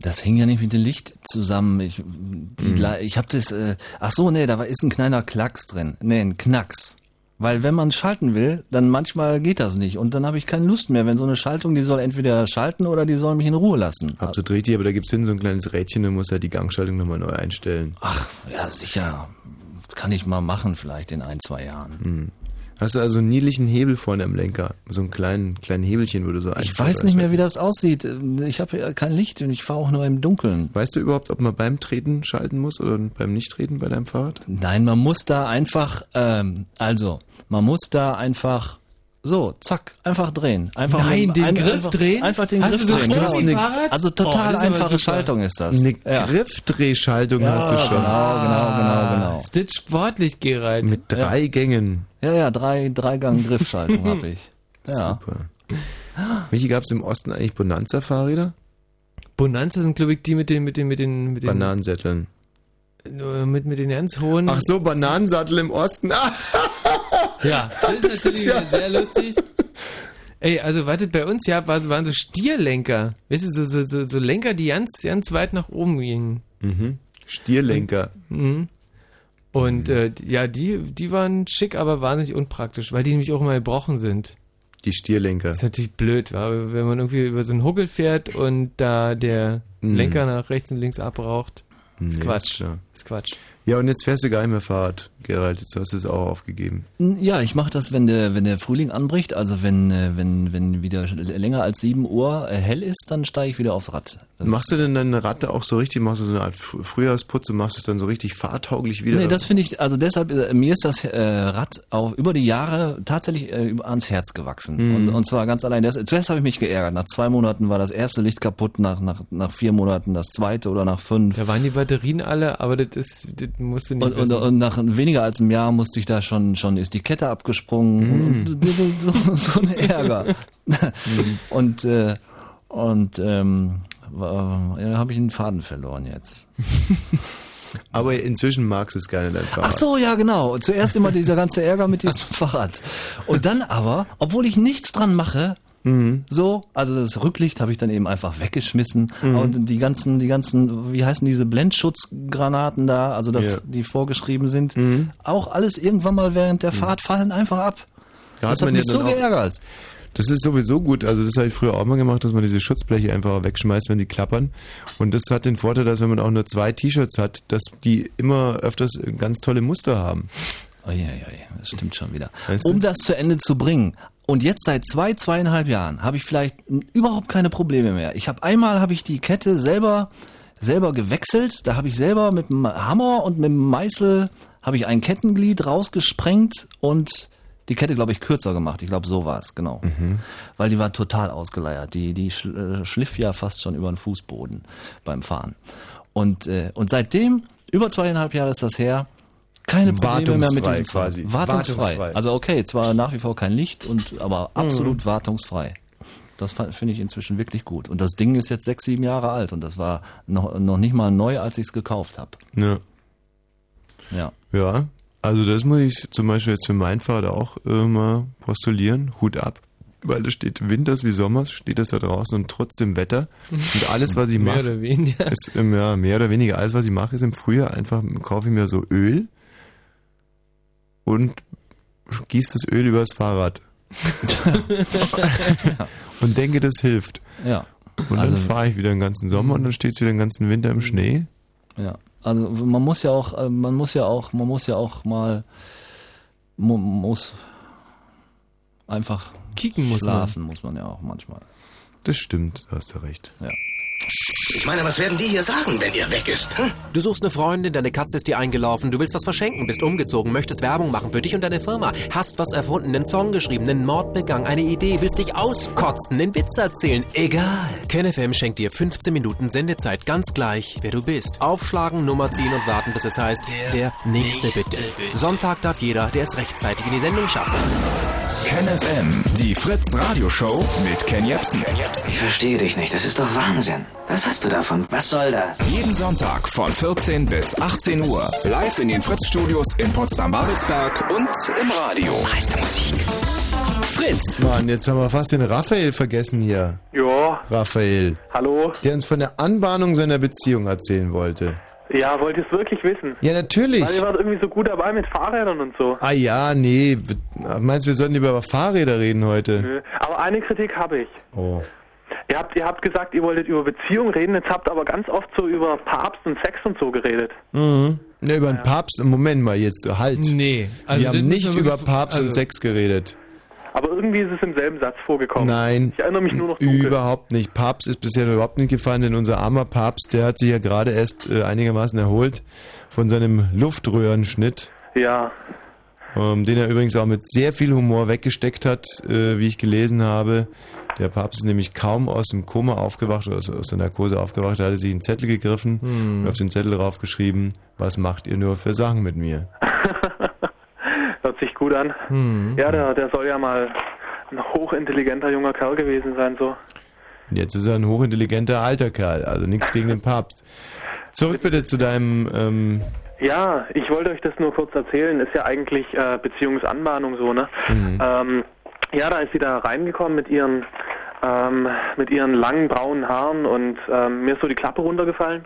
Das hing ja nicht mit dem Licht zusammen. Ich, die, Mhm. Ich habe das. Äh, ach so, nee, da war, ist ein kleiner Klacks drin. Nee, ein Knacks. Weil wenn man schalten will, dann manchmal geht das nicht. Und dann habe ich keine Lust mehr. Wenn so eine Schaltung, die soll entweder schalten oder die soll mich in Ruhe lassen. Absolut richtig, aber da gibt's hinten so ein kleines Rädchen, du musst halt die Gangschaltung nochmal neu einstellen. Ach, ja, sicher. Kann ich mal machen, vielleicht in ein, zwei Jahren. Hm. Hast du also einen niedlichen Hebel vorne am Lenker? So einen kleinen, kleinen Hebelchen, du so Ich weiß nicht mehr, wie das aussieht. Ich habe ja kein Licht und ich fahre auch nur im Dunkeln. Weißt du überhaupt, ob man beim Treten schalten muss oder beim Nichttreten bei deinem Fahrrad? Nein, man muss da einfach, ähm, also, man muss da einfach so, zack, einfach drehen. Einfach Nein, den ein- Griff einfach, drehen? Einfach den Hast Griff du so drehen. Profi- Genau. Fahrrad? Also total aber einfache. Schaltung ist das. Eine Ja. Griffdrehschaltung Ja, hast du schon. genau, genau, genau, genau. Ist das sportlich, Gerald? Mit drei Gängen. Ja, ja, drei, drei Gang Griffschaltung habe ich. Ja. Super. Michi, gab's im Osten eigentlich Bonanza-Fahrräder? Bonanza sind, glaube ich, die mit den, mit den, mit den, mit den, Bananensätteln. äh, mit, mit den ganz hohen. Ach so, Bananensattel im Osten. Ja, das ist natürlich ja- sehr lustig. Ey, also wartet, bei uns ja war, waren so Stierlenker. Weißt du, so, so, so, so Lenker, die ganz, ganz weit nach oben gingen. mhm. Stierlenker. Mhm. Und äh, die- ja, die, die waren schick, aber wahnsinnig unpraktisch, weil die nämlich auch immer gebrochen sind. Die Stierlenker. Das ist natürlich blöd, wa? wenn man irgendwie über so einen Huckel fährt und da der Mhm. Lenker nach rechts und links abraucht. Ist Nee, Quatsch. Ist Quatsch. Ja, und jetzt fährst du gar nicht mehr Fahrrad, Gerald. Jetzt hast du es auch aufgegeben. Ja, ich mache das, wenn der, wenn der Frühling anbricht, also wenn, äh, wenn, wenn wieder länger als 7 Uhr äh, hell ist, dann steige ich wieder aufs Rad. Das Machst du denn deine Ratte auch so richtig, machst du so eine Art Fr- Frühjahrsputz und machst es dann so richtig fahrtauglich wieder? Nee, das finde ich, also deshalb, äh, mir ist das Rad auch über die Jahre tatsächlich ans Herz gewachsen. Mhm. Und, und zwar ganz allein. Das, zuerst habe ich mich geärgert. Nach zwei Monaten war das erste Licht kaputt, nach, nach, nach vier Monaten das zweite oder nach fünf. Da waren die Batterien alle, aber das, ist, das musst du nicht Und, und, und nach weniger als einem Jahr musste ich da schon, schon ist die Kette abgesprungen und, und so, so ein Ärger. und äh, und ähm, ja, habe ich einen Faden verloren jetzt. Aber inzwischen magst du es gerne, dein Fahrrad. Ach so, ja genau. Zuerst immer dieser ganze Ärger mit diesem Fahrrad. Und dann aber, obwohl ich nichts dran mache, so, also das Rücklicht habe ich dann eben einfach weggeschmissen. Mhm. Und die ganzen, die ganzen, wie heißen diese Blendschutzgranaten da, also das, Ja. die vorgeschrieben sind, auch alles irgendwann mal während der Fahrt fallen einfach ab. Da das hat ja mich so geärgert. Das ist sowieso gut. Also das habe ich früher auch mal gemacht, dass man diese Schutzbleche einfach wegschmeißt, wenn die klappern. Und das hat den Vorteil, dass wenn man auch nur zwei T-Shirts hat, dass die immer öfters ganz tolle Muster haben. Uiuiui, das stimmt schon wieder. Weißt du? Um das zu Ende zu bringen. Und jetzt seit zwei, zweieinhalb Jahren habe ich vielleicht überhaupt keine Probleme mehr. Ich habe einmal habe ich die Kette selber selber gewechselt. Da habe ich selber mit dem Hammer und mit dem Meißel habe ich ein Kettenglied rausgesprengt und die Kette, glaube ich, kürzer gemacht. Ich glaube, so war es, genau. Weil die war total ausgeleiert. Die, die äh, schliff ja fast schon über den Fußboden beim Fahren. Und, äh, und seitdem, über zweieinhalb Jahre ist das her, keine Probleme mehr mit diesem Fahrrad. quasi. Wartungsfrei. Wartungsfrei. Also okay, zwar nach wie vor kein Licht, und aber absolut wartungsfrei. Das finde ich inzwischen wirklich gut. Und das Ding ist jetzt sechs, sieben Jahre alt und das war noch, noch nicht mal neu, als ich es gekauft habe. Ja. Ja. Ja, also das muss ich zum Beispiel jetzt für mein Fahrrad auch immer postulieren. Hut ab. Weil da steht Winters wie Sommers, steht das da draußen und trotzdem Wetter. Und alles, was ich Mehr mache, oder weniger. ist ja, mehr oder weniger, alles, was ich mache, ist im Frühjahr einfach, kaufe ich mir so Öl und gieße das Öl übers Fahrrad. und denke, das hilft. Ja. Und Also- dann fahre ich wieder den ganzen Sommer und dann steht es wieder den ganzen Winter im Schnee. Ja. Also man muss ja auch, äh, man muss ja auch, man muss ja auch mal mu muss einfach Kicken muss man. schlafen muss man ja auch manchmal. Das stimmt, da hast du recht. Ja. Ich meine, was werden die hier sagen, wenn er weg ist? Hm? Du suchst eine Freundin, deine Katze ist dir eingelaufen, du willst was verschenken, bist umgezogen, möchtest Werbung machen für dich und deine Firma, hast was erfunden, einen Song geschrieben, einen Mord begangen, eine Idee, willst dich auskotzen, einen Witz erzählen, egal. KenFM schenkt dir 15 Minuten Sendezeit, ganz gleich, wer du bist. Aufschlagen, Nummer ziehen und warten, bis es heißt, der, Nächste bitte. Sonntag darf jeder, der es rechtzeitig in die Sendung schafft. KenFM, die Fritz Radioshow mit Ken Jepsen. Ich verstehe dich nicht. Das ist doch Wahnsinn. Was hast du davon? Was soll das? Jeden Sonntag von 14 bis 18 Uhr. Live in den Fritz-Studios in Potsdam-Babelsberg und im Radio. Fritz! Mann, jetzt haben wir fast den Raphael vergessen hier. Ja, Raphael. hallo. Der uns von der Anbahnung seiner Beziehung erzählen wollte. Ja, wollt ihr es wirklich wissen? Ja, natürlich. Weil ihr wart irgendwie so gut dabei mit Fahrrädern und so. Ah ja, nee. Meinst du, wir sollten lieber über Fahrräder reden heute? Nö. Aber eine Kritik habe ich. Oh. Ihr habt, ihr habt gesagt, ihr wolltet über Beziehung reden, jetzt habt aber ganz oft so über Papst und Sex und so geredet. Mhm. Ne, über den Papst. Moment mal jetzt, halt. Nee. also wir haben nicht über Papst und also- Sex geredet. Aber irgendwie ist es im selben Satz vorgekommen. Nein. Ich erinnere mich nur noch dunkel. Überhaupt nicht. Papst ist bisher überhaupt nicht gefallen, denn unser armer Papst, der hat sich ja gerade erst äh, einigermaßen erholt von seinem Luftröhrenschnitt. Ja. Ähm, den er übrigens auch mit sehr viel Humor weggesteckt hat, äh, wie ich gelesen habe. Der Papst ist nämlich kaum aus dem Koma aufgewacht oder aus, der Narkose aufgewacht. Da hat er sich einen Zettel gegriffen Hm. und auf den Zettel draufgeschrieben, was macht ihr nur für Sachen mit mir? Hört sich gut an. Hm. Ja, der, der soll ja mal ein hochintelligenter junger Kerl gewesen sein, so. Und jetzt ist er ein hochintelligenter alter Kerl, also nichts gegen den Papst. Zurück bitte zu deinem, ähm, Ja, ich wollte euch das nur kurz erzählen. Ist ja eigentlich äh, Beziehungsanbahnung so, ne? Mhm. Ähm, ja, da ist sie da reingekommen mit ihren ähm, mit ihren langen braunen Haaren und ähm, mir ist so die Klappe runtergefallen.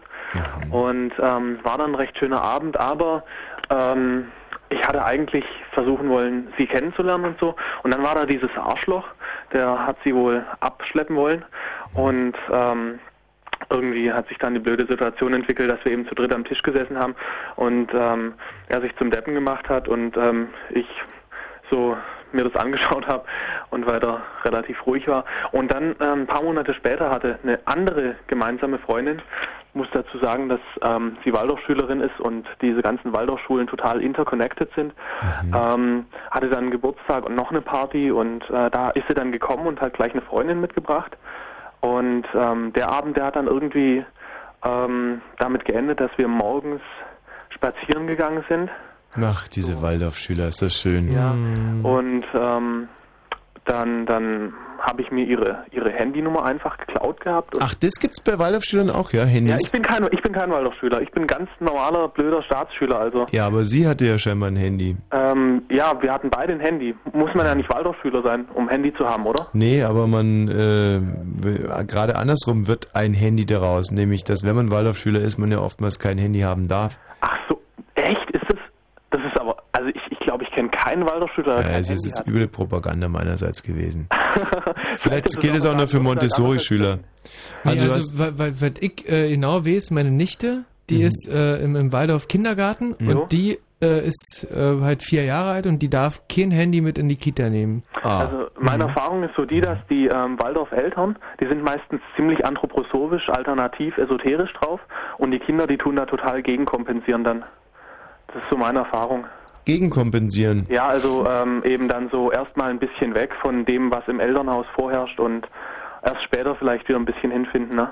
Und ähm, war dann ein recht schöner Abend, aber ähm, ich hatte eigentlich versuchen wollen, sie kennenzulernen und so. Und dann war da dieses Arschloch, der hat sie wohl abschleppen wollen. Und ähm, irgendwie hat sich dann die blöde Situation entwickelt, dass wir eben zu dritt am Tisch gesessen haben und ähm, er sich zum Deppen gemacht hat und ich so mir das angeschaut habe und weiter relativ ruhig war. Und dann ähm, ein paar Monate später hatte eine andere gemeinsame Freundin, muss dazu sagen, dass ähm, sie Waldorfschülerin ist und diese ganzen Waldorfschulen total interconnected sind, ähm, hatte dann einen Geburtstag und noch eine Party und äh, da ist sie dann gekommen und hat gleich eine Freundin mitgebracht. Und ähm, der Abend, der hat dann irgendwie ähm, damit geendet, dass wir morgens spazieren gegangen sind Ach, diese Waldorfschüler, ist das schön. ja. Und ähm, dann, dann habe ich mir ihre, ihre Handynummer einfach geklaut gehabt. Und Ach, das gibt's bei Waldorfschülern auch, ja? ja, Handys? ich bin kein, ich bin kein Waldorfschüler. Ich bin ganz normaler, blöder Staatsschüler. Also, Ja, aber sie hatte ja scheinbar ein Handy. ähm, ja, wir hatten beide ein Handy. Muss man ja nicht Waldorfschüler sein, um ein Handy zu haben, oder? Nee, aber man, äh, gerade andersrum wird ein Handy daraus, nämlich, dass wenn man Waldorfschüler ist, man ja oftmals kein Handy haben darf. Echt? Ist das? Das ist aber, also ich, ich glaube, ich kenne keinen Waldorfschüler, der Ja, kein es ist, Handy ist hat. üble Propaganda meinerseits gewesen. Vielleicht gilt es auch nur für Montessori-Schüler. Nee, Also, also, weil, weil, weil ich äh, genau weiß, meine Nichte, die Mhm. ist äh, im, im Waldorf Kindergarten Jo. und die äh, ist äh, halt vier Jahre alt und die darf kein Handy mit in die Kita nehmen. Ah. Also meine Erfahrung ist so die, dass die ähm, Waldorf-Eltern, die sind meistens ziemlich anthroposophisch, alternativ, esoterisch drauf und die Kinder, die tun da total gegenkompensieren dann. Das ist so meine Erfahrung. Gegenkompensieren. Ja, also ähm, eben dann so erstmal ein bisschen weg von dem, was im Elternhaus vorherrscht und erst später vielleicht wieder ein bisschen hinfinden, ne?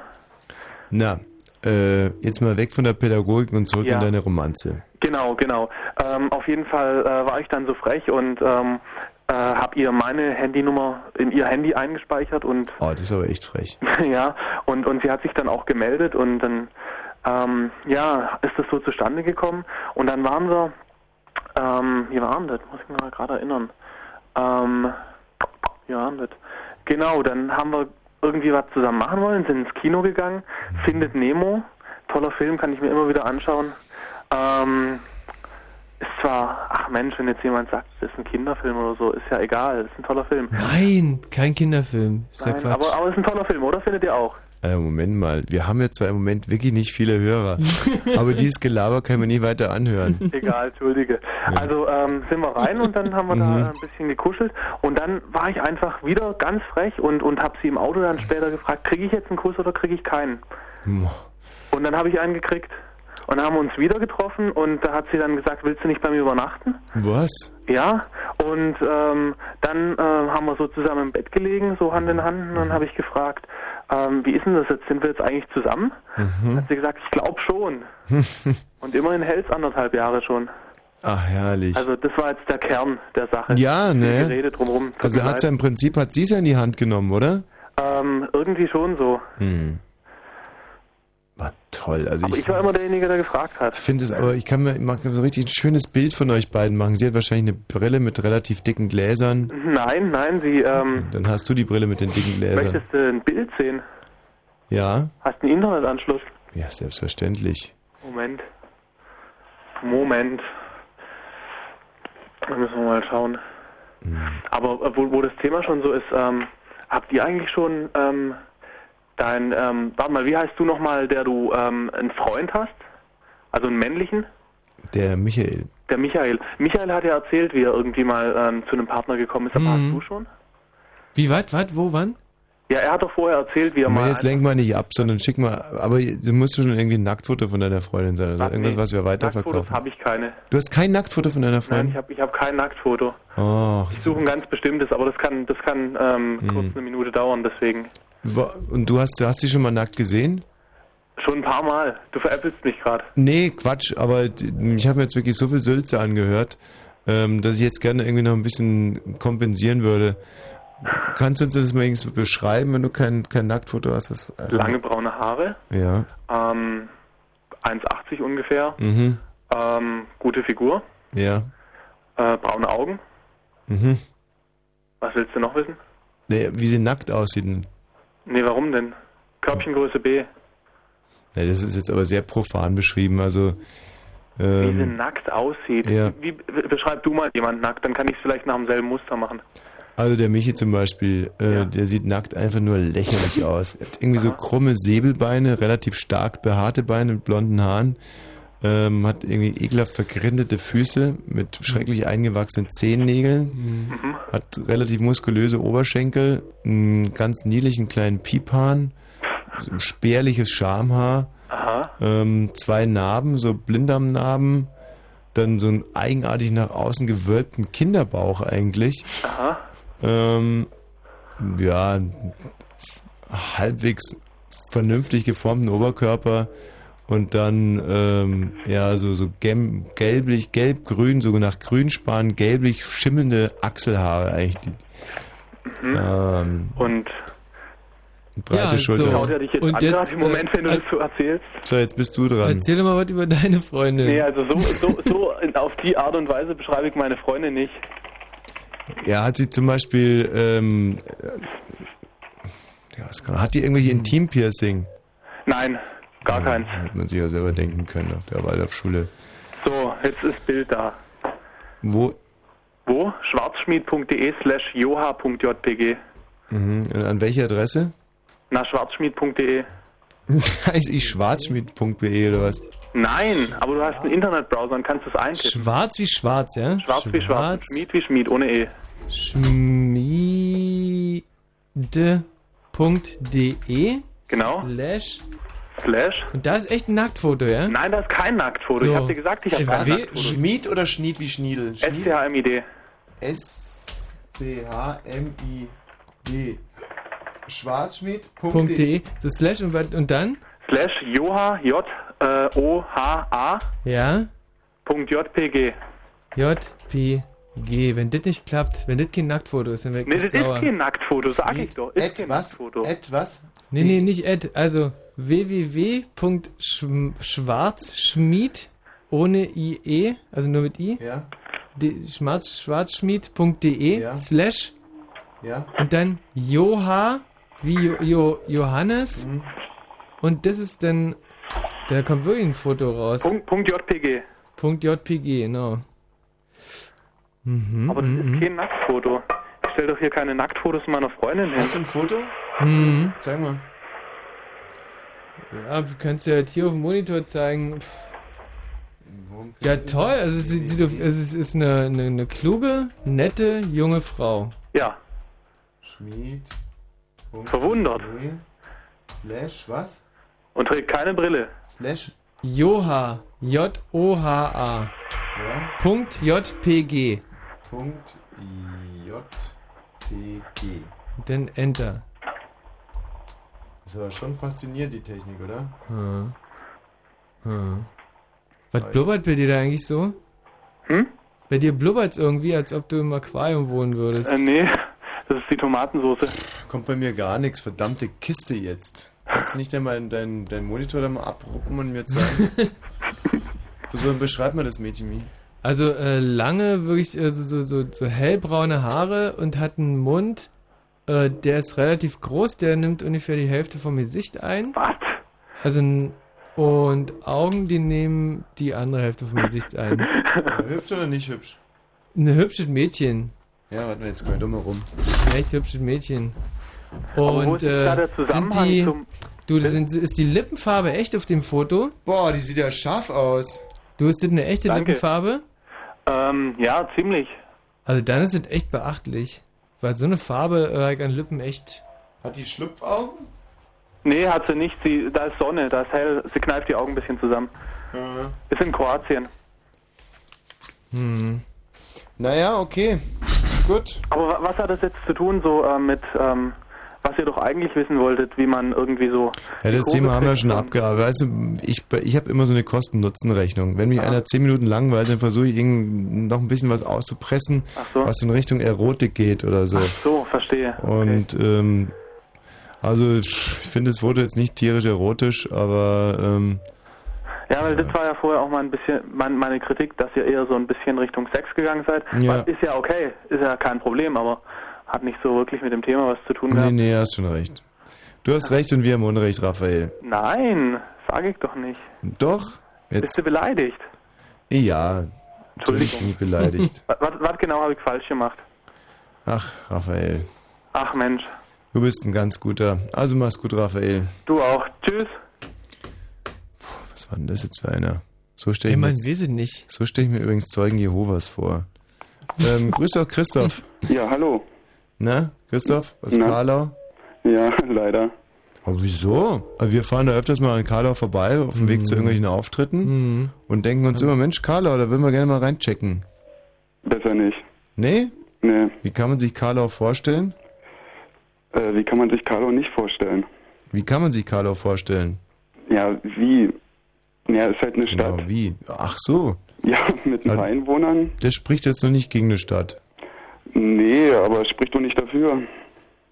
Na, äh, jetzt mal weg von der Pädagogik und zurück Ja. in deine Romanze. Genau, genau. Ähm, auf jeden Fall äh, war ich dann so frech und ähm, äh, habe ihr meine Handynummer in ihr Handy eingespeichert und Oh, das ist aber echt frech. ja, und, und sie hat sich dann auch gemeldet und dann, ähm, ja, ist das so zustande gekommen. Und dann waren wir, ähm, wie waren das? Muss ich mich mal gerade erinnern. Ähm, wie waren das? Genau, dann haben wir irgendwie was zusammen machen wollen, sind ins Kino gegangen, Findet Nemo, toller Film, kann ich mir immer wieder anschauen. Ähm, ist zwar, ach Mensch, wenn jetzt jemand sagt, das ist ein Kinderfilm oder so, ist ja egal, ist ein toller Film. Nein, kein Kinderfilm. Ist ja Nein, Quatsch. aber, aber ist ein toller Film, oder? Findet ihr auch? Äh, Moment mal, wir haben ja zwar im Moment wirklich nicht viele Hörer, aber dieses Gelaber können wir nie weiter anhören. Egal, entschuldige. Also ähm, sind wir rein und dann haben wir Mhm. da ein bisschen gekuschelt und dann war ich einfach wieder ganz frech und, und habe sie im Auto dann später gefragt, kriege ich jetzt einen Kuss oder kriege ich keinen? Und dann habe ich einen gekriegt und haben uns wieder getroffen und da hat sie dann gesagt, willst du nicht bei mir übernachten? Was? Ja, und ähm, dann äh, haben wir so zusammen im Bett gelegen, so Hand in Hand, und dann habe ich gefragt, ähm, wie ist denn das jetzt? Sind wir jetzt eigentlich zusammen? Dann hat sie gesagt, ich glaube schon. Und immerhin hält es anderthalb Jahre schon. Ach, herrlich. Also das war jetzt der Kern der Sache. ja, ne? Gerede drumherum. Also hat ja im Prinzip, hat sie es ja in die Hand genommen, oder? ähm, irgendwie schon so. Hm. War toll. Also Aber ich, ich war immer derjenige, der gefragt hat. ich finde es, aber ich kann mir mag so richtig ein schönes Bild von euch beiden machen. Sie hat wahrscheinlich eine Brille mit relativ dicken Gläsern. Nein, nein, sie, ähm, Dann hast du die Brille mit den dicken Gläsern. möchtest du ein Bild sehen? Ja? Hast du einen Internetanschluss? Ja, selbstverständlich. Moment. Moment. Da müssen wir mal schauen. Aber äh, wo, wo das Thema schon so ist, ähm, habt ihr eigentlich schon ähm, dein, ähm, warte mal, wie heißt du nochmal, der du ähm, einen Freund hast? Also einen männlichen? Der Michael. Der Michael. Michael hat ja erzählt, wie er irgendwie mal ähm, zu einem Partner gekommen ist. Aber Mhm. hast du schon? Wie weit, weit, wo, wann? Ja, er hat doch vorher erzählt, wie er Man, mal... jetzt lenk mal nicht ab, sondern schick mal, aber du musst schon irgendwie ein Nacktfoto von deiner Freundin sein. Also Ach, irgendwas, nee, was wir Nacktfotos weiterverkaufen. habe ich keine. Du hast kein Nacktfoto von deiner Nein, Freundin? ich habe ich hab kein Nacktfoto. Oh, Ich suche ein ganz bestimmtes, aber das kann, das kann ähm, Hm. kurz eine Minute dauern, deswegen. Und du hast, hast sie schon mal nackt gesehen? Schon ein paar Mal. Du veräppelst mich gerade. Nee, Quatsch, aber ich habe mir jetzt wirklich so viel Sülze angehört, ähm, dass ich jetzt gerne irgendwie noch ein bisschen kompensieren würde. Kannst du uns das mal irgendwie beschreiben, wenn du kein, kein Nacktfoto hast? Das Lange braune Haare, Ja. ähm, 1,80 ungefähr, Mhm. ähm, gute Figur, Ja. äh, braune Augen. Mhm. Was willst du noch wissen? Nee, wie sie nackt aussieht. Nee, warum denn? Körbchengröße B. Nee, das ist jetzt aber sehr profan beschrieben. Also. Wie sie Ähm, nackt aussieht. ja. Wie, be- beschreib du mal jemand nackt, dann kann ich es vielleicht nach demselben Muster machen. Also der Michi zum Beispiel, äh, der sieht nackt einfach nur lächerlich aus. Er hat irgendwie so krumme Säbelbeine, relativ stark behaarte Beine mit blonden Haaren. Ähm, hat irgendwie ekelhaft vergrindete Füße mit schrecklich eingewachsenen Zehennägeln. Mhm. Hat relativ muskulöse Oberschenkel, einen ganz niedlichen kleinen Piephahn, so ein spärliches Schamhaar, ähm, zwei Narben, so Blinddarmnarben, dann so einen eigenartig nach außen gewölbten Kinderbauch eigentlich. Aha. Ähm, ja, einen halbwegs vernünftig geformten Oberkörper und dann ähm, ja so so gem- gelblich, gelb-grün, so nach Grünspan, gelblich schimmelnde Achselhaare eigentlich. Die, ähm, Und breite Ja, Schulter. so. schaut er dich jetzt Und an jetzt, im Moment, wenn du äh, das so erzählst? So, jetzt bist du dran. Erzähl doch mal was über deine Freundin. Nee, also so, so, so auf die Art und Weise beschreibe ich meine Freundin nicht. Ja, hat sie zum Beispiel, ähm, äh, ja, was kann, hat die irgendwelche Intimpiercing? Nein, gar keins. Hätte man sich ja selber denken können auf der Waldorfschule. So, jetzt ist Bild da. Wo? Wo? schwarzschmied.de slash joha.jpg. Mhm. An welche Adresse? Na, schwarzschmied.de. Heißt ich schwarzschmied.de oder was? Nein, aber du hast einen Internetbrowser und kannst es eintippen. Schwarz wie schwarz, ja? Schwarz wie schwarz, Schmied wie Schmied, ohne E. Schmiede.de Genau. Slash. Slash. Und da ist echt ein Nacktfoto, ja? Nein, da ist kein Nacktfoto. So. Ich hab dir gesagt, ich habe Äh, kein Nacktfoto. Schmied oder Schnied wie Schniedel? SCHMID. S-C-H-M-I-D. Schwarzschmied.de. .de. So slash und, und dann? Slash Joha, J, äh, O, H, A, Ja? Punkt JPG. JPG. Wenn das nicht klappt, wenn das kein Nacktfoto ist, dann wäre ich Nee, das ist sauer. kein Nacktfoto, sag ich doch. Ist kein Nacktfoto. was? Nee, nee, nicht Ed. Also www.schwarzschmied ohne IE, also nur mit I. Ja. Schwarz, schwarzschmied.de Ja. slash Ja. und dann Joha wie jo, jo, Johannes Mhm. und das ist dann, da kommt wirklich ein Foto raus. Punkt, Punkt JPG. Punkt JPG, genau. Mhm, Aber das mhm, ist kein Nacktfoto. Ich stell doch hier keine Nacktfotos meiner Freundin hin. Hast du ein Foto? mhm. Zeig mal. Ja, du kannst ja hier auf dem Monitor zeigen. Ja, toll. Also es, sieht auf, also es ist eine, eine, eine kluge, nette, junge Frau. Ja. Schmied. Verwundert. Slash was? Und trägt keine Brille. Slash Joha. J-O-H-A. Ja. Punkt JPG. Punkt JPG. Und Dann Enter. Ist aber schon faszinierend, die Technik, oder? Hm. Hm. Was blubbert bei dir da eigentlich so? Hm? Bei dir blubbert's irgendwie, als ob du im Aquarium wohnen würdest. Äh, nee, das ist die Tomatensoße. Kommt bei mir gar nichts. Verdammte Kiste jetzt. Kannst du nicht einmal deinen dein Monitor da mal abruppen und mir zeigen? so, beschreib mal das Mädchen Mi. Also äh, lange, wirklich äh, so, so, so, so hellbraune Haare und hat einen Mund, äh, der ist relativ groß, der nimmt ungefähr die Hälfte vom Gesicht ein. Was? Also und Augen, die nehmen die andere Hälfte vom Gesicht ein. Hübsch oder nicht hübsch? Ein hübsches Mädchen. Ja, warte mal, jetzt komm ich dumm herum. Ein echt hübsches Mädchen. Aber wo Und ist äh, der sind die, zum- du, sind, ist die Lippenfarbe echt auf dem Foto? Boah, die sieht ja scharf aus. Du hast das eine echte Danke. Lippenfarbe? Ähm, ja, ziemlich. Also dann ist es echt beachtlich. Weil so eine Farbe äh, an Lippen echt... Hat die Schlupfaugen? Nee, hat sie nicht. Sie, da ist Sonne, da ist hell. Sie kneift die Augen ein bisschen zusammen. Ja. Ist in Kroatien. Hm. Naja, okay. Gut. Aber wa- was hat das jetzt zu tun so äh, mit, ähm, was ihr doch eigentlich wissen wolltet, wie man irgendwie so... Ja, das Thema haben wir schon abgearbeitet. Weißt du, ich, ich habe immer so eine Kosten-Nutzen-Rechnung. Wenn mich einer 10 Minuten langweilt, dann versuche ich irgend noch ein bisschen was auszupressen, so. was in Richtung Erotik geht oder so. So, verstehe. Und ähm, also ich finde das Foto jetzt nicht tierisch erotisch, aber ähm, Ja, weil das war ja vorher auch mal ein bisschen mein, meine Kritik, dass ihr eher so ein bisschen Richtung Sex gegangen seid. Ja. Ist ja okay, ist ja kein Problem, aber hat nicht so wirklich mit dem Thema was zu tun nee, gehabt. nee, hast schon recht. Du hast recht und wir haben Unrecht, Raphael. Nein, sage ich doch nicht. Doch, Bist jetzt du beleidigt? ja, natürlich bin ich beleidigt. Was, was genau habe ich falsch gemacht? Ach, Raphael. Ach Mensch, Du bist ein ganz guter. Also mach's gut, Raphael. du auch. Tschüss. Was war denn das jetzt für einer? So stelle ich, mir- weiß es nicht. so stell ich mir übrigens Zeugen Jehovas vor. Ähm, grüß doch Christoph. Ja, hallo. Na, Christoph aus Na? Karlau? Ja, leider. Aber wieso? Also Wir fahren da öfters mal an Karlau vorbei, auf dem Weg zu irgendwelchen Auftritten und denken uns immer, Mensch, Karlau, da würden wir gerne mal reinchecken. Besser nicht. Nee? Nee. Wie kann man sich Karlau vorstellen? Äh, wie kann man sich Karlau nicht vorstellen? Wie kann man sich Karlau vorstellen? Ja, wie? Ja, ist halt eine Stadt. Genau, wie? Ach so. Ja, mit ein paar Einwohnern. Das spricht jetzt noch nicht gegen eine Stadt. Nee, aber spricht doch nicht dafür.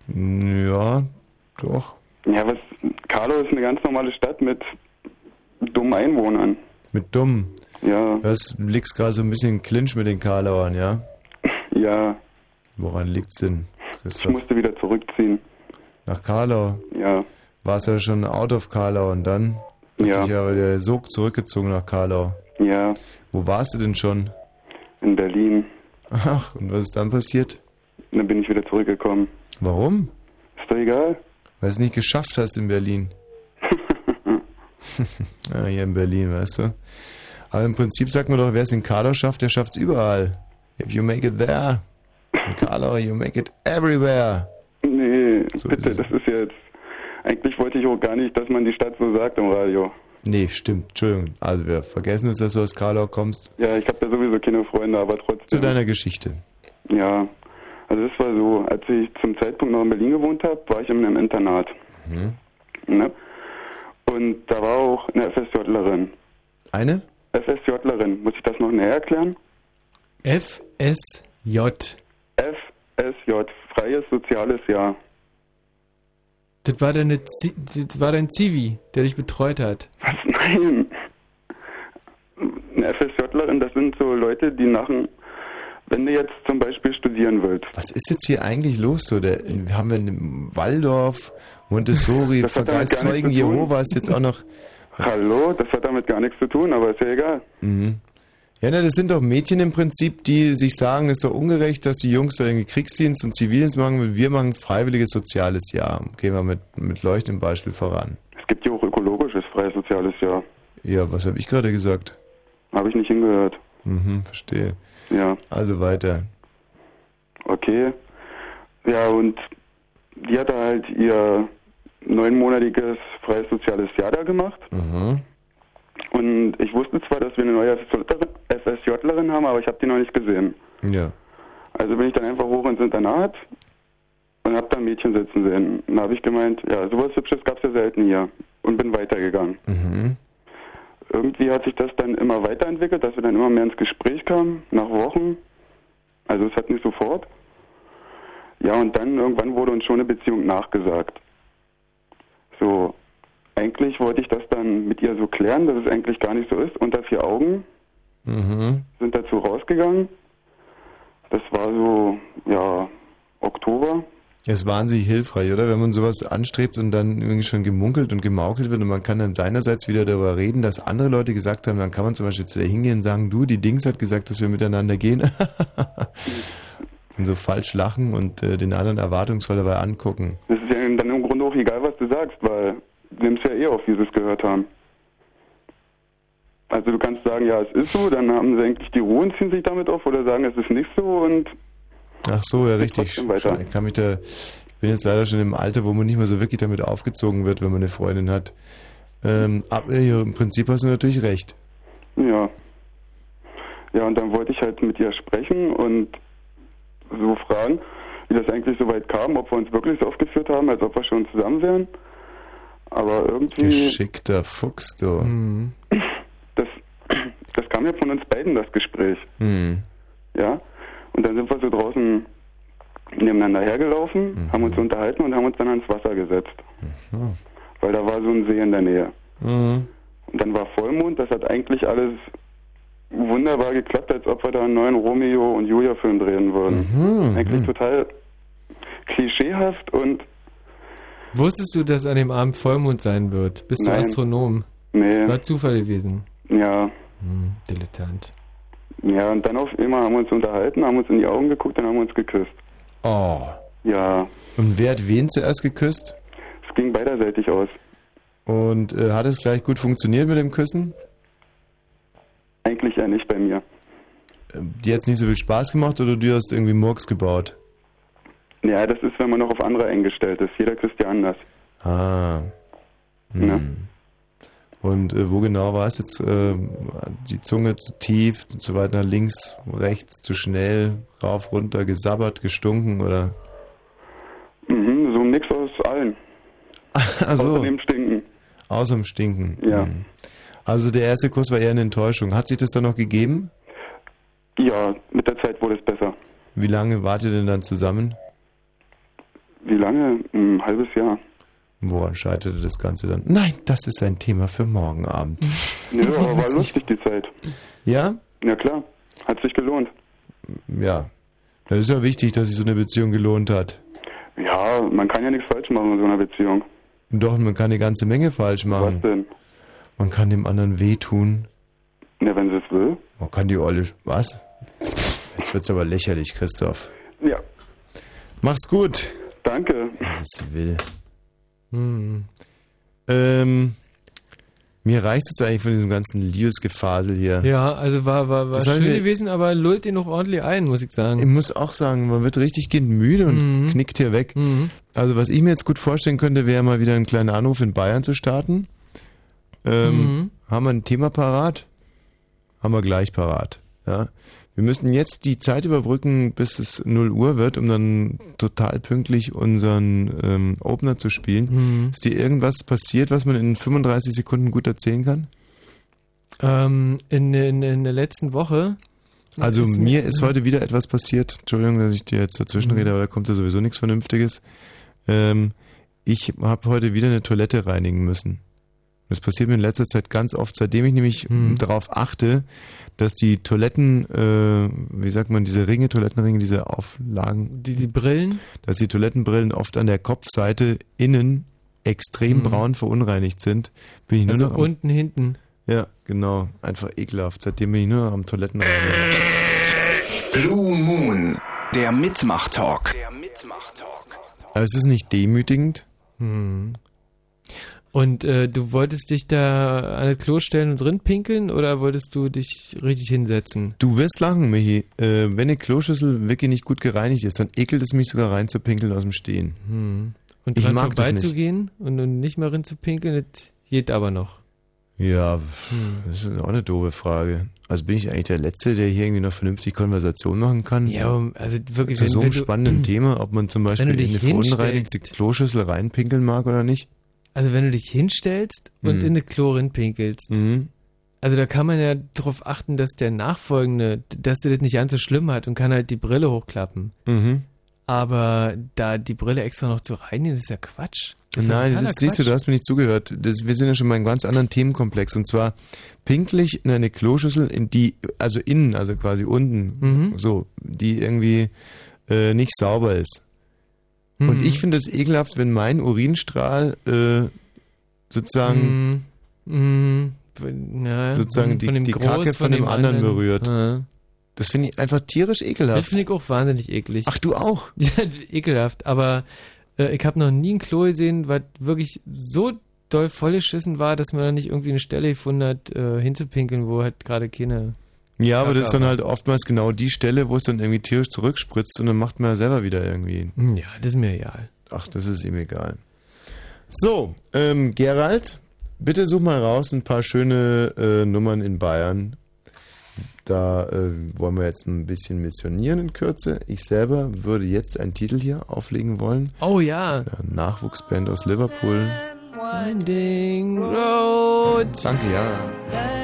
Ja, doch. Ja, was? Karlau ist eine ganz normale Stadt mit dummen Einwohnern. Mit dumm. Ja. Das liegst gerade so ein bisschen im Clinch mit den Karlauern, ja? Ja, Woran liegt's denn, ich Christoph? musste wieder zurückziehen. Nach Karlau? Ja. Warst ja schon out of Karlau und dann? hat Ja. dich der Sog zurückgezogen nach Karlau. Ja, Wo warst du denn schon? in Berlin. Ach, und was ist dann passiert? Und dann bin ich wieder zurückgekommen. Warum? Ist doch egal. Weil du es nicht geschafft hast in Berlin. ja, hier in Berlin, weißt du. Aber im Prinzip sagt man doch, wer es in Karlau schafft, der schafft es überall. If you make it there, in Karlau, you make it everywhere. Nee, So bitte, ist das ist jetzt. Eigentlich wollte ich auch gar nicht, dass man die Stadt so sagt im Radio. Nee, stimmt, Entschuldigung. Also wir vergessen es, dass du aus Karlau kommst. Ja, ich habe da sowieso keine Freunde, aber trotzdem. Zu deiner Geschichte. Ja, also es war so, als ich zum Zeitpunkt noch in Berlin gewohnt habe, war ich in einem Internat. Mhm. Ne? Und da war auch eine FSJlerin. Eine? FSJlerin, muss ich das noch näher erklären? FSJ. FSJ, freies soziales Jahr. Das war, deine Zi das war dein Zivi, der dich betreut hat. Was? Nein. Eine FSJlerin, das sind so Leute, die nach dem, wenn du jetzt zum Beispiel studieren willst. Was ist jetzt hier eigentlich los? So, der, haben wir in Waldorf, Montessori, Vergleichszeugen. Jehovas jetzt auch noch. Hallo, das hat damit gar nichts zu tun, aber ist ja egal. Mhm. Ja, na, das sind doch Mädchen im Prinzip, die sich sagen, es ist doch ungerecht, dass die Jungs da irgendwie Kriegsdienst und Zivildienst machen, wir machen freiwilliges soziales Jahr. Gehen wir mit, mit leuchtendem Beispiel voran. Es gibt ja auch ökologisches freies soziales Jahr. Ja, was habe ich gerade gesagt? Habe ich nicht hingehört. Mhm, verstehe. Ja. Also weiter. Okay. Ja, und die hat da halt ihr neunmonatiges freies soziales Jahr da gemacht. Mhm. Und ich wusste zwar, dass wir eine neue FSJlerin haben, aber ich habe die noch nicht gesehen. Ja. Also bin ich dann einfach hoch ins Internat und habe da ein Mädchen sitzen sehen. Und da habe ich gemeint, ja, sowas Hübsches gab es ja selten hier. Und bin weitergegangen. Mhm. Irgendwie hat sich das dann immer weiterentwickelt, dass wir dann immer mehr ins Gespräch kamen, nach Wochen. Also es hat nicht sofort. Ja, und dann irgendwann wurde uns schon eine Beziehung nachgesagt. So, eigentlich wollte ich das dann mit ihr so klären, dass es eigentlich gar nicht so ist. Unter vier Augen Mhm. sind dazu rausgegangen. Das war so, ja, Oktober. Es ist wahnsinnig hilfreich, oder? Wenn man sowas anstrebt und dann irgendwie schon gemunkelt und gemaukelt wird und man kann dann seinerseits wieder darüber reden, dass andere Leute gesagt haben, dann kann man zum Beispiel zu der hingehen und sagen, du, die Dings hat gesagt, dass wir miteinander gehen. und so falsch lachen und äh, den anderen erwartungsvoll dabei angucken. Es ist ja dann im Grunde auch egal, was du sagst, weil nimmst ja eh auf, wie sie es gehört haben. Also du kannst sagen, ja, es ist so, dann haben sie eigentlich die Ruhe und ziehen sich damit auf oder sagen, es ist nicht so und Ach so, ja, richtig. Ich kann mich da, ich bin jetzt leider schon im Alter, wo man nicht mehr so wirklich damit aufgezogen wird, wenn man eine Freundin hat. Ähm, aber ja, im Prinzip hast du natürlich recht. ja. Ja, und dann wollte ich halt mit ihr sprechen und so fragen, wie das eigentlich so weit kam, ob wir uns wirklich so aufgeführt haben, als ob wir schon zusammen wären. Aber irgendwie, Geschickter Fuchs, du. das, das kam ja von uns beiden, das Gespräch. Hm. Ja. Und dann sind wir so draußen nebeneinander hergelaufen, haben uns unterhalten und haben uns dann ans Wasser gesetzt. Mhm. Weil da war so ein See in der Nähe. Mhm. Und dann war Vollmond, das hat eigentlich alles wunderbar geklappt, als ob wir da einen neuen Romeo und Julia Film drehen würden. Mhm. Eigentlich total klischeehaft und Wusstest du, dass an dem Abend Vollmond sein wird? Bist du Nein. Astronom? nee, War Zufall gewesen. ja. Hm, Dilettant. Ja, und dann auf einmal haben wir uns unterhalten, haben uns in die Augen geguckt und haben uns geküsst. Oh. Ja, Und wer hat wen zuerst geküsst? es ging beiderseitig aus. Und äh, hat es gleich gut funktioniert mit dem Küssen? Eigentlich ja nicht bei mir. Ähm, Die hat nicht so viel Spaß gemacht oder du hast irgendwie Murks gebaut? Ja, das ist, wenn man noch auf andere eingestellt ist. Jeder küsst ja anders. Ah. Ja. Hm. Und äh, wo genau war es jetzt? Äh, die Zunge zu tief, zu weit nach links, rechts, zu schnell, rauf, runter, gesabbert, gestunken oder? Mhm, so ein Mix aus allen. Also, Außerdem stinken. außer dem Stinken. Ja. Hm. Also der erste Kuss war eher eine Enttäuschung. Hat sich das dann noch gegeben? Ja, mit der Zeit wurde es besser. Wie lange wart ihr denn dann zusammen? Lange? Ein halbes Jahr. Woran scheiterte das Ganze dann? Nein, das ist ein Thema für morgen Abend. Ja, aber war lustig die Zeit. Ja? Ja klar, hat sich gelohnt. Ja. Das ist ja wichtig, dass sich so eine Beziehung gelohnt hat. Ja, man kann ja nichts falsch machen in so einer Beziehung. Doch, man kann eine ganze Menge falsch machen. Was denn? Man kann dem anderen wehtun. Ja, wenn sie es will. Man kann die Olle... Was? Jetzt wird's aber lächerlich, Christoph. Ja. Mach's gut. Danke. Es will. Hm. Ähm... Mir reicht es eigentlich von diesem ganzen Liebesgefasel hier. Ja, also war, war, war Das schön wir- gewesen, aber lullt ihn noch ordentlich ein, muss ich sagen. Ich muss auch sagen, man wird richtig gehend müde und Mhm. knickt hier weg. Also was ich mir jetzt gut vorstellen könnte, wäre mal wieder einen kleinen Anruf in Bayern zu starten. Ähm, Mhm. Haben wir ein Thema parat? Haben wir gleich parat. Ja. Wir müssen jetzt die Zeit überbrücken, bis es 0 Uhr wird, um dann total pünktlich unseren ähm, Opener zu spielen. Mhm. Ist dir irgendwas passiert, was man in 35 Sekunden gut erzählen kann? Ähm, in, in, in der letzten Woche. Also ist mir ist heute wieder etwas passiert. Entschuldigung, dass ich dir jetzt dazwischen Mhm. rede, aber da kommt ja sowieso nichts Vernünftiges. Ähm, ich habe heute wieder eine Toilette reinigen müssen. Das passiert mir in letzter Zeit ganz oft, seitdem ich nämlich Mhm. darauf achte, dass die Toiletten, äh, wie sagt man, diese Ringe, Toilettenringe, diese Auflagen, die, die Brillen, dass die Toilettenbrillen oft an der Kopfseite innen extrem Mhm. braun verunreinigt sind, bin ich nur Also noch am, unten, hinten. ja, genau, einfach ekelhaft. Seitdem bin ich nur noch am Toilettenreinigen. Blue Moon, der Mitmach-Talk. Aber es ist nicht demütigend. Hm. Und äh, du wolltest dich da an das Klo stellen und drin pinkeln oder wolltest du dich richtig hinsetzen? Du wirst lachen, Michi. Äh, wenn eine Kloschüssel wirklich nicht gut gereinigt ist, dann ekelt es mich sogar rein zu pinkeln aus dem Stehen. Hm. Und Ich dran mag das nicht. vorbeizugehen und, und nicht mehr rein zu pinkeln, das geht aber noch. Ja, Hm. das ist auch eine doofe Frage. Also bin ich eigentlich der Letzte, der hier irgendwie noch vernünftig Konversation machen kann? Ja, also wirklich, Zu wenn- so einem spannenden Thema, ob man zum Beispiel in eine verunreinigte Kloschüssel reinpinkeln mag oder nicht? Also wenn du dich hinstellst und Mhm. in eine Chlorin pinkelst, Mhm. also da kann man ja darauf achten, dass der Nachfolgende, dass der das nicht ganz so schlimm hat und kann halt die Brille hochklappen. Mhm. Aber da die Brille extra noch zu reinigen, ist ja Quatsch. Das Nein, das siehst du, Quatsch. du hast mir nicht zugehört. Das, wir sind ja schon bei einem ganz anderen Themenkomplex. Und zwar pinklich in eine Kloschüssel, in die, also innen, also quasi unten, Mhm. so, die irgendwie äh, nicht sauber ist. Und Mhm. ich finde es ekelhaft, wenn mein Urinstrahl äh, sozusagen, Mhm. Mhm. Ja, sozusagen die, von dem die Groß, Kacke von, dem anderen, berührt. Ja. Das finde ich einfach tierisch Das ekelhaft. finde ich auch wahnsinnig eklig. Ach, du auch? Ja, ekelhaft. Aber äh, ich habe noch nie ein Klo gesehen, was wirklich so doll vollgeschissen war, dass man da nicht irgendwie eine Stelle gefunden hat, äh, hinzupinkeln, wo halt gerade keine. Ja, aber das ist dann halt oftmals genau die Stelle, wo es dann irgendwie tierisch zurückspritzt und dann macht man ja selber wieder irgendwie. Hm, Ja, das ist mir egal. Ach, das ist ihm egal. So, ähm, Gerald, bitte such mal raus ein paar schöne äh, Nummern in Bayern. Da äh, wollen wir jetzt ein bisschen missionieren in Kürze. Ich selber würde jetzt einen Titel hier auflegen wollen. Oh ja. Nachwuchsband aus Liverpool. Winding Road. Danke, ja.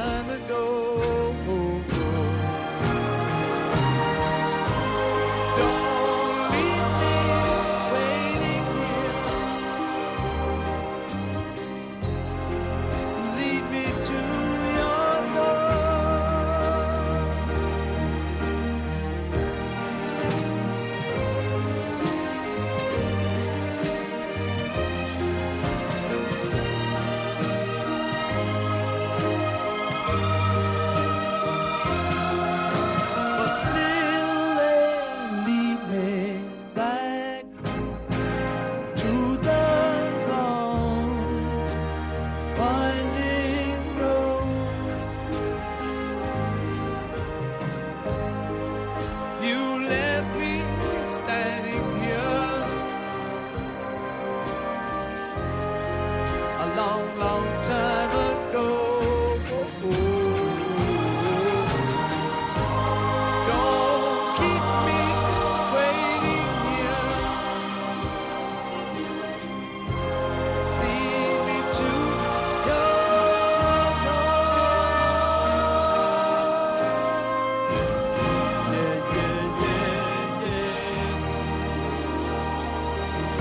time ago.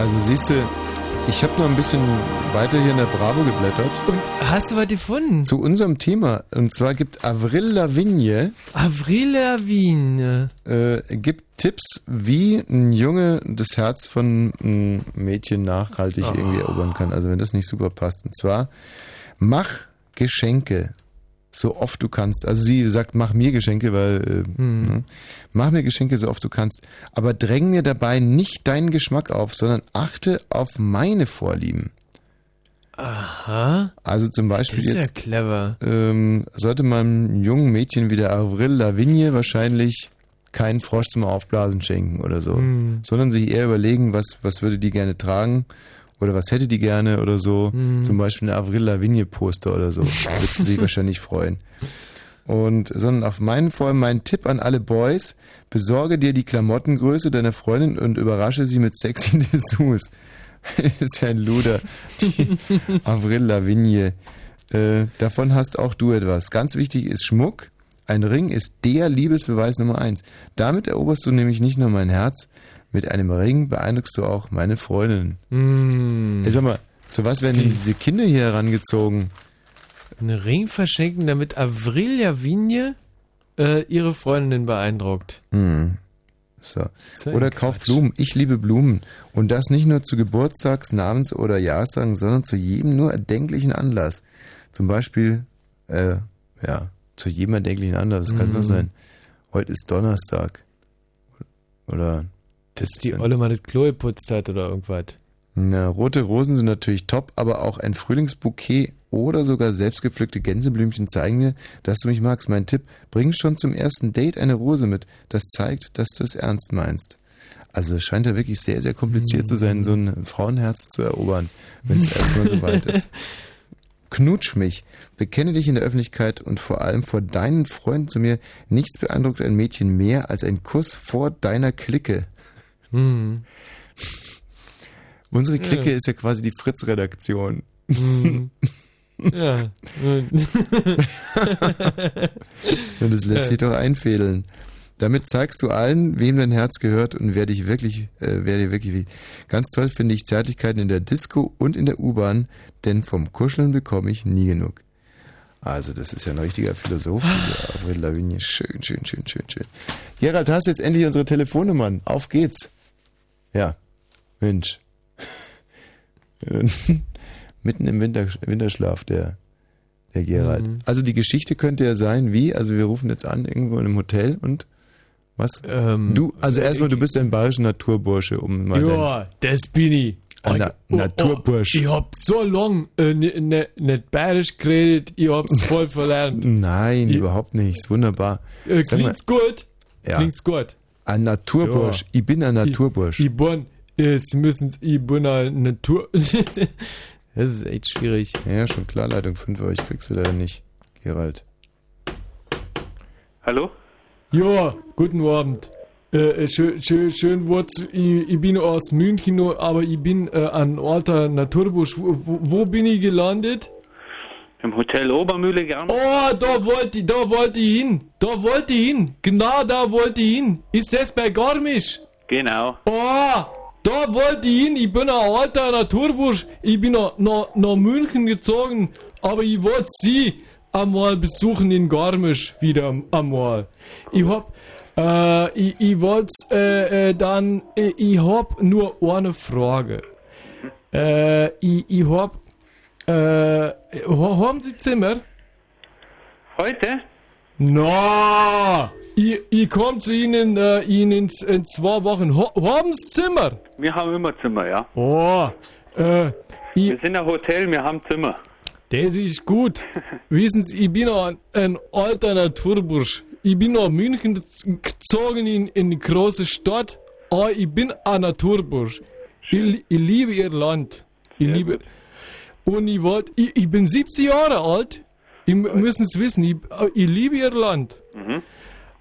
Also siehst du, ich habe noch ein bisschen weiter hier in der Bravo geblättert. Und hast du was gefunden? Zu unserem Thema. Und zwar gibt Avril Lavigne. Avril Lavigne. Äh, gibt Tipps, wie ein Junge das Herz von einem Mädchen nachhaltig Oh. irgendwie erobern kann. Also wenn das nicht super passt. Und zwar, mach Geschenke so oft du kannst. Also sie sagt, mach mir Geschenke, weil äh, Hm. ne? mach mir Geschenke so oft du kannst, aber dräng mir dabei nicht deinen Geschmack auf, sondern achte auf meine Vorlieben. Aha. Also zum Beispiel Das ist ja jetzt clever. Ähm, sollte man einem jungen Mädchen wie der Avril Lavigne wahrscheinlich keinen Frosch zum Aufblasen schenken oder so, Hm. sondern sich eher überlegen, was, was würde die gerne tragen oder was hätte die gerne oder so. Hm. Zum Beispiel eine Avril Lavigne Poster oder so. Da wird sie sich wahrscheinlich freuen. Und, sondern auf meinen vor allem mein Tipp an alle Boys, besorge dir die Klamottengröße deiner Freundin und überrasche sie mit sexy Dessous. ist ja ein Luder. Die Avril Lavigne. Äh, davon hast auch du etwas. Ganz wichtig ist Schmuck. Ein Ring ist der Liebesbeweis Nummer eins. Damit eroberst du nämlich nicht nur mein Herz, mit einem Ring beeindruckst du auch meine Freundin. Hm. Ey, sag mal, zu was werden denn diese Kinder hier herangezogen? Einen Ring verschenken, damit Avril Lavigne äh, ihre Freundin beeindruckt. Hm. So. Oder kauf Blumen. Ich liebe Blumen. Und das nicht nur zu Geburtstags-, Namens- oder Jahrestagen, sondern zu jedem nur erdenklichen Anlass. Zum Beispiel, äh, ja, zu jedem erdenklichen Anlass. Das kann es Mhm. nur sein. Heute ist Donnerstag. Oder. Dass die Olle mal das Klo geputzt hat oder irgendwas. Na, rote Rosen sind natürlich top, aber auch ein Frühlingsbouquet oder sogar selbstgepflückte Gänseblümchen zeigen mir, dass du mich magst. Mein Tipp, bring schon zum ersten Date eine Rose mit. Das zeigt, dass du es ernst meinst. Also es scheint ja wirklich sehr, sehr kompliziert zu sein, so ein Frauenherz zu erobern, wenn es erstmal so weit ist. Knutsch mich, bekenne dich in der Öffentlichkeit und vor allem vor deinen Freunden zu mir. Nichts beeindruckt ein Mädchen mehr als ein Kuss vor deiner Clique. Hm. Unsere Clique Ja. ist ja quasi die Fritz-Redaktion. Hm. Ja. Und das lässt sich doch einfädeln. Damit zeigst du allen, wem dein Herz gehört und wer dich wirklich, äh, wer dir wirklich wie. Ganz toll finde ich Zärtlichkeiten in der Disco und in der U-Bahn, denn vom Kuscheln bekomme ich nie genug. Also, das ist ja ein richtiger Philosoph, dieser Avril Lavigne. Schön, schön, schön, schön, schön. Gerald, hast jetzt endlich unsere Telefonnummern. Auf geht's. Ja. Mensch. Mitten im Winter, Winterschlaf, der der Gerald. Mhm. Also die Geschichte könnte ja sein, wie, also wir rufen jetzt an, irgendwo in einem Hotel und was? Ähm, du, also erstmal, du bist ein bayerischer Naturbursche, um mal Ja, das bin ich. Ein Na Oh, Naturbursch. ich hab so lang äh, nicht ne, nicht bayerisch geredet, ich hab's voll verlernt. Nein, Ich- überhaupt nicht, ist wunderbar. Äh, Sag mal, klingt's gut? Ja. Klingt's gut? Ein Naturbursch, Ja. ich bin ein Naturbursch. Ich, ich bin, äh, Sie müssen, ich bin ein Natur... das ist echt schwierig. Ja, schon klar, Leitung 5, aber ich krieg sie leider nicht. Gerald. Hallo? Ja, guten Abend. Äh, schön, schön, schön Wort. Ich, ich bin aus München, aber ich bin äh, ein alter Naturbusch. Wo, wo, wo bin ich gelandet? Im Hotel Obermühle gerne. Oh, da wollte ich, da wollte ich hin. Da wollte ich hin. Genau da wollte ich hin. Ist das bei Garmisch? Genau. Oh, da wollte ich hin. Ich bin ein alter Naturbursch. Ich bin nach, nach, nach München gezogen. Aber ich wollte Sie einmal besuchen in Garmisch wieder einmal. Ich hab, äh, ich, ich wollte äh, äh, dann, äh, ich hab nur eine Frage. Äh, ich, ich hab, äh, ha- haben Sie Zimmer? Heute? Na, ich, ich komm zu Ihnen, äh, Ihnen in, in zwei Wochen. Ha, haben Sie Zimmer? Wir haben immer Zimmer, ja. Oh, äh, ich, Wir sind ein Hotel, wir haben Zimmer. das ist gut. Wissen Sie, ich bin ein, ein alter Naturbursch. Ich bin nach München gezogen in, in die große Stadt. Aber ich bin ein Naturbursch. Ich, ich liebe Ihr Land. Ich liebe. Und ich wollte, ich, ich bin 70 Jahre alt. Ich müssen es wissen, ich, ich liebe Ihr Land. Mhm.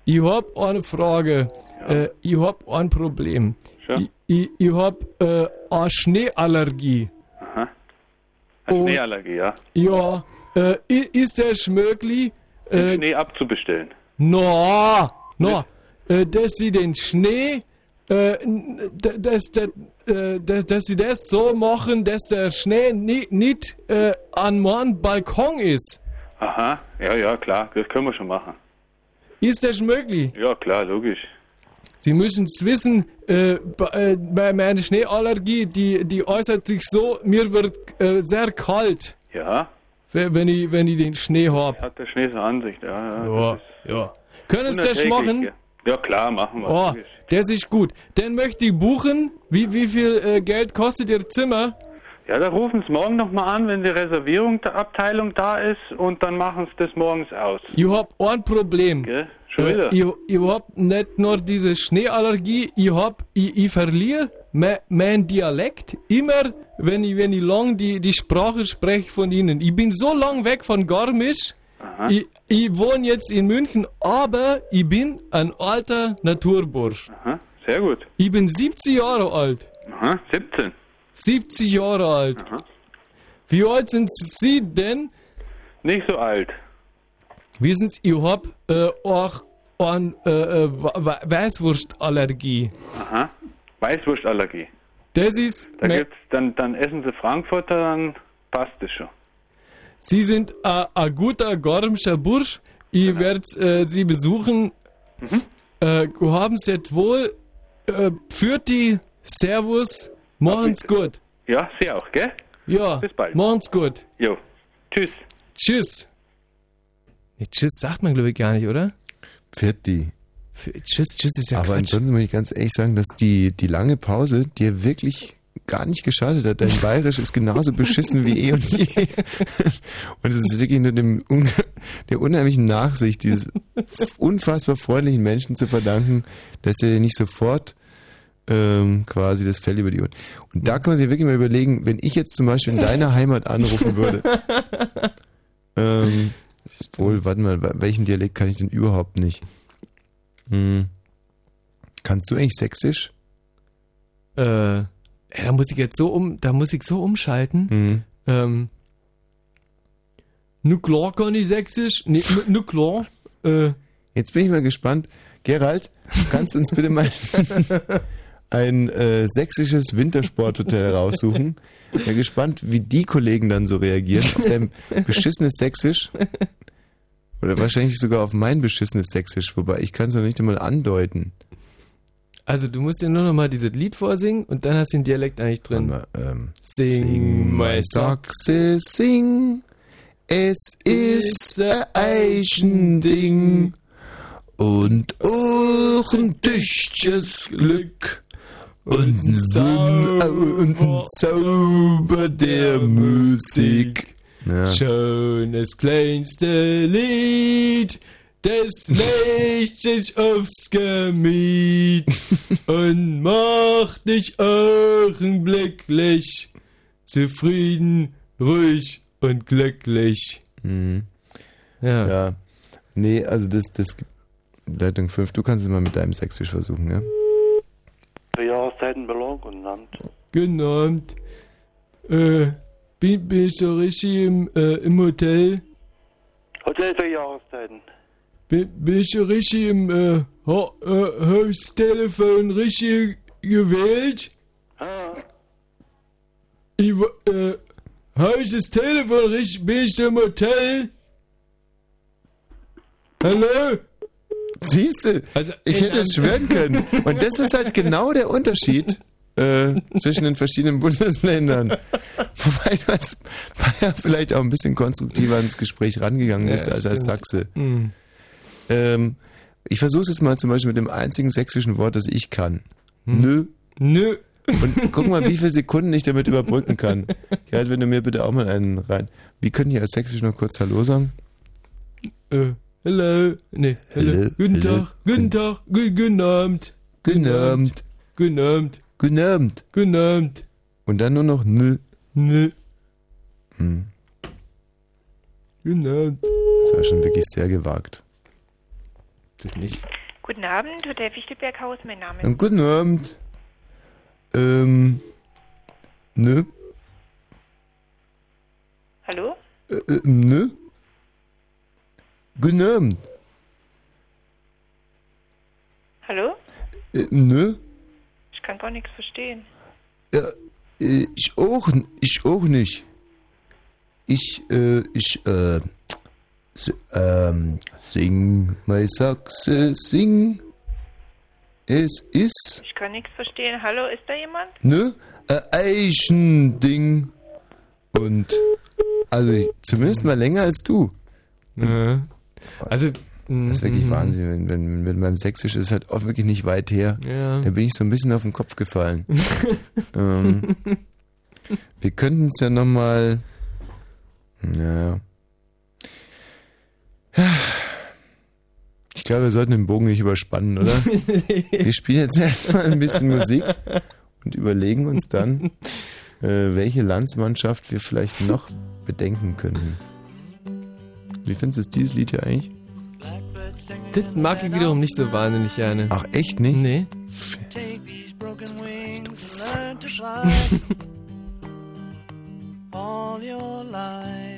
Ich hab eine Frage. Äh, ich hab ein Problem. Ich, ich, ich hab äh, eine Schneeallergie. Aha. Und- Schneeallergie, ja. Ja, äh, ist es möglich? Den Äh, Schnee abzubestellen. no, no, äh, dass sie den Schnee, äh, dass, dass, äh, dass, dass sie das so machen, dass der Schnee nicht, nicht äh, an meinem Balkon ist. Aha, ja, ja, klar, das können wir schon machen. Ist das möglich? Ja, klar, logisch. Sie müssen es wissen, äh, bei- äh, bei- meine Schneeallergie, die, die äußert sich so, mir wird äh, sehr kalt, Ja, wenn ich, wenn ich den Schnee hab. hat der Schnee so Ansicht, ja. Ja, Ja, ja. Können Sie das machen? gell. Ja, klar, machen wir. Oh, das ist gut. Dann möchte ich buchen. Wie, wie viel äh, Geld kostet Ihr Zimmer? Ja, da rufen Sie morgen nochmal an, wenn die Reservierung der Abteilung da ist und dann machen Sie das morgens aus. Ich hab ein Problem. Gell? Schon Äh, wieder? ich, ich hab nicht nur diese Schneeallergie, ich hab, ich, ich verliere mein, mein Dialekt immer, wenn ich, wenn ich lang die, die Sprache spreche von Ihnen. Ich bin so lang weg von Garmisch. Ich, ich wohne jetzt in München, aber ich bin ein alter Naturbursch. Aha, sehr gut. Ich bin 70 Jahre alt. Aha, 17. 70 Jahre alt. Wie alt sind Sie denn? Nicht so alt. Wissen Sie, ich hab äh, auch eine äh, äh, Weißwurstallergie. Aha, Weißwurstallergie. Das ist. Da gibt's, dann, dann essen Sie Frankfurter, dann passt es schon. Sie sind äh, ein guter Gormscher Bursch. Ich werde äh, Sie besuchen. Äh, haben Sie es wohl. Äh, führt die Servus. Machen's gut. Ja, Sie auch, gell? Ja, Bis bald. machen's gut. Jo, tschüss. Tschüss. Nee, tschüss sagt man, glaube ich, gar nicht, oder? Pfirti. F- Tschüss, tschüss ist ja Aber Quatsch. ansonsten muss ich ganz ehrlich sagen, dass die, die lange Pause dir wirklich gar nicht geschadet hat. Dein Bayerisch ist genauso beschissen wie eh und je. Und es ist wirklich nur dem, der unheimlichen Nachsicht dieses unfassbar freundlichen Menschen zu verdanken, dass er nicht sofort ähm, quasi das Fell über die Ohren. Und da kann man sich wirklich mal überlegen, wenn ich jetzt zum Beispiel in deiner Heimat anrufen würde, ähm, wohl, warte mal, welchen Dialekt kann ich denn überhaupt nicht? Hm. Kannst du eigentlich sächsisch? Äh, ja, da muss ich jetzt so um, da muss ich so umschalten. Mhm. Ähm, nu klar kann ich sächsisch. Nee, nu, nu klar. Äh, Jetzt bin ich mal gespannt. Gerald, kannst du uns bitte mal ein äh, sächsisches Wintersporthotel raussuchen? Bin gespannt, wie die Kollegen dann so reagieren auf dein beschissenes Sächsisch. Oder wahrscheinlich sogar auf mein beschissenes Sächsisch, wobei ich kann es noch nicht einmal andeuten. Also du musst dir nur noch mal dieses Lied vorsingen und dann hast du den Dialekt eigentlich drin. ähm, sing, my song. Sachse, sing. Es ist ein Eichending und auch ein tüchtiges Glück und ein Sinn und ein Zauber der Musik. Ja. Schon das kleinste Lied des legt sich aufs Gemüt und macht dich augenblicklich zufrieden, ruhig und glücklich. Mhm. Ja. ja. Nee, also das, das Leitung 5, du kannst es mal mit deinem Sächsisch versuchen, ja? Für Jahreszeitenbelag und Land. Guten Abend. Äh, bin, bin ich so richtig im, äh, im Hotel? Hotel für Jahreszeiten. Bin, bin ich so richtig im äh, ha, äh, Haustelefon richtig gewählt? Ah. Ich, äh, habe ich das Telefon richtig? Bin ich im Hotel? Hallo? Siehst du, Also ich hätte es schwören können. Und das ist halt genau der Unterschied äh, zwischen den verschiedenen Bundesländern. Wobei das ja vielleicht auch ein bisschen konstruktiver ins Gespräch rangegangen Ja, ist als als stimmt. Sachse. Hm. Ähm, ich versuche es jetzt mal zum Beispiel mit dem einzigen sächsischen Wort, das ich kann. Hm. Nö. Nö. Und guck mal, wie viele Sekunden ich damit überbrücken kann. Ja, wenn du mir bitte auch mal einen rein. Wie können die als Sächsisch noch kurz Hallo sagen? Äh, hello. Nee, hello. Hello, Guten. Tag, guten Tag, gu- guten Abend. Guten Abend. Guten Abend. Guten Abend. Guten Abend. Und dann nur noch nö. Nö. Hm. Guten Abend. Das war schon wirklich sehr gewagt. Das nicht. Guten Abend, Hotel Fichtelberghaus, mein Name Und guten Abend. Ähm. Nö. Hallo? Äh, äh, nö. Guten Abend. Hallo? Äh, nö. Ich kann gar nichts verstehen. Ja, äh, ich auch, ich auch nicht. Ich, äh, ich, äh, ähm, sing, mein Sachse, sing. Es ist, Ich kann nichts verstehen. Hallo, ist da jemand? ne, ein Eichending. Und, also, ich- zumindest mal länger als du. Ja. Also, das ist wirklich mhm. Wahnsinn. Wenn, wenn, wenn mein Sächsisch ist halt auch wirklich nicht weit her. Ja. Da bin ich so ein bisschen auf den Kopf gefallen. ähm, wir könnten es ja nochmal. Ja. Ich glaube, wir sollten den Bogen nicht überspannen, oder? wir spielen jetzt erstmal ein bisschen Musik und überlegen uns dann, äh, welche Landsmannschaft wir vielleicht noch bedenken könnten. Wie findest du dieses Lied hier eigentlich? Das mag ich wiederum nicht so wahnsinnig gerne. Ach, echt nicht? Nee. Take these broken wings and learn to fly all your life.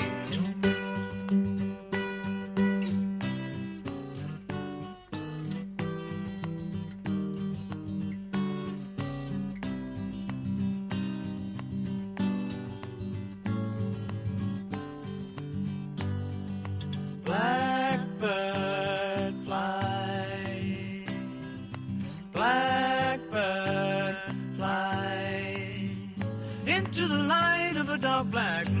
Blackbird fly. Blackbird fly into the light of a dark black night.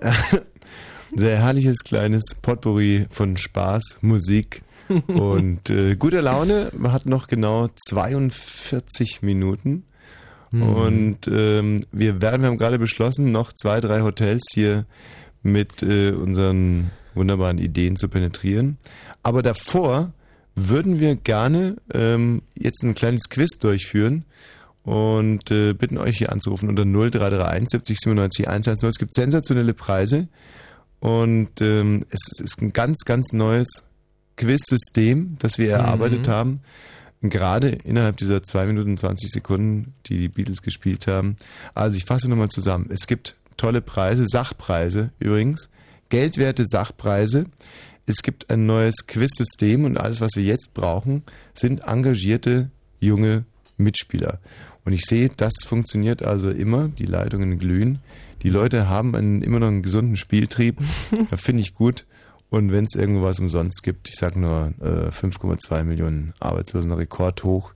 Sehr herrliches kleines Potpourri von Spaß, Musik und äh, guter Laune. Man hat noch genau 42 Minuten. Mhm. Und ähm, wir werden, wir haben gerade beschlossen, noch zwei, drei Hotels hier mit äh, unseren wunderbaren Ideen zu penetrieren. Aber davor würden wir gerne ähm, jetzt ein kleines Quiz durchführen und äh, bitten euch hier anzurufen unter 0331 70 97 110. Es gibt sensationelle Preise und ähm, es ist ein ganz, ganz neues Quiz-System, das wir erarbeitet Mhm. haben. Gerade innerhalb dieser 2 Minuten 20 Sekunden, die die Beatles gespielt haben. Also ich fasse nochmal zusammen. Es gibt tolle Preise, Sachpreise übrigens, geldwerte Sachpreise. Es gibt ein neues Quiz-System und alles, was wir jetzt brauchen, sind engagierte junge Mitspieler. Und ich sehe, das funktioniert also immer, die Leitungen glühen. Die Leute haben einen, immer noch einen gesunden Spieltrieb. Das finde ich gut. Und wenn es irgendwas umsonst gibt, ich sage nur äh, 5,2 Millionen Arbeitslosen, Rekordhoch,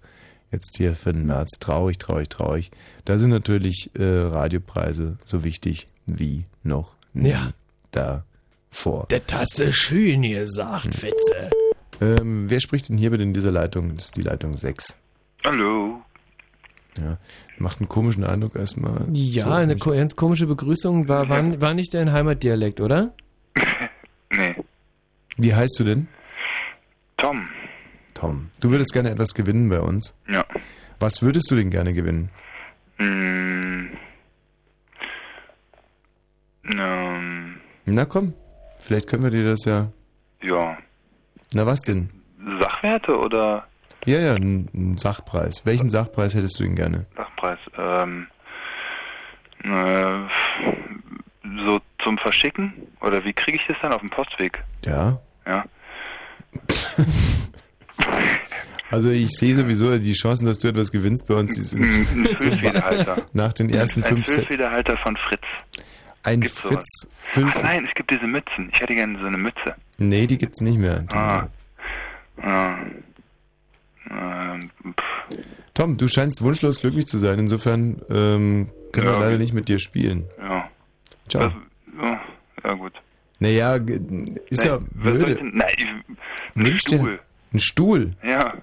jetzt hier für den März, traurig, traurig, traurig. Da sind natürlich äh, Radiopreise so wichtig wie noch nie Ja. davor. Hast du schön gesagt, Fetze. Ähm, wer spricht denn hier bitte in dieser Leitung? Das ist die Leitung 6. Hallo. Ja, macht einen komischen Eindruck erstmal. Ja, So, eine ko ganz komische Begrüßung. War, war, war nicht dein Heimatdialekt, oder? Nee. Wie heißt du denn? Tom. Tom. Du würdest gerne etwas gewinnen bei uns. Ja. Was würdest du denn gerne gewinnen? Mm. Ähm, Na komm, vielleicht können wir dir das ja. ja. Na was denn? Sachwerte oder Ja, ja, ein, ein Sachpreis. Welchen Sachpreis hättest du denn gerne? Sachpreis? Ähm, äh, so zum Verschicken? Oder wie kriege ich das dann auf dem Postweg? Ja. Ja. Also ich sehe sowieso die Chancen, dass du etwas gewinnst bei uns. Die sind Ein Füllfederhalter. nach den ersten Ein fünf Sets. Füllfederhalter von Fritz. Ein Gibt's Fritz? Füll. Ach nein, es gibt diese Mützen. Ich hätte gerne so eine Mütze. Nee, die gibt's nicht mehr. Ah. Ah. Ähm. Tom, du scheinst wunschlos glücklich zu sein. Insofern ähm, können Ja, wir leider okay. nicht mit dir spielen. Ja. Ciao. Ja, ja gut. Naja, ist ja Nein, was soll ich blöde. denn? Nein, ich- ein Stuhl. Ein Stuhl? Ja.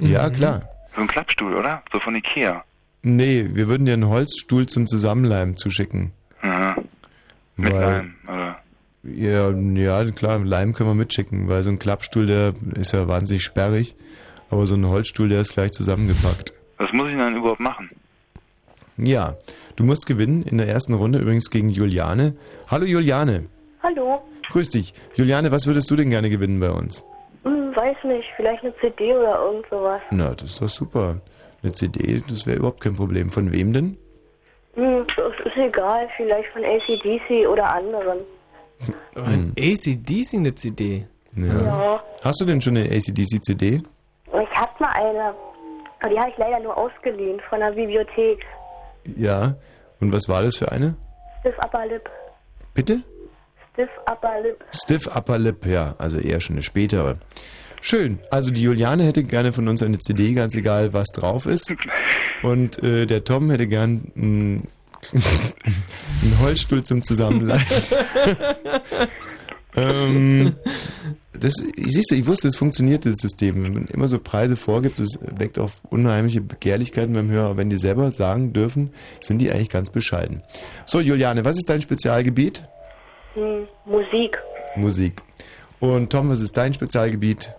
Ja, klar. So ein Klappstuhl, oder? So von Ikea. Nee, wir würden dir einen Holzstuhl zum Zusammenleimen zuschicken. Aha. Mit Weil- Leim, oder? Ja, ja, klar, Leim können wir mitschicken, weil so ein Klappstuhl, der ist ja wahnsinnig sperrig. Aber so ein Holzstuhl, der ist gleich zusammengepackt. Was muss ich denn überhaupt machen? Ja, du musst gewinnen in der ersten Runde übrigens gegen Juliane. Hallo Juliane, Hallo. grüß dich. Juliane, was würdest du denn gerne gewinnen bei uns? Hm, weiß nicht, vielleicht eine CD oder irgend sowas. Na, das ist doch super. Eine CD, das wäre überhaupt kein Problem. Von wem denn? Hm, das ist egal, vielleicht von ACDC oder anderen. Hm. ACDC eine CD. Ja. Ja. Hast du denn schon eine ACDC-CD? Ich hab mal eine, aber die habe ich leider nur ausgeliehen von der Bibliothek. Ja. Und was war das für eine? Stiff Upper Lip. Bitte? Stiff Upper Lip. Stiff Upper Lip, ja, also eher schon eine spätere. Schön. Also die Juliane hätte gerne von uns eine CD, ganz egal was drauf ist. Und äh, der Tom hätte gern einen Holzstuhl zum Zusammenleimen. ähm, das, siehst du, ich wusste, es funktioniert, das System. Wenn man immer so Preise vorgibt, das weckt auf unheimliche Begehrlichkeiten beim Hörer. Aber wenn die selber sagen dürfen, sind die eigentlich ganz bescheiden. So, Juliane, was ist dein Spezialgebiet? Hm, Musik. Musik. Und Tom, was ist dein Spezialgebiet?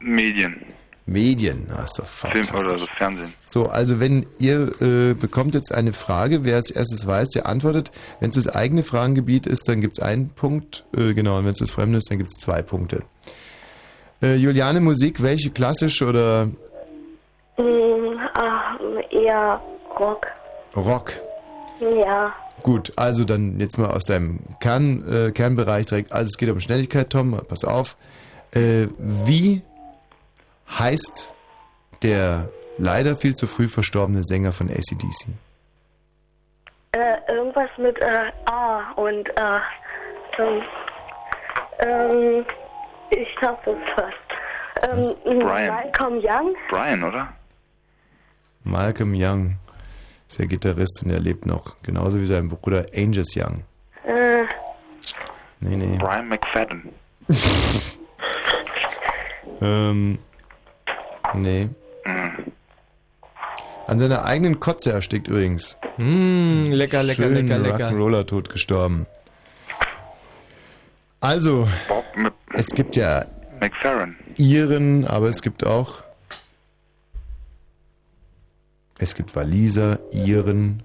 Medien. Medien. Ah, ist doch Film oder so Fernsehen. So, also wenn ihr äh, bekommt jetzt eine Frage, wer als erstes weiß, der antwortet. Wenn es das eigene Fragengebiet ist, dann gibt es einen Punkt. Äh, genau, und wenn es das Fremde ist, dann gibt es zwei Punkte. Äh, Juliane, Musik, welche klassisch oder Hm, ach, eher Rock. Rock? Ja. Gut, also dann jetzt mal aus deinem Kern, äh, Kernbereich direkt. Also es geht um Schnelligkeit, Tom, pass auf. Äh, wie heißt der leider viel zu früh verstorbene Sänger von ACDC? Äh, irgendwas mit äh, A und äh, ähm, ähm, ich hab es fast. Ähm, Brian. Malcolm Young? Brian, oder? Malcolm Young ist der Gitarrist und er lebt noch. Genauso wie sein Bruder Angus Young. Äh, Nee, nee. Brian McFadden. Ähm, nee. An seiner eigenen Kotze erstickt übrigens. Mm, lecker, lecker, Schön lecker, lecker. Rock'n'Roller tot gestorben. Also, es gibt ja McFerrin. Iren, aber es gibt auch. Es gibt Waliser, Iren.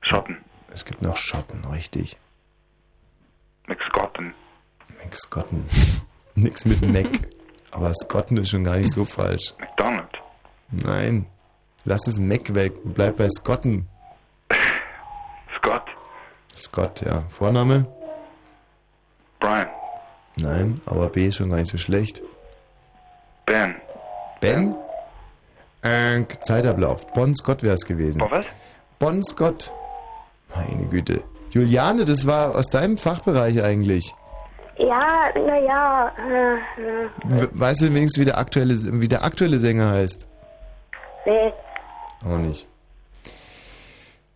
Schotten. Es gibt noch Schotten, richtig. McScotten. McScotten. Nix mit Mac. Aber Scotten ist schon gar nicht so falsch. McDonald. Nein. Lass es Mac weg. Bleib bei Scotten. Scott. Scott, ja. Vorname? Brian. Nein, aber B ist schon gar nicht so schlecht. Ben. Ben? Äh, Zeitablauf. Bon Scott wäre es gewesen. Oh, was? Bon Scott. Meine Güte. Juliane, das war aus deinem Fachbereich eigentlich. Ja, naja, äh, äh, We- Weißt du wenigstens, wie der aktuelle, wie der aktuelle Sänger heißt? nee. Auch nicht.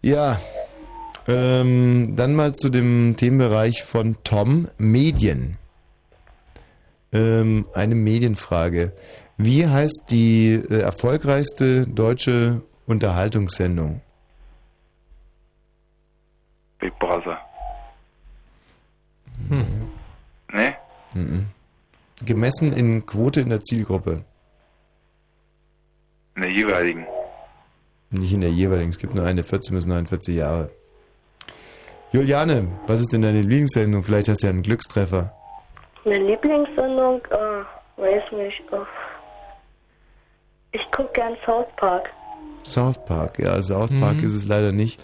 Ja, ähm, dann mal zu dem Themenbereich von Tom, Medien. Ähm, eine Medienfrage. Wie heißt die äh, erfolgreichste deutsche Unterhaltungssendung? Big Brother. Hm. Nee? Mhm. Gemessen in Quote in der Zielgruppe. In der jeweiligen. Nicht in der jeweiligen. Es gibt nur eine 14 bis 49 Jahre. Juliane, was ist denn deine Lieblingssendung? Vielleicht hast du ja einen Glückstreffer. Eine Lieblingssendung, äh, weiß nicht. Äh, ich gucke gern South Park. South Park, ja, South Park Mhm. ist es leider nicht.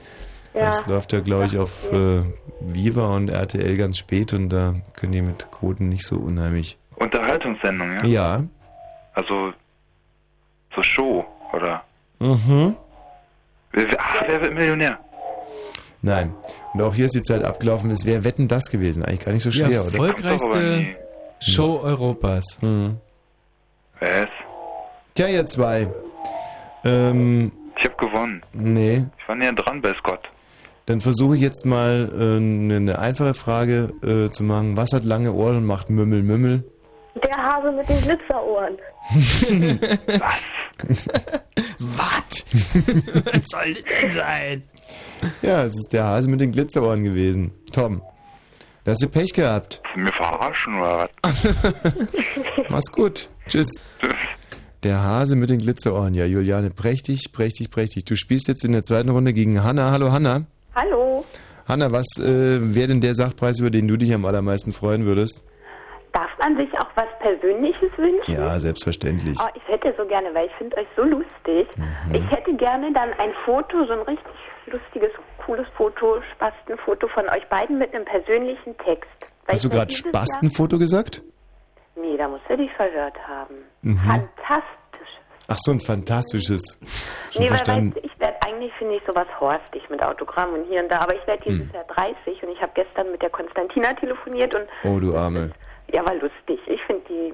Ja. Das läuft ja, glaube ich, auf äh, Viva und RTL ganz spät und da können die mit Quoten nicht so unheimlich. Unterhaltungssendung, ja? Ja. Also, so Show, oder? Mhm. Ach, wer wird Millionär? Nein. Und auch hier ist die Zeit abgelaufen. Es wäre Wetten das gewesen. Eigentlich gar nicht so Die schwer, oder? erfolgreichste Show Europas. Mhm. Ist? Tja, ihr zwei. Ähm, Ich habe gewonnen. nee. Ich war näher dran bei Scott. Dann versuche ich jetzt mal äh, eine eine einfache Frage äh, zu machen. Was hat lange Ohren und macht Mümmel Mümmel? Der Hase mit den Glitzerohren. Was? Was soll das denn sein? Ja, es ist der Hase mit den Glitzerohren gewesen. Tom, da hast du Pech gehabt. Mir verarschen oder was? Mach's gut. Tschüss. Der Hase mit den Glitzerohren. Ja, Juliane, prächtig, prächtig, prächtig. Du spielst jetzt in der zweiten Runde gegen Hanna. Hallo, Hanna. Hallo, Hanna, was äh, wäre denn der Sachpreis, über den du dich am allermeisten freuen würdest? darf man sich auch was Persönliches wünschen? Ja, selbstverständlich. Oh, ich hätte so gerne, weil ich finde euch so lustig. Mhm. Ich hätte gerne dann ein Foto, so ein richtig lustiges, cooles Foto, Spastenfoto von euch beiden mit einem persönlichen Text. Weil Hast du gerade Spastenfoto gesagt? Jahr- Nee, da musst du dich verhört haben. Mhm. Fantastisch. Ach so, ein fantastisches. Schon nee, weil verstanden. weißt du, ich werde eigentlich, finde ich, sowas horstig mit Autogramm und hier und da, aber ich werde dieses Hm. Jahr 30 und ich habe gestern mit der Konstantina telefoniert und Oh, du Arme. ja, war lustig. Ich finde die,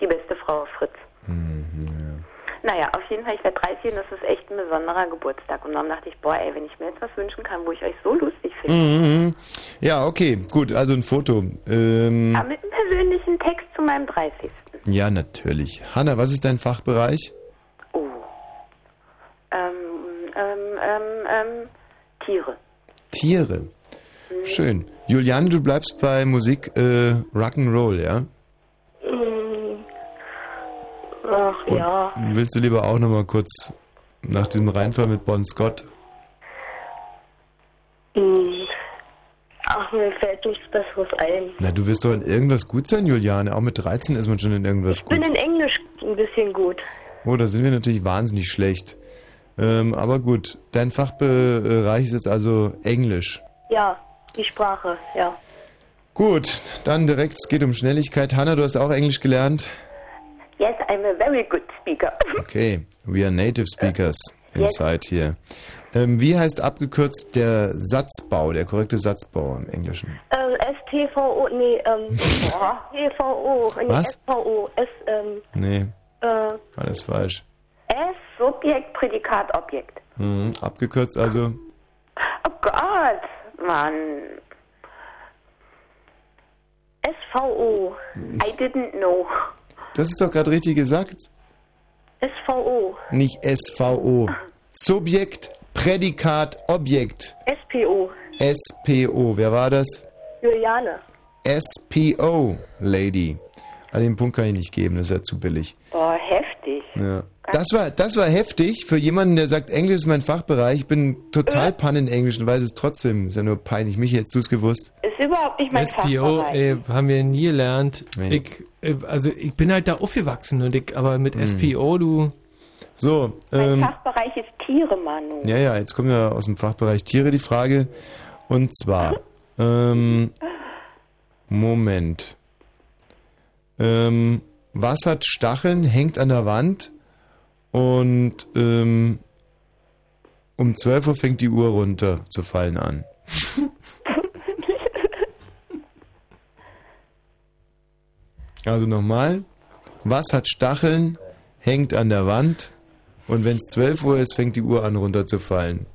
die beste Frau Fritz. Mhm, Naja, auf jeden Fall, ich werde 30 und das ist echt ein besonderer Geburtstag. Und dann dachte ich, boah, ey, wenn ich mir jetzt was wünschen kann, wo ich euch so lustig finde. Mhm. Ja, okay, gut, also ein Foto. Ähm, Aber mit einem persönlichen Text zu meinem 30. ja, natürlich. Hanna, was ist dein Fachbereich? Ähm, ähm, ähm, Tiere. Tiere. Schön. Juliane, du bleibst bei Musik äh, Rock'n'Roll, ja? Mm. Ach ja. Willst du lieber auch nochmal kurz nach diesem Reinfall mit Bon Scott? Mm. Ach, mir fällt nichts Besseres ein. Na, du wirst doch in irgendwas gut sein, Juliane. Auch mit 13 ist man schon in irgendwas Ich bin gut. in Englisch ein bisschen gut. Oh, da sind wir natürlich wahnsinnig schlecht. Ähm, aber gut, dein Fachbereich ist jetzt also Englisch. Ja, die Sprache, ja. Gut, dann direkt, es geht um Schnelligkeit. Hanna, du hast auch Englisch gelernt? Yes, I'm a very good speaker. Okay, we are native speakers. Inside hier. Ähm, wie heißt abgekürzt der Satzbau, der korrekte Satzbau im Englischen? Ähm, STVO, nee, ähm, TVO, nee, Was? SVO, S, ähm, Nee, äh, alles falsch. S, Subjekt, Prädikat, Objekt. Mhm. Abgekürzt also Oh Gott, Mann. SVO. I didn't know. Das ist doch gerade richtig gesagt. SVO, Nicht SVO. Subjekt, Prädikat, Objekt. SPO, SPO. Wer war das? Juliane. SPO, Lady. Ah, den Punkt kann ich nicht geben, das ist ja zu billig. Boah, heftig. Ja. Das war, das war heftig für jemanden, der sagt, Englisch ist mein Fachbereich. Ich bin total pan in Englisch und weiß es trotzdem. Ist ja nur peinlich. Mich hättest du es gewusst. Ist überhaupt nicht mein SPO, Fachbereich. ey, haben wir nie gelernt. Nee. Ich, äh, also ich bin halt da aufgewachsen und ich, aber mit Hm. SPO, du. So, Mein ähm, Fachbereich ist Tiere, Manu. ja, ja, jetzt kommt ja aus dem Fachbereich Tiere die Frage. Und zwar, ähm, Moment. Ähm, was hat Stacheln, hängt an der Wand und ähm, um 12 Uhr fängt die Uhr runter zu fallen an. Also nochmal. Was hat Stacheln, hängt an der Wand und wenn es 12 Uhr ist, fängt die Uhr an runterzufallen.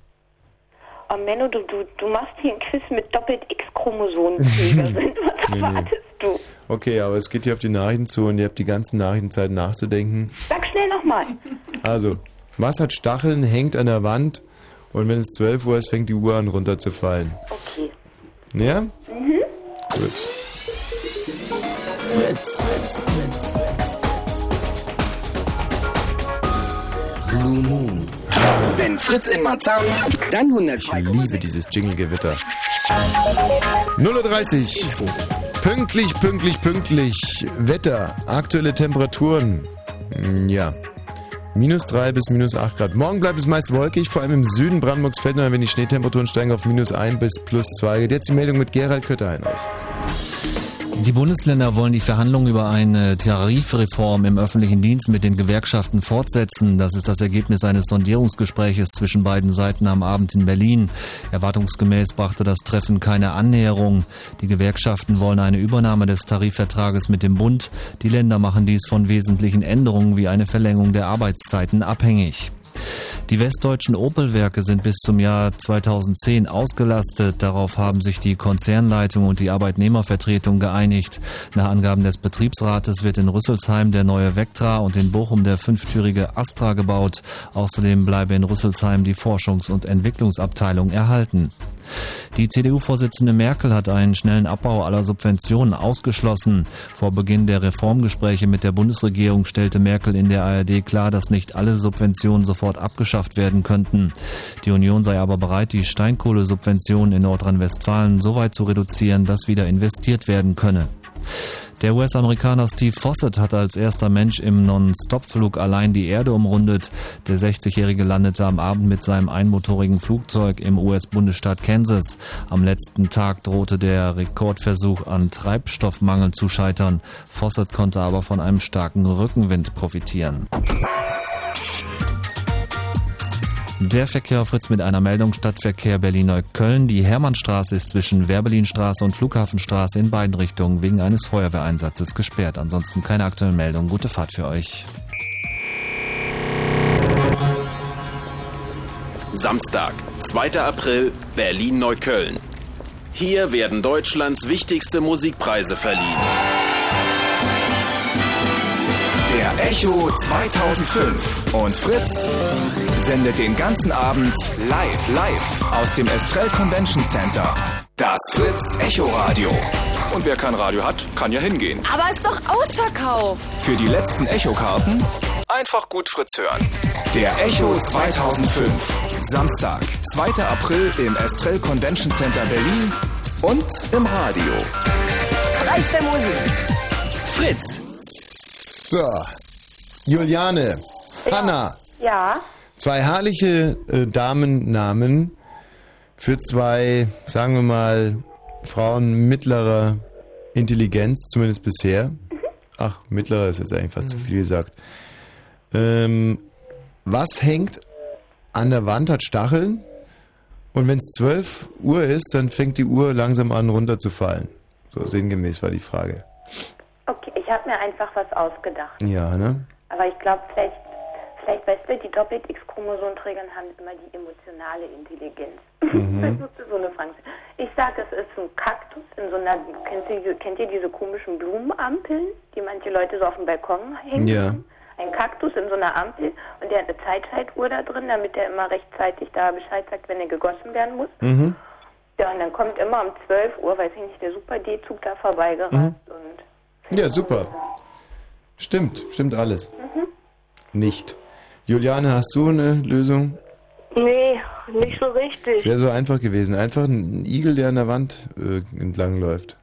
Oh Menno, du, du, du machst hier ein Quiz mit doppelt X-Chromosomenträger sind. Was Nee, nee. erwartest du? Okay, aber es geht hier auf die Nachrichten zu und ihr habt die ganzen Nachrichtenzeit nachzudenken. Sag schnell nochmal. Also, was hat Stacheln, hängt an der Wand und wenn es 12 Uhr ist, fängt die Uhr an runterzufallen. Okay. Ja? Mhm. Gut. Fritz. Blue Moon. Wenn Fritz in Marzahn, dann 102. Ich liebe dieses Jingle-Gewitter. 0.30 Uhr. Pünktlich, pünktlich, pünktlich. Wetter, aktuelle Temperaturen. Hm, Ja. Minus 3 bis minus 8 Grad. Morgen bleibt es meist wolkig, vor allem im Süden Brandenburgs fällt nur, wenn die Schneetemperaturen steigen auf minus 1 bis plus 2. Jetzt die Meldung mit Gerald Kötter-Heinrich. Die Bundesländer wollen die Verhandlungen über eine Tarifreform im öffentlichen Dienst mit den Gewerkschaften fortsetzen. Das ist das Ergebnis eines Sondierungsgespräches zwischen beiden Seiten am Abend in Berlin. Erwartungsgemäß brachte das Treffen keine Annäherung. Die Gewerkschaften wollen eine Übernahme des Tarifvertrages mit dem Bund. Die Länder machen dies von wesentlichen Änderungen wie eine Verlängerung der Arbeitszeiten abhängig. Die westdeutschen Opel-Werke sind bis zum Jahr 2010 ausgelastet. Darauf haben sich die Konzernleitung und die Arbeitnehmervertretung geeinigt. Nach Angaben des Betriebsrates wird in Rüsselsheim der neue Vectra und in Bochum der fünftürige Astra gebaut. Außerdem bleibe in Rüsselsheim die Forschungs- und Entwicklungsabteilung erhalten. Die CDU-Vorsitzende Merkel hat einen schnellen Abbau aller Subventionen ausgeschlossen. Vor Beginn der Reformgespräche mit der Bundesregierung stellte Merkel in der ARD klar, dass nicht alle Subventionen sofort abgeschafft werden könnten. Die Union sei aber bereit, die Steinkohlesubventionen in Nordrhein-Westfalen so weit zu reduzieren, dass wieder investiert werden könne. Der US-Amerikaner Steve Fossett hat als erster Mensch im Non-Stop-Flug allein die Erde umrundet. Der 60-Jährige landete am Abend mit seinem einmotorigen Flugzeug im US-Bundesstaat Kansas. Am letzten Tag drohte der Rekordversuch an Treibstoffmangel zu scheitern. Fossett konnte aber von einem starken Rückenwind profitieren. Der Verkehr auf Fritz mit einer Meldung Stadtverkehr Berlin-Neukölln. Die Hermannstraße ist zwischen Werbelinstraße und Flughafenstraße in beiden Richtungen wegen eines Feuerwehreinsatzes gesperrt. Ansonsten keine aktuellen Meldungen. Gute Fahrt für euch. Samstag, 2. April, Berlin-Neukölln. Hier werden Deutschlands wichtigste Musikpreise verliehen. Der Echo 2005 und Fritz sendet den ganzen Abend live, live aus dem Estrell Convention Center. Das Fritz Echo Radio. Und wer kein Radio hat, kann ja hingehen. Aber ist doch ausverkauft. Für die letzten Echo-Karten einfach gut Fritz hören. Der Echo 2005. Samstag, 2. April im Estrell Convention Center Berlin und im Radio. Preis der Musik. Fritz. So. Juliane, Hanna. Ja. Zwei herrliche äh, Damennamen für zwei, sagen wir mal, Frauen mittlerer Intelligenz, zumindest bisher. Ach, mittlerer ist jetzt eigentlich fast zu viel gesagt. Ähm, was hängt an der Wand hat Stacheln und wenn es 12 Uhr ist, dann fängt die Uhr langsam an runterzufallen. So sinngemäß war die Frage. Okay, ich habe mir einfach was ausgedacht. Ja, ne? Aber ich glaube, vielleicht, vielleicht, weißt du, die Doppelt-X-Chromosom-Träger haben immer die emotionale Intelligenz. Mhm. So eine Frage. Ich sage, es ist ein Kaktus in so einer, kennt ihr, kennt ihr diese komischen Blumenampeln, die manche Leute so auf dem Balkon hängen? Ja. Ein Kaktus in so einer Ampel und der hat eine Zeitschaltuhr da drin, damit er immer rechtzeitig da Bescheid sagt, wenn er gegossen werden muss. Mhm. Ja, und dann kommt immer um 12 Uhr, weiß ich nicht, der Super D-Zug da vorbeigerast Mhm. und Ja, super. Stimmt, stimmt alles. Mhm. Nicht. Juliane, hast du eine Lösung? Nee, nicht so Es richtig. wäre so einfach gewesen. Einfach ein Igel, der an der Wand äh, entlang läuft.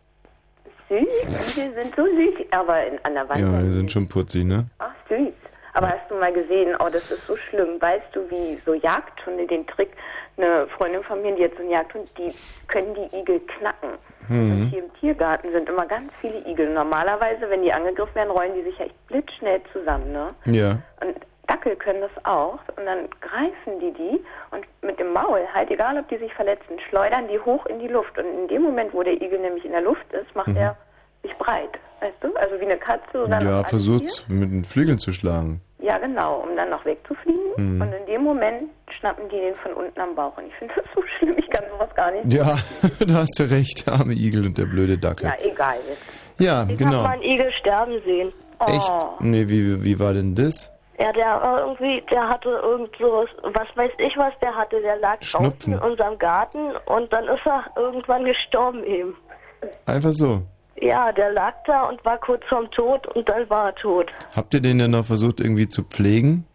süß. Igel sind so süß, aber in, an der Wand. Ja, die sind schon putzig, ne? Ach, süß. Aber hast du mal gesehen, oh, das ist so schlimm. Weißt du, wie so Jagdhunde den Trick, eine Freundin von mir, die hat so einen Jagdhund, die können die Igel knacken. Mhm. Hier im Tiergarten sind immer ganz viele Igel. Normalerweise, wenn die angegriffen werden, rollen die sich echt blitzschnell zusammen, ne? Ja. Und Dackel können das auch. Und dann greifen die die und mit dem Maul, halt egal ob die sich verletzen, schleudern die hoch in die Luft. Und in dem Moment, wo der Igel nämlich in der Luft ist, macht Mhm. er sich breit. Weißt du? Also wie eine Katze oder Ja, versucht mit den Flügeln zu schlagen. Ja, genau, um dann noch wegzufliegen. Mhm. Und in dem Moment schnappen die den von unten am Bauch. Und ich finde das so schlimm, ich kann sowas gar nicht. Ja, da hast du recht, der arme Igel und der blöde Dackel. Ja, egal jetzt. Ja, Ich genau. habe mal einen Igel sterben sehen. Echt? Nee, wie, wie war denn das? Ja, der war irgendwie, der hatte irgend so, was weiß ich was der hatte, der lag Schnupfen. in unserem Garten und dann ist er irgendwann gestorben eben. Einfach so. Ja, der lag da und war kurz vorm Tod und dann war er tot. Habt ihr den denn noch versucht irgendwie zu pflegen?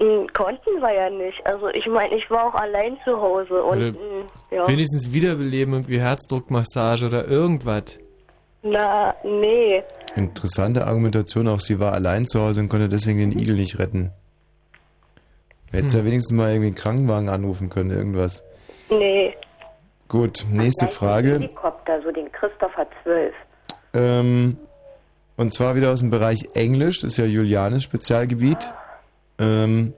Hm, Konnten wir ja nicht. Also ich meine, ich war auch allein zu Hause und Oder hm, ja. Wenigstens wiederbeleben, irgendwie Herzdruckmassage oder irgendwas. Na, nee. Interessante Argumentation auch, sie war allein zu Hause und konnte deswegen den Igel nicht retten. Hättest Hm. ja wenigstens mal irgendwie einen Krankenwagen anrufen können, irgendwas. Nee. Gut, nächste Frage. Helikopter, so den Christopher 12. Ähm, und zwar wieder aus dem Bereich Englisch, das ist ja Julianes Spezialgebiet. Ähm,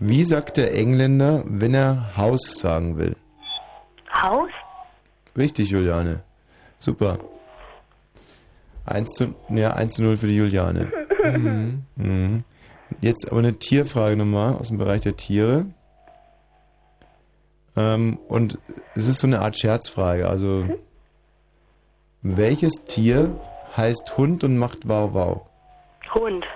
wie sagt der Engländer, wenn er Haus sagen will? Haus? Richtig, Juliane. Super. 1 zu, ja, 1 zu 0 für die Juliane. Mhm. Mhm. Jetzt aber eine Tierfrage nochmal aus dem Bereich der Tiere. Ähm, und es ist so eine Art Scherzfrage. Also, welches Tier heißt Hund und macht Wow Wow? Hund.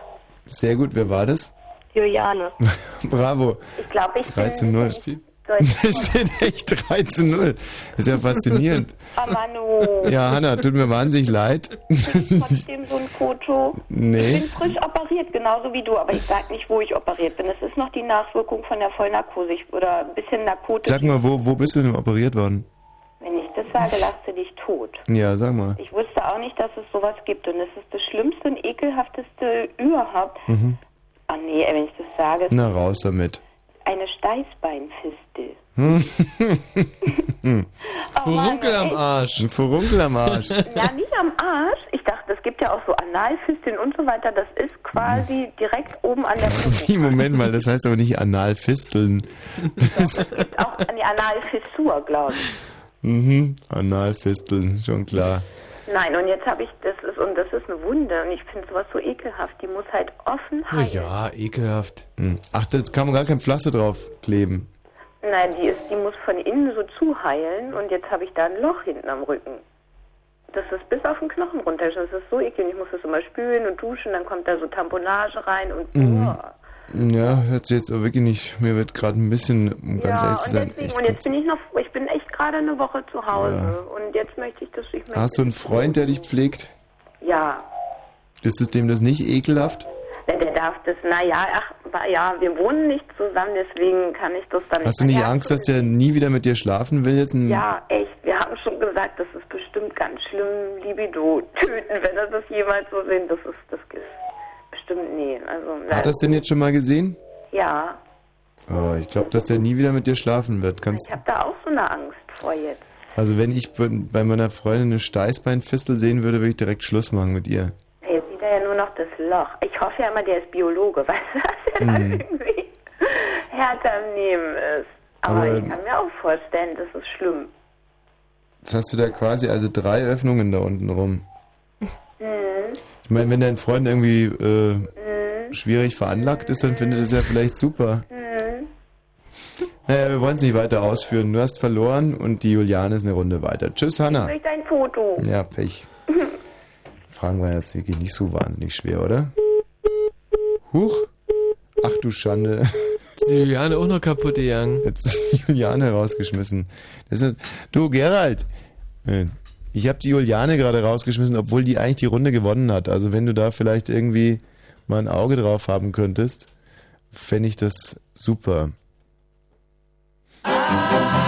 Sehr gut, wer war das? Juliane. Bravo. Ich glaube, ich 3 zu 0 steht. Ich- Da steht echt 3 zu 0. Das ist ja faszinierend. Oh Manu. Ja, Hanna, tut mir wahnsinnig leid. Trotzdem so ein Foto. Nee. Ich bin frisch operiert, genauso wie du, aber ich sag nicht, wo ich operiert bin. Es ist noch die Nachwirkung von der Vollnarkose ich, oder ein bisschen narkotisch. Sag mal, wo, wo bist du denn operiert worden? Wenn ich das sage, lachst du dich tot. Ja, sag mal. Ich wusste auch nicht, dass es sowas gibt und es ist das Schlimmste und ekelhafteste überhaupt. Mhm. Ah nee, wenn ich das sage, Na, raus damit. Eine Steißbeinfistel. Hm. Oh Furunkel am. Arsch. Ein Furunkel am Arsch. Ja, nicht am Arsch. Ich dachte, es gibt ja auch so Analfisteln und so weiter. Das ist quasi direkt oben an der Wie, Moment mal, das heißt aber nicht Analfisteln. auch an die Analfissur, glaube ich. Mhm, Analfisteln, schon klar. Nein, und jetzt habe ich, das ist, und das ist eine Wunde, und ich finde sowas so ekelhaft, die muss halt offen heilen. ja, ekelhaft. Hm. Ach, da kann man gar kein Pflaster drauf kleben. Nein, die ist, die muss von innen so zuheilen, und jetzt habe ich da ein Loch hinten am Rücken. Das ist bis auf den Knochen runter, das ist so eklig, ich muss das immer spülen und duschen, dann kommt da so Tamponage rein und Mhm. boah. Ja, hört sich jetzt aber wirklich nicht, mir wird gerade ein bisschen, um ganz Ja, ehrlich zu sein, deswegen, und jetzt bin ich noch, ich bin echt gerade eine Woche zu Hause, und jetzt möchte ich das, ich möchte, Hast du einen Freund, der dich pflegt? ja, Ist es dem das nicht ekelhaft? Ja, der darf das, naja, ach, ja, wir wohnen nicht zusammen, deswegen kann ich das dann Hast du nicht nicht Angst, dass der nie wieder mit dir schlafen will jetzt? Ja, echt. Wir haben schon gesagt, das ist bestimmt ganz schlimm, Libido töten, wenn er das jemals so sehen. Das ist, das ist bestimmt nee. Also, Hat er es denn jetzt schon mal gesehen? ja, Oh, ich glaube, dass der nie wieder mit dir schlafen wird. Kannst, ich habe da auch so eine Angst vor jetzt. also wenn ich bei meiner Freundin eine Steißbeinfistel sehen würde, würde ich direkt Schluss machen mit ihr. Jetzt sieht er ja nur noch das Loch. Ich hoffe ja immer, der ist Biologe, weißt du? Das ist ja dann Mhm. irgendwie härter im Nehmen ist. Aber, Aber- ich kann mir auch vorstellen, das ist schlimm. Jetzt hast du da quasi also drei Öffnungen da unten rum. Ich meine, wenn dein Freund irgendwie äh, Mhm. schwierig veranlagt ist, dann findet es ja vielleicht super. Mhm. Naja, wir wollen es nicht weiter ausführen. Du hast verloren und die Juliane ist eine Runde weiter. Tschüss, Hanna. Ich möchte ein Foto. Ja, Pech. Fragen waren jetzt wirklich nicht so wahnsinnig schwer, oder? Huch. Ach du Schande. Ist die Juliane auch noch kaputt gegangen? Jetzt ist die Juliane rausgeschmissen. Das ist, du, Gerald. Ich habe die Juliane gerade rausgeschmissen, obwohl die eigentlich die Runde gewonnen hat. Also wenn du da vielleicht irgendwie mal ein Auge drauf haben könntest, fände ich das super. Eleanor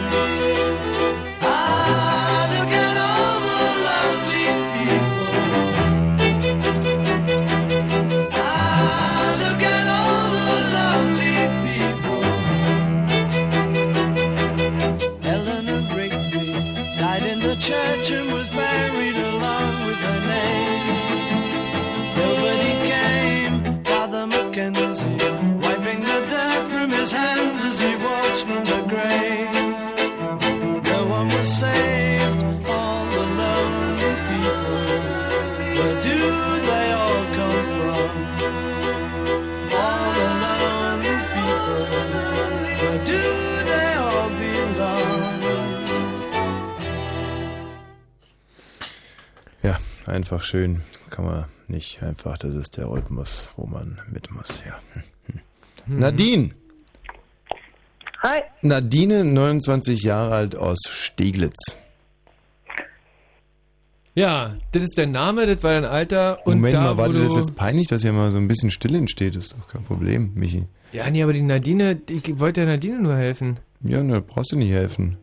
Einfach schön. Kann man nicht einfach. Das ist der Rhythmus, wo man mit muss. Ja. Hm. Nadine. Hi. Nadine, 29 Jahre alt aus Steglitz. Ja, das ist dein Name, das war dein Alter und Moment da, mal, war wo dir das du- jetzt peinlich, dass hier mal so ein bisschen Stille entsteht? Das ist doch kein Problem, Michi. Ja, nee, aber die Nadine, ich wollte der Nadine nur helfen. Ja, da brauchst du nicht helfen.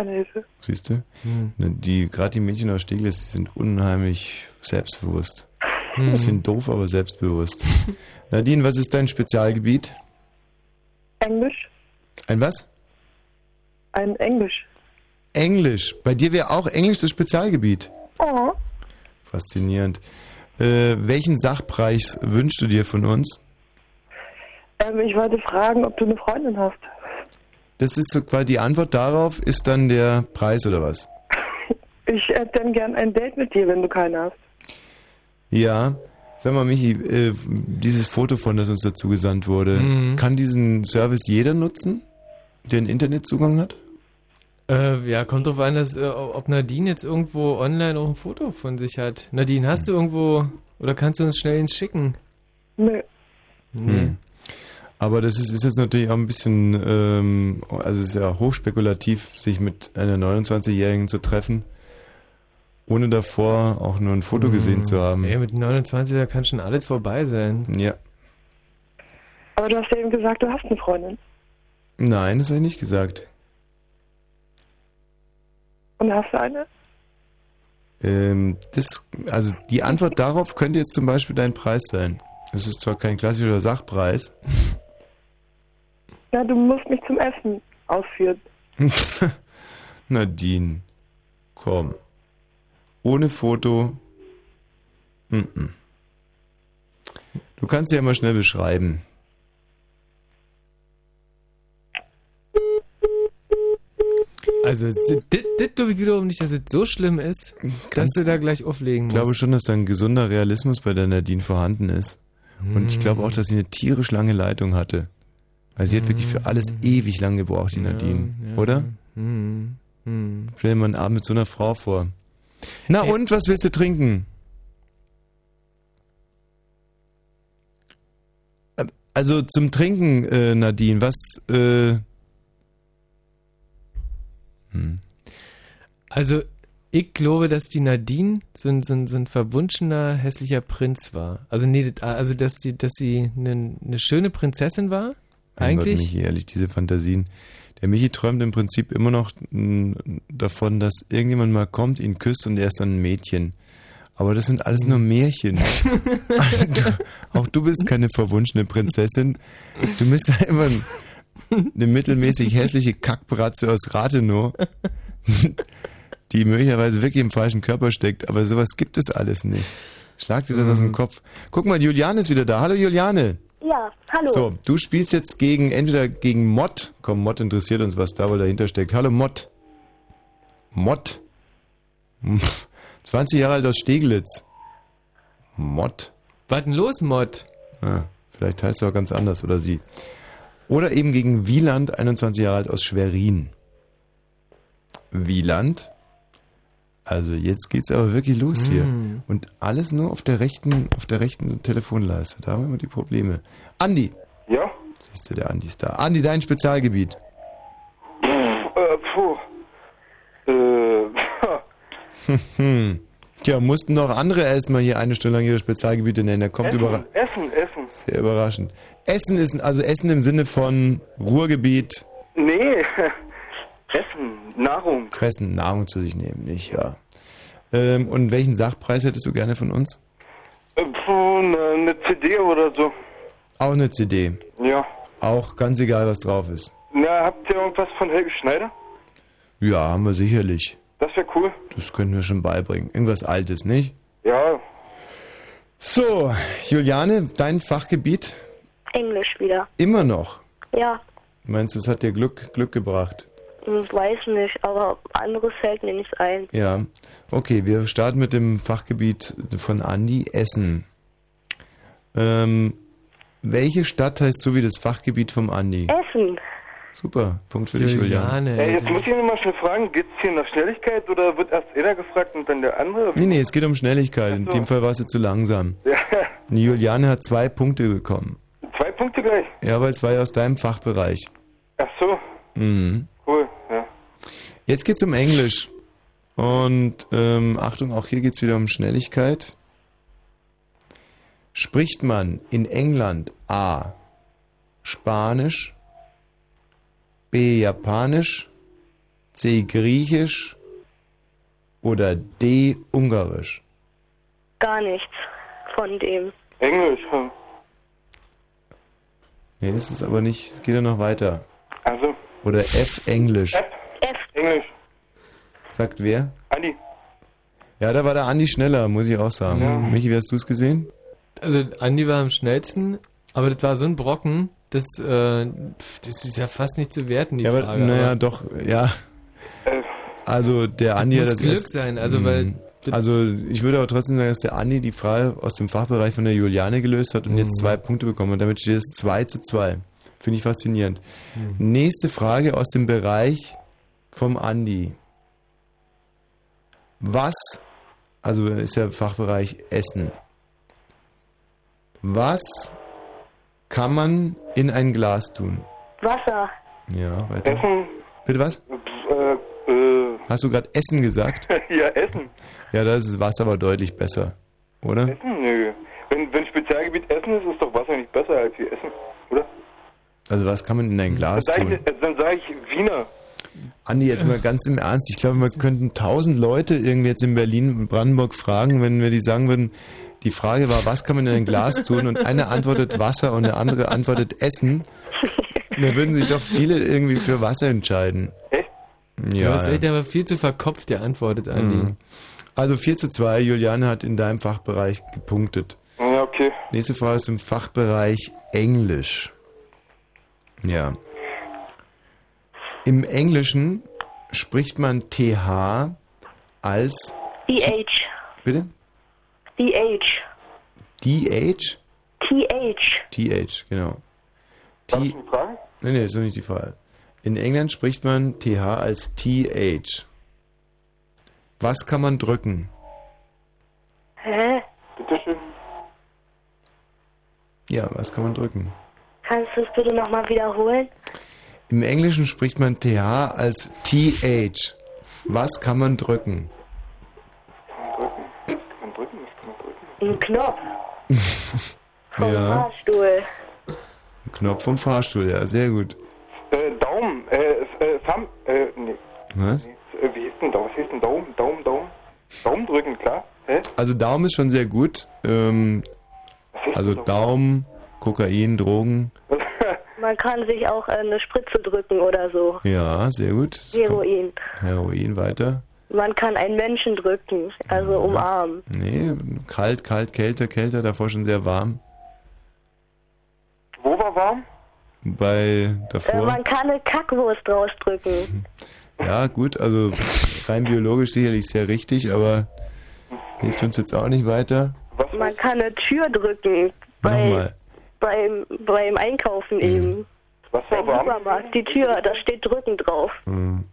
Keine Hilfe. Siehst du? Hm. Ne, Die, gerade die Mädchen aus Steglitz, die sind unheimlich selbstbewusst. Hm. Bisschen doof, aber selbstbewusst. Nadine, was ist dein Spezialgebiet? Englisch? Ein was? Ein Englisch. Englisch. Bei dir wäre auch Englisch das Spezialgebiet. Oh. Faszinierend. Äh, welchen Sachpreis wünschst du dir von uns? Ähm, ich wollte fragen, ob du eine Freundin hast. Das ist so quasi die Antwort darauf, ist dann der Preis oder was? Ich hätte dann gern ein Date mit dir, wenn du keine hast. Ja. Sag mal, Michi, äh, dieses Foto von, das uns dazu gesandt wurde, Mhm. kann diesen Service jeder nutzen, der einen Internetzugang hat? Äh, ja, kommt drauf an, dass, äh, ob Nadine jetzt irgendwo online auch ein Foto von sich hat. Nadine, hast du irgendwo, oder kannst du uns schnell ins schicken? Nö. Nee. Hm. Aber das ist, ist jetzt natürlich auch ein bisschen, ähm, also es ist ja hochspekulativ, sich mit einer 29-Jährigen zu treffen, ohne davor auch nur ein Foto gesehen zu haben. Ey, mit 29, da kann schon alles vorbei sein. Ja. Aber du hast ja eben gesagt, du hast eine Freundin. Nein, das habe ich nicht gesagt. Und hast du eine? Ähm, das, also die Antwort darauf könnte jetzt zum Beispiel dein Preis sein. Das ist zwar kein klassischer Sachpreis. Na, du musst mich zum Essen ausführen. Nadine, komm. Ohne Foto. Mm -mm. Du kannst sie ja mal schnell beschreiben. Also, das glaube ich wiederum nicht, dass es so schlimm ist, dass du da gleich auflegen musst. Ich glaube schon, dass da ein gesunder Realismus bei der Nadine vorhanden ist. Und ich mhm. glaube auch, dass sie eine tierisch lange Leitung hatte. Weil sie hat wirklich für alles ewig lang gebraucht, die Nadine. Oder? Hm, hm. Stell dir mal einen Abend mit so einer Frau vor. Na und, was willst du trinken? Also zum Trinken, äh, Nadine, was, äh, Also, ich glaube, dass die Nadine so ein, so ein, so ein verwunschener, hässlicher Prinz war. Also, nee, also dass, die, dass sie eine, eine schöne Prinzessin war, Gott, eigentlich. Michi, ehrlich, diese Fantasien. Der Michi träumt im Prinzip immer noch mh, davon, dass irgendjemand mal kommt, ihn küsst und er ist dann ein Mädchen. Aber das sind alles nur Märchen. Auch du bist keine verwunschene Prinzessin. Du bist ja immer ein- eine mittelmäßig hässliche Kackbratze aus Rathenow, die möglicherweise wirklich im falschen Körper steckt. Aber sowas gibt es alles nicht. Schlag dir das aus dem Kopf. Guck mal, Juliane ist wieder da. Hallo Juliane. Ja, hallo. So, du spielst jetzt gegen entweder gegen Mott. Komm, Mott interessiert uns, was da wohl dahinter steckt. Hallo Mott. Mott. Hm, 20 Jahre alt aus Steglitz. Mott. Was denn los, Mott? Ah, vielleicht heißt er auch ganz anders oder sie. Oder eben gegen Wieland, 21 Jahre alt aus Schwerin. Wieland. Also jetzt geht's aber wirklich los hier. Mm. Und alles nur auf der rechten, auf der rechten Telefonleiste. Da haben wir immer die Probleme. Andi. Ja? Siehst du, der Andi ist da. Andi, dein Spezialgebiet. Äh, puh. Äh, Hm. Tja, mussten noch andere erstmal hier eine Stunde lang ihre Spezialgebiete nennen. Der kommt Essen, überra Essen, Essen. sehr überraschend. Essen ist, also Essen im Sinne von Ruhrgebiet, Nee. Essen, Nahrung. fressen, Nahrung zu sich nehmen, nicht, ja. Ähm, und welchen Sachpreis hättest du gerne von uns? Äh, puh, eine, eine CD oder so. Auch eine CD. Ja. Auch ganz egal, was drauf ist. Na, habt ihr irgendwas von Helge Schneider? Ja, haben wir sicherlich. Das wäre cool. Das könnten wir schon beibringen. Irgendwas Altes, nicht? Ja. So, Juliane, dein Fachgebiet Englisch wieder. immer noch. Ja, Meinst du, es hat dir Glück, Glück gebracht? Ich weiß nicht, aber anderes fällt mir nicht ein. Ja. Okay, wir starten mit dem Fachgebiet von Andi, Essen. Ähm, welche Stadt heißt so wie das Fachgebiet vom Andi? Essen. Super, Punkt für dich, Juliane. Ey, jetzt muss ich noch mal schnell fragen, geht's hier nach Schnelligkeit oder wird erst einer gefragt und dann der andere? Nee, nee, es geht um Schnelligkeit. In so. dem Fall warst du zu langsam. Ja, Die Juliane hat zwei Punkte bekommen. zwei Punkte gleich. Ja, weil es war ja aus deinem Fachbereich. Ach so, Mhm. Jetzt geht's um Englisch. Und ähm, Achtung, auch hier geht's wieder um Schnelligkeit. Spricht man in England A. Spanisch, B. Japanisch, C. Griechisch oder D. Ungarisch? Gar nichts von dem. Englisch, hm. Nee, das ist aber nicht, geht ja noch weiter. Also, Oder F. Englisch. F. Englisch. Sagt wer? Andi. Ja, da war der Andi schneller, muss ich auch sagen. Ja. Michi, wie hast du es gesehen? Also Andi war am schnellsten, aber das war so ein Brocken, das, äh, das ist ja fast nicht zu werten, die ja, aber, Frage. naja, aber doch, ja. Also der Andi muss hat das Glück erst- sein, also weil das- Also ich würde aber trotzdem sagen, dass der Andi die Frage aus dem Fachbereich von der Juliane gelöst hat und Mhm. jetzt zwei Punkte bekommen. Und damit steht es 2 zu 2. Finde ich faszinierend. Mhm. Nächste Frage aus dem Bereich vom Andi. Was, also ist der Fachbereich Essen. Was kann man in ein Glas tun? Wasser. Ja, weiter. Essen, Bitte was? äh, äh, Hast du gerade Essen gesagt? ja, Essen. Ja, da ist das Wasser aber deutlich besser, oder? Essen? Nö. Wenn, wenn Spezialgebiet Essen ist, ist doch Wasser nicht besser als hier Essen, oder? Also was kann man in ein Glas Dann sage tun? ich, dann sag ich Wiener. Andi, jetzt mal ganz im Ernst. Ich glaube, wir könnten tausend Leute irgendwie jetzt in Berlin und Brandenburg fragen, wenn wir die sagen würden, die Frage war, was kann man in ein Glas tun? Und einer antwortet Wasser und der andere antwortet Essen. Da würden sich doch viele irgendwie für Wasser entscheiden. Echt? Du Ja. hast echt aber viel zu verkopft geantwortet, Andi. Mhm. Also 4 zu 2, Juliane hat in deinem Fachbereich gepunktet. Ja, okay. Nächste Frage ist im Fachbereich Englisch. Ja. Im Englischen spricht man TH als TH. bitte? TH. DH? TH. TH, genau. T nee, nee, ist noch nicht die Frage. In England spricht man TH als TH. Was kann man drücken? Hä? Bitteschön. Ja, was kann man drücken? Kannst du es bitte nochmal wiederholen? Im Englischen spricht man TH als TH. Was kann man drücken? Man drücken, was kann man drücken? Ein Knopf. Vom ja, Fahrstuhl. Knopf vom Fahrstuhl, ja, sehr gut. Äh, Daumen, äh, äh, Thumb, äh, nee. Was? Äh, wie hieß denn Daumen? Was hieß denn Daumen? Daumen, Daumen? Daumen drücken, klar. Hä? Also Daumen ist schon sehr gut. Ähm, also Daumen, Kokain, Drogen. Man kann sich auch äh, eine Spritze drücken oder so. Ja, sehr gut. Heroin. Heroin weiter. Man kann einen Menschen drücken, also umarmen. Nee, kalt, kalt, kälter, kälter, davor schon sehr warm. Wo war warm? Bei Äh, davor. man kann eine Kackwurst rausdrücken. Ja, gut, also rein biologisch sicherlich sehr richtig, aber hilft uns jetzt auch nicht weiter. Man kann eine Tür drücken. Bei, Nochmal. Beim, beim Einkaufen Mhm. eben. Was Beim Supermarkt. Die Tür, da steht drücken drauf. Hm.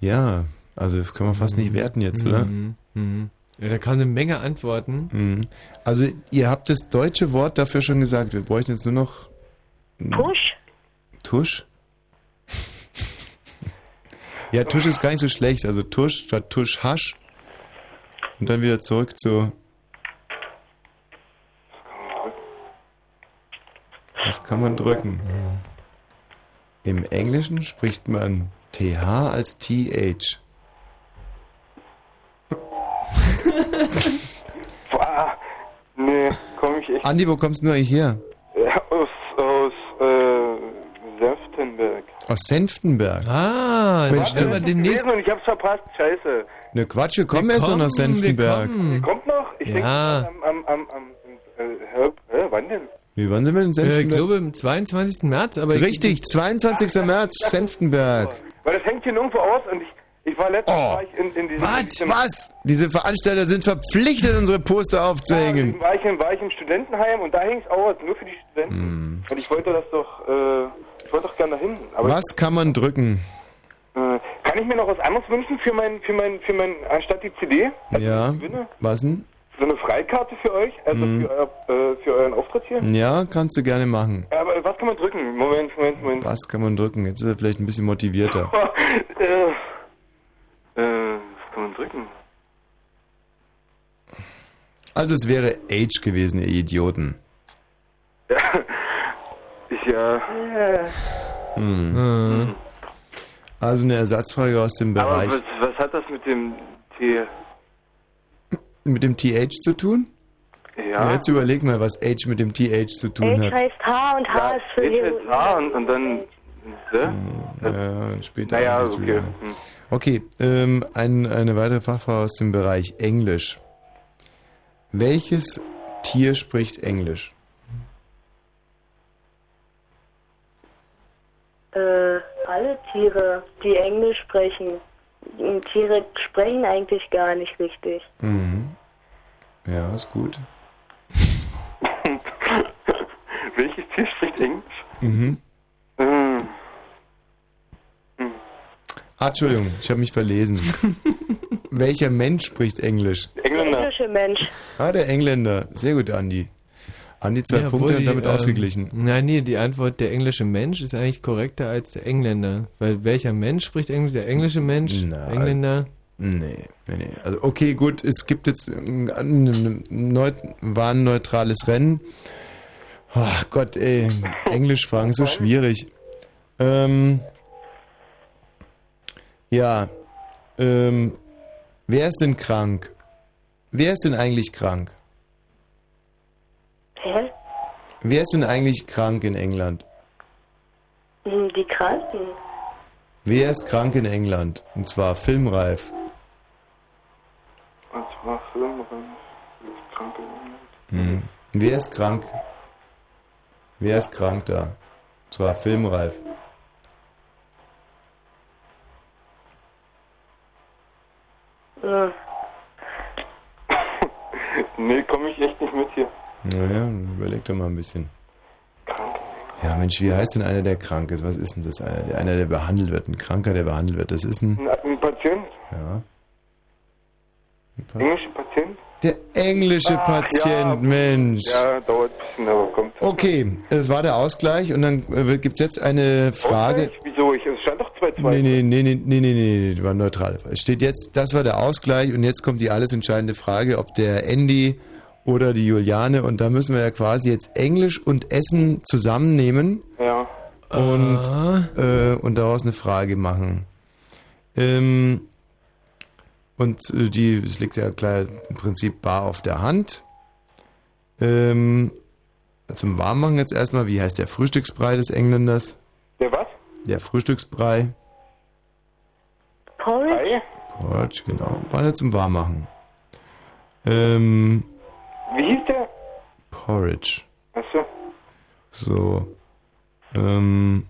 Ja, also können wir fast nicht werten jetzt, oder? Mhm. Ja, da kam eine Menge Antworten. Mhm. Also ihr habt das deutsche Wort dafür schon gesagt. Wir bräuchten jetzt nur noch Tusch? Tusch. ja, Tusch ist gar nicht so schlecht. Also Tusch statt Tusch Hasch. Und dann wieder zurück zu. Was kann man drücken? Im Englischen spricht man TH als TH. Boah, nee, komm ich echt Andi, wo kommst du eigentlich her? äh, aus, aus, äh, Senftenberg. Aus Senftenberg. Ah, Mensch, Warte, du, ich gewesen und ich hab's verpasst, scheiße. ne Quatsch, wir kommen erst noch nach Senftenberg. Kommt noch? Ich denke Ja. am, am, am, am, äh, hä, hä, wann denn? Wie, wann sind wir in Äh, ich Senftenberg? glaube am 22. März, aber ich- Richtig, 22. März, Senftenberg. Weil das hängt hier nirgendwo aus und ich, ich war letztens war ich in, in diesem... Was? Was? Diese Veranstalter sind verpflichtet, unsere Poster aufzuhängen. War ich, in, war ich im Studentenheim und da hängt's aus, nur für die Studenten. Und ich wollte das doch, äh, ich wollte doch gerne dahin. Aber Was kann man drücken? äh, kann ich mir noch was anderes wünschen für mein, für mein, für mein, anstatt die CD? Ja. gewinne? Was denn? So eine Freikarte für euch, also Mhm. für, euer, äh, für euren Auftritt hier? Ja, kannst du gerne machen. Aber was kann man drücken? Moment, Moment, Moment. Was kann man drücken? Jetzt ist er vielleicht ein bisschen motivierter. äh, äh, was kann man drücken? Also es wäre Age gewesen, ihr Idioten. Ja, ich ja. Hm. Also eine Ersatzfrage aus dem Aber Bereich was, was hat das mit dem T? Mit dem TH zu tun? Ja. Jetzt überleg mal, was Age mit dem TH zu tun H hat. heißt H und H ist für H Heroin. H und, und dann. Hä? Ja, und später. Naja, okay. Hm. Okay, ähm, ein, eine weitere Fachfrage aus dem Bereich Englisch. Welches Tier spricht Englisch? Äh, alle Tiere, die Englisch sprechen. Und Tiere sprechen eigentlich gar nicht richtig. Mhm. Ja, ist gut. Welches Tier spricht Englisch? Mhm. Hm. Ah, Entschuldigung, ich habe mich verlesen. Welcher Mensch spricht Englisch? Der englische Mensch. Ah, der Engländer. Sehr gut, Andi. Andi zwei Ja, Punkte und die, damit ähm, ausgeglichen. Nein, nee, die Antwort, der englische Mensch ist eigentlich korrekter als der Engländer. Weil welcher Mensch spricht Englisch? Der englische Mensch, Engländer. Nee, nee, nee. Also okay, gut, es gibt jetzt ein, ein, neu, war ein neutrales Rennen. Ach Gott, ey, Englisch fragen so schwierig. Ähm, ja, ähm, wer ist denn krank? Wer ist denn eigentlich krank? Wer ist denn eigentlich krank in England? Hm, die Kranken. Wer ist krank in England? Und zwar filmreif. Und zwar filmreif. Wer ist krank in England? Mhm. Wer ist krank? Wer ist krank da? Und zwar filmreif. Hm. Nee, komme ich echt nicht mit hier. Naja, überleg doch mal ein bisschen. Ja, Mensch, wie heißt denn einer, der krank ist? Was ist denn das? Einer, der, einer, der behandelt wird. Ein Kranker, der behandelt wird. Das ist ein. Ein, ein Patient? Ja. Englischer Patient? Der englische Ach, Patient, ja. Mensch. Ja, dauert ein bisschen, aber kommt. Okay, das war der Ausgleich und dann äh, gibt es jetzt eine Frage. Wieso? Ich, es stand doch 2-2. Nee, nee, nee, nee, nee, nee, nee, das war neutral. Es steht jetzt, das war der Ausgleich und jetzt kommt die alles entscheidende Frage, ob der Andy oder die Juliane und da müssen wir ja quasi jetzt Englisch und Essen zusammennehmen Ja. und, äh, und daraus eine Frage machen. Ähm, und äh, die, es liegt ja klar im Prinzip bar auf der Hand. Ähm, zum Warmmachen jetzt erstmal, wie heißt der Frühstücksbrei des Engländers? Der was? Der Frühstücksbrei. Porridge? Porridge, genau. War ja zum Warmmachen. Ähm, Wie hieß der? Porridge. Achso. So. Ähm,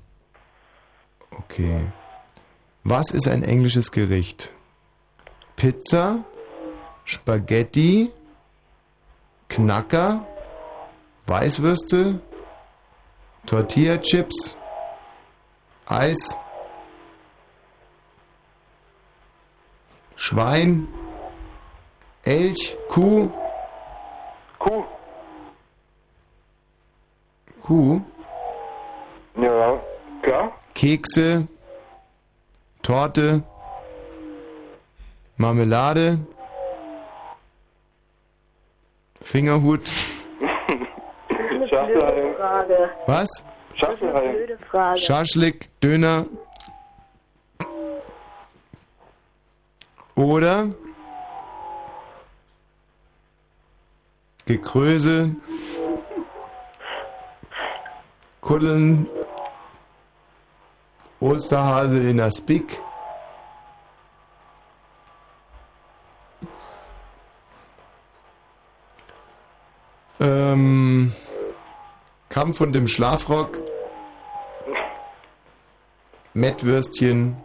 okay. Was ist ein englisches Gericht? Pizza, Spaghetti, Knacker, Weißwürste, Tortilla-Chips, Eis, Schwein, Elch, Kuh. Kuh. Kuh. Ja, klar. Kekse, Torte, Marmelade, Fingerhut. Schachtelhallen. Frage. Was? Schaschlik, Döner. Oder Gekröse, Kuddeln, Osterhase in der Spick. Ähm, Kampf und im Schlafrock. Mettwürstchen,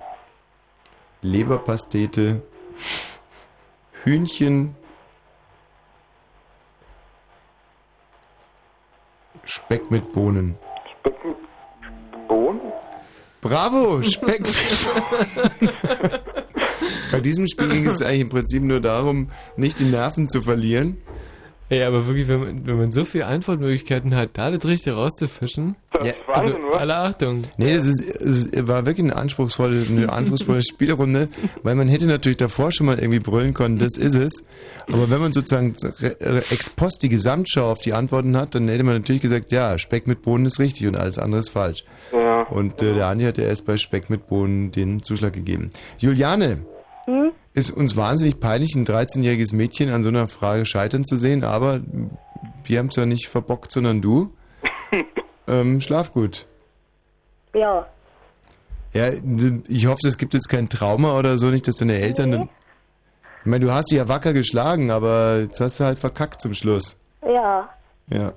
Leberpastete, Hühnchen, Speck mit Bohnen. Bohnen? Bravo, Speck mit Bohnen. Bei diesem Spiel ging es eigentlich im Prinzip nur darum, nicht die Nerven zu verlieren. Ey, aber wirklich, wenn man, wenn man so viele Antwortmöglichkeiten hat, da das Richtige rauszufischen. Ja. also, alle Achtung. Nee, das ist, es war wirklich eine anspruchsvolle, eine anspruchsvolle Spielrunde, weil man hätte natürlich davor schon mal irgendwie brüllen können, das ist es. Aber wenn man sozusagen ex post die Gesamtschau auf die Antworten hat, dann hätte man natürlich gesagt, ja, Speck mit Bohnen ist richtig und alles andere ist falsch. Ja. Und äh, der Andi hat ja erst bei Speck mit Bohnen den Zuschlag gegeben. Juliane? Ist uns wahnsinnig peinlich, ein 13-jähriges Mädchen an so einer Frage scheitern zu sehen, aber wir haben es ja nicht verbockt, sondern du. ähm, schlaf gut. Ja. Ja, ich hoffe, es gibt jetzt kein Trauma oder so, nicht, dass deine Eltern. dann- Ich meine, du hast sie ja wacker geschlagen, aber jetzt hast du halt verkackt zum Schluss. Ja. Ja.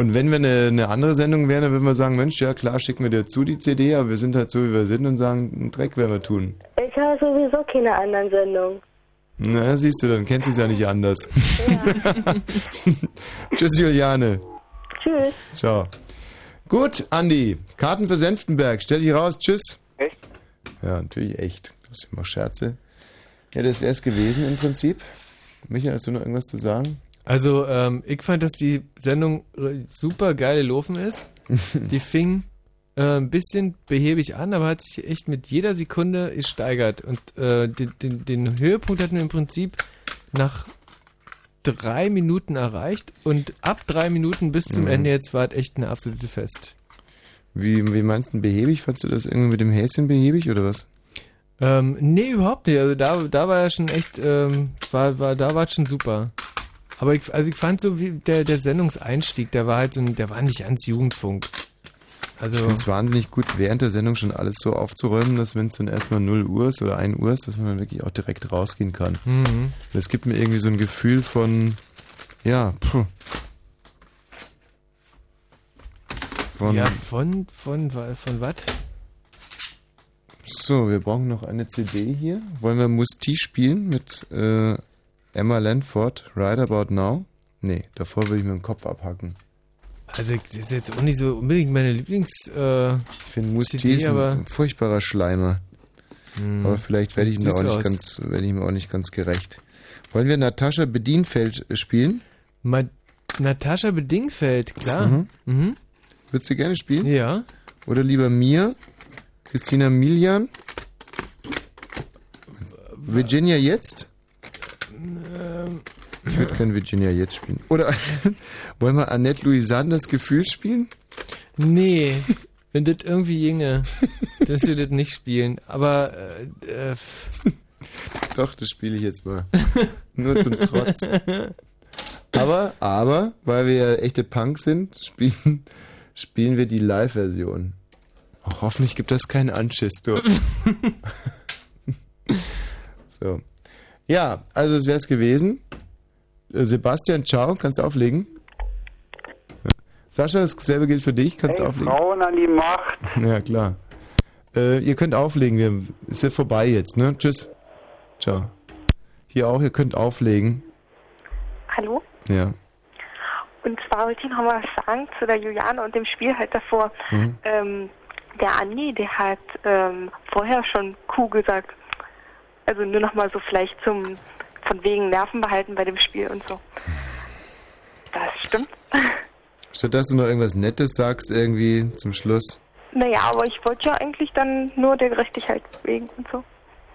Und wenn wir eine, eine andere Sendung wären, dann würden wir sagen, Mensch, ja klar, schicken wir dir zu die CD, aber wir sind halt so, wie wir sind und sagen, einen Dreck werden wir tun. Ich habe sowieso keine anderen Sendungen. Na, siehst du, dann kennst du es ja nicht anders. Tschüss, Juliane. Tschüss. Ciao. Gut, Andi, Karten für Senftenberg, stell dich raus, tschüss. Echt? Ja, natürlich echt. Du hast immer Scherze. Ja, das wäre es gewesen im Prinzip. Michael, hast du noch irgendwas zu sagen? Also, ähm, ich fand, dass die Sendung äh, super geil gelaufen ist. Die fing äh, ein bisschen behäbig an, aber hat sich echt mit jeder Sekunde gesteigert. Und äh, den, den, den Höhepunkt hatten wir im Prinzip nach drei Minuten erreicht. Und ab drei Minuten bis zum Mhm. Ende jetzt war es echt eine absolute Fest. Wie, wie meinst du denn behäbig? Fandst du das irgendwie mit dem Häschen behäbig oder was? Ähm, nee, überhaupt nicht. Also da, da war ja schon echt, ähm, war, war, da war es schon super. Aber ich, also ich fand so wie der, der Sendungseinstieg, der war halt so ein, der war nicht ganz Jugendfunk. Also, Ich finde es wahnsinnig gut, während der Sendung schon alles so aufzuräumen, dass wenn es dann erstmal 0 Uhr ist oder 1 Uhr ist, dass man dann wirklich auch direkt rausgehen kann. Mhm. Das gibt mir irgendwie so ein Gefühl von, ja, puh. Von, ja, von, von, von, von was? So, wir brauchen noch eine CD hier. Wollen wir Musti spielen mit äh, Emma Lanford, Right About Now? Nee, davor würde ich mir den Kopf abhacken. Also, das ist jetzt auch nicht so unbedingt meine Lieblings. Äh, Ich finde Moose T ist ein furchtbarer Schleimer. Hm. Aber vielleicht werde ich, ihm Sieht auch nicht aus. ganz, werde ich ihm auch nicht ganz gerecht. Wollen wir Natascha Bedienfeld äh, spielen? Ma Natascha Bedingfeld, klar. Mhm. Mhm. Würdest du gerne spielen? Ja. Oder lieber mir? Christina Milian? Virginia jetzt? Ähm, Ich würde gerne Virginia jetzt spielen. Oder wollen wir Annette Louisanne das Gefühl spielen? Nee, wenn das irgendwie ginge, dass wir das nicht spielen. Aber äh, äh, Doch, das spiele ich jetzt mal. Nur zum Trotz. Aber, aber, weil wir ja echte Punks sind, spielen, spielen wir die Live-Version. Oh, hoffentlich gibt das keinen Anschiss, du. so. Ja, also das wäre es gewesen. Äh, Sebastian, ciao, kannst du auflegen? Sascha, dasselbe gilt für dich, kannst du auflegen? Frauen an die Macht. Ja, klar. Äh, ihr könnt auflegen, wir, ist ja vorbei jetzt, ne? Tschüss. Ciao. Hier auch, ihr könnt auflegen. Hallo? Ja. Und zwar wollte ich noch mal was sagen zu der Juliane und dem Spiel halt davor. Mhm. Ähm, der Andi, der hat ähm, vorher schon Kuh gesagt. Also nur noch mal so vielleicht zum von wegen Nerven behalten bei dem Spiel und so. Das stimmt. Statt dass du noch irgendwas Nettes sagst, irgendwie zum Schluss. Naja, aber ich wollte ja eigentlich dann nur der Gerechtigkeit wegen und so.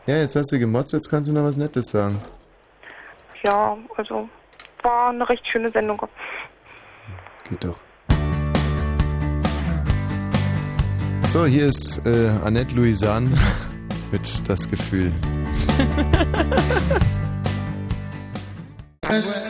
Ja, jetzt hast du gemotzt, jetzt kannst du noch was Nettes sagen. Ja, also war eine recht schöne Sendung. Geht doch. So, hier ist äh, Annette Louisanne mit Das Gefühl.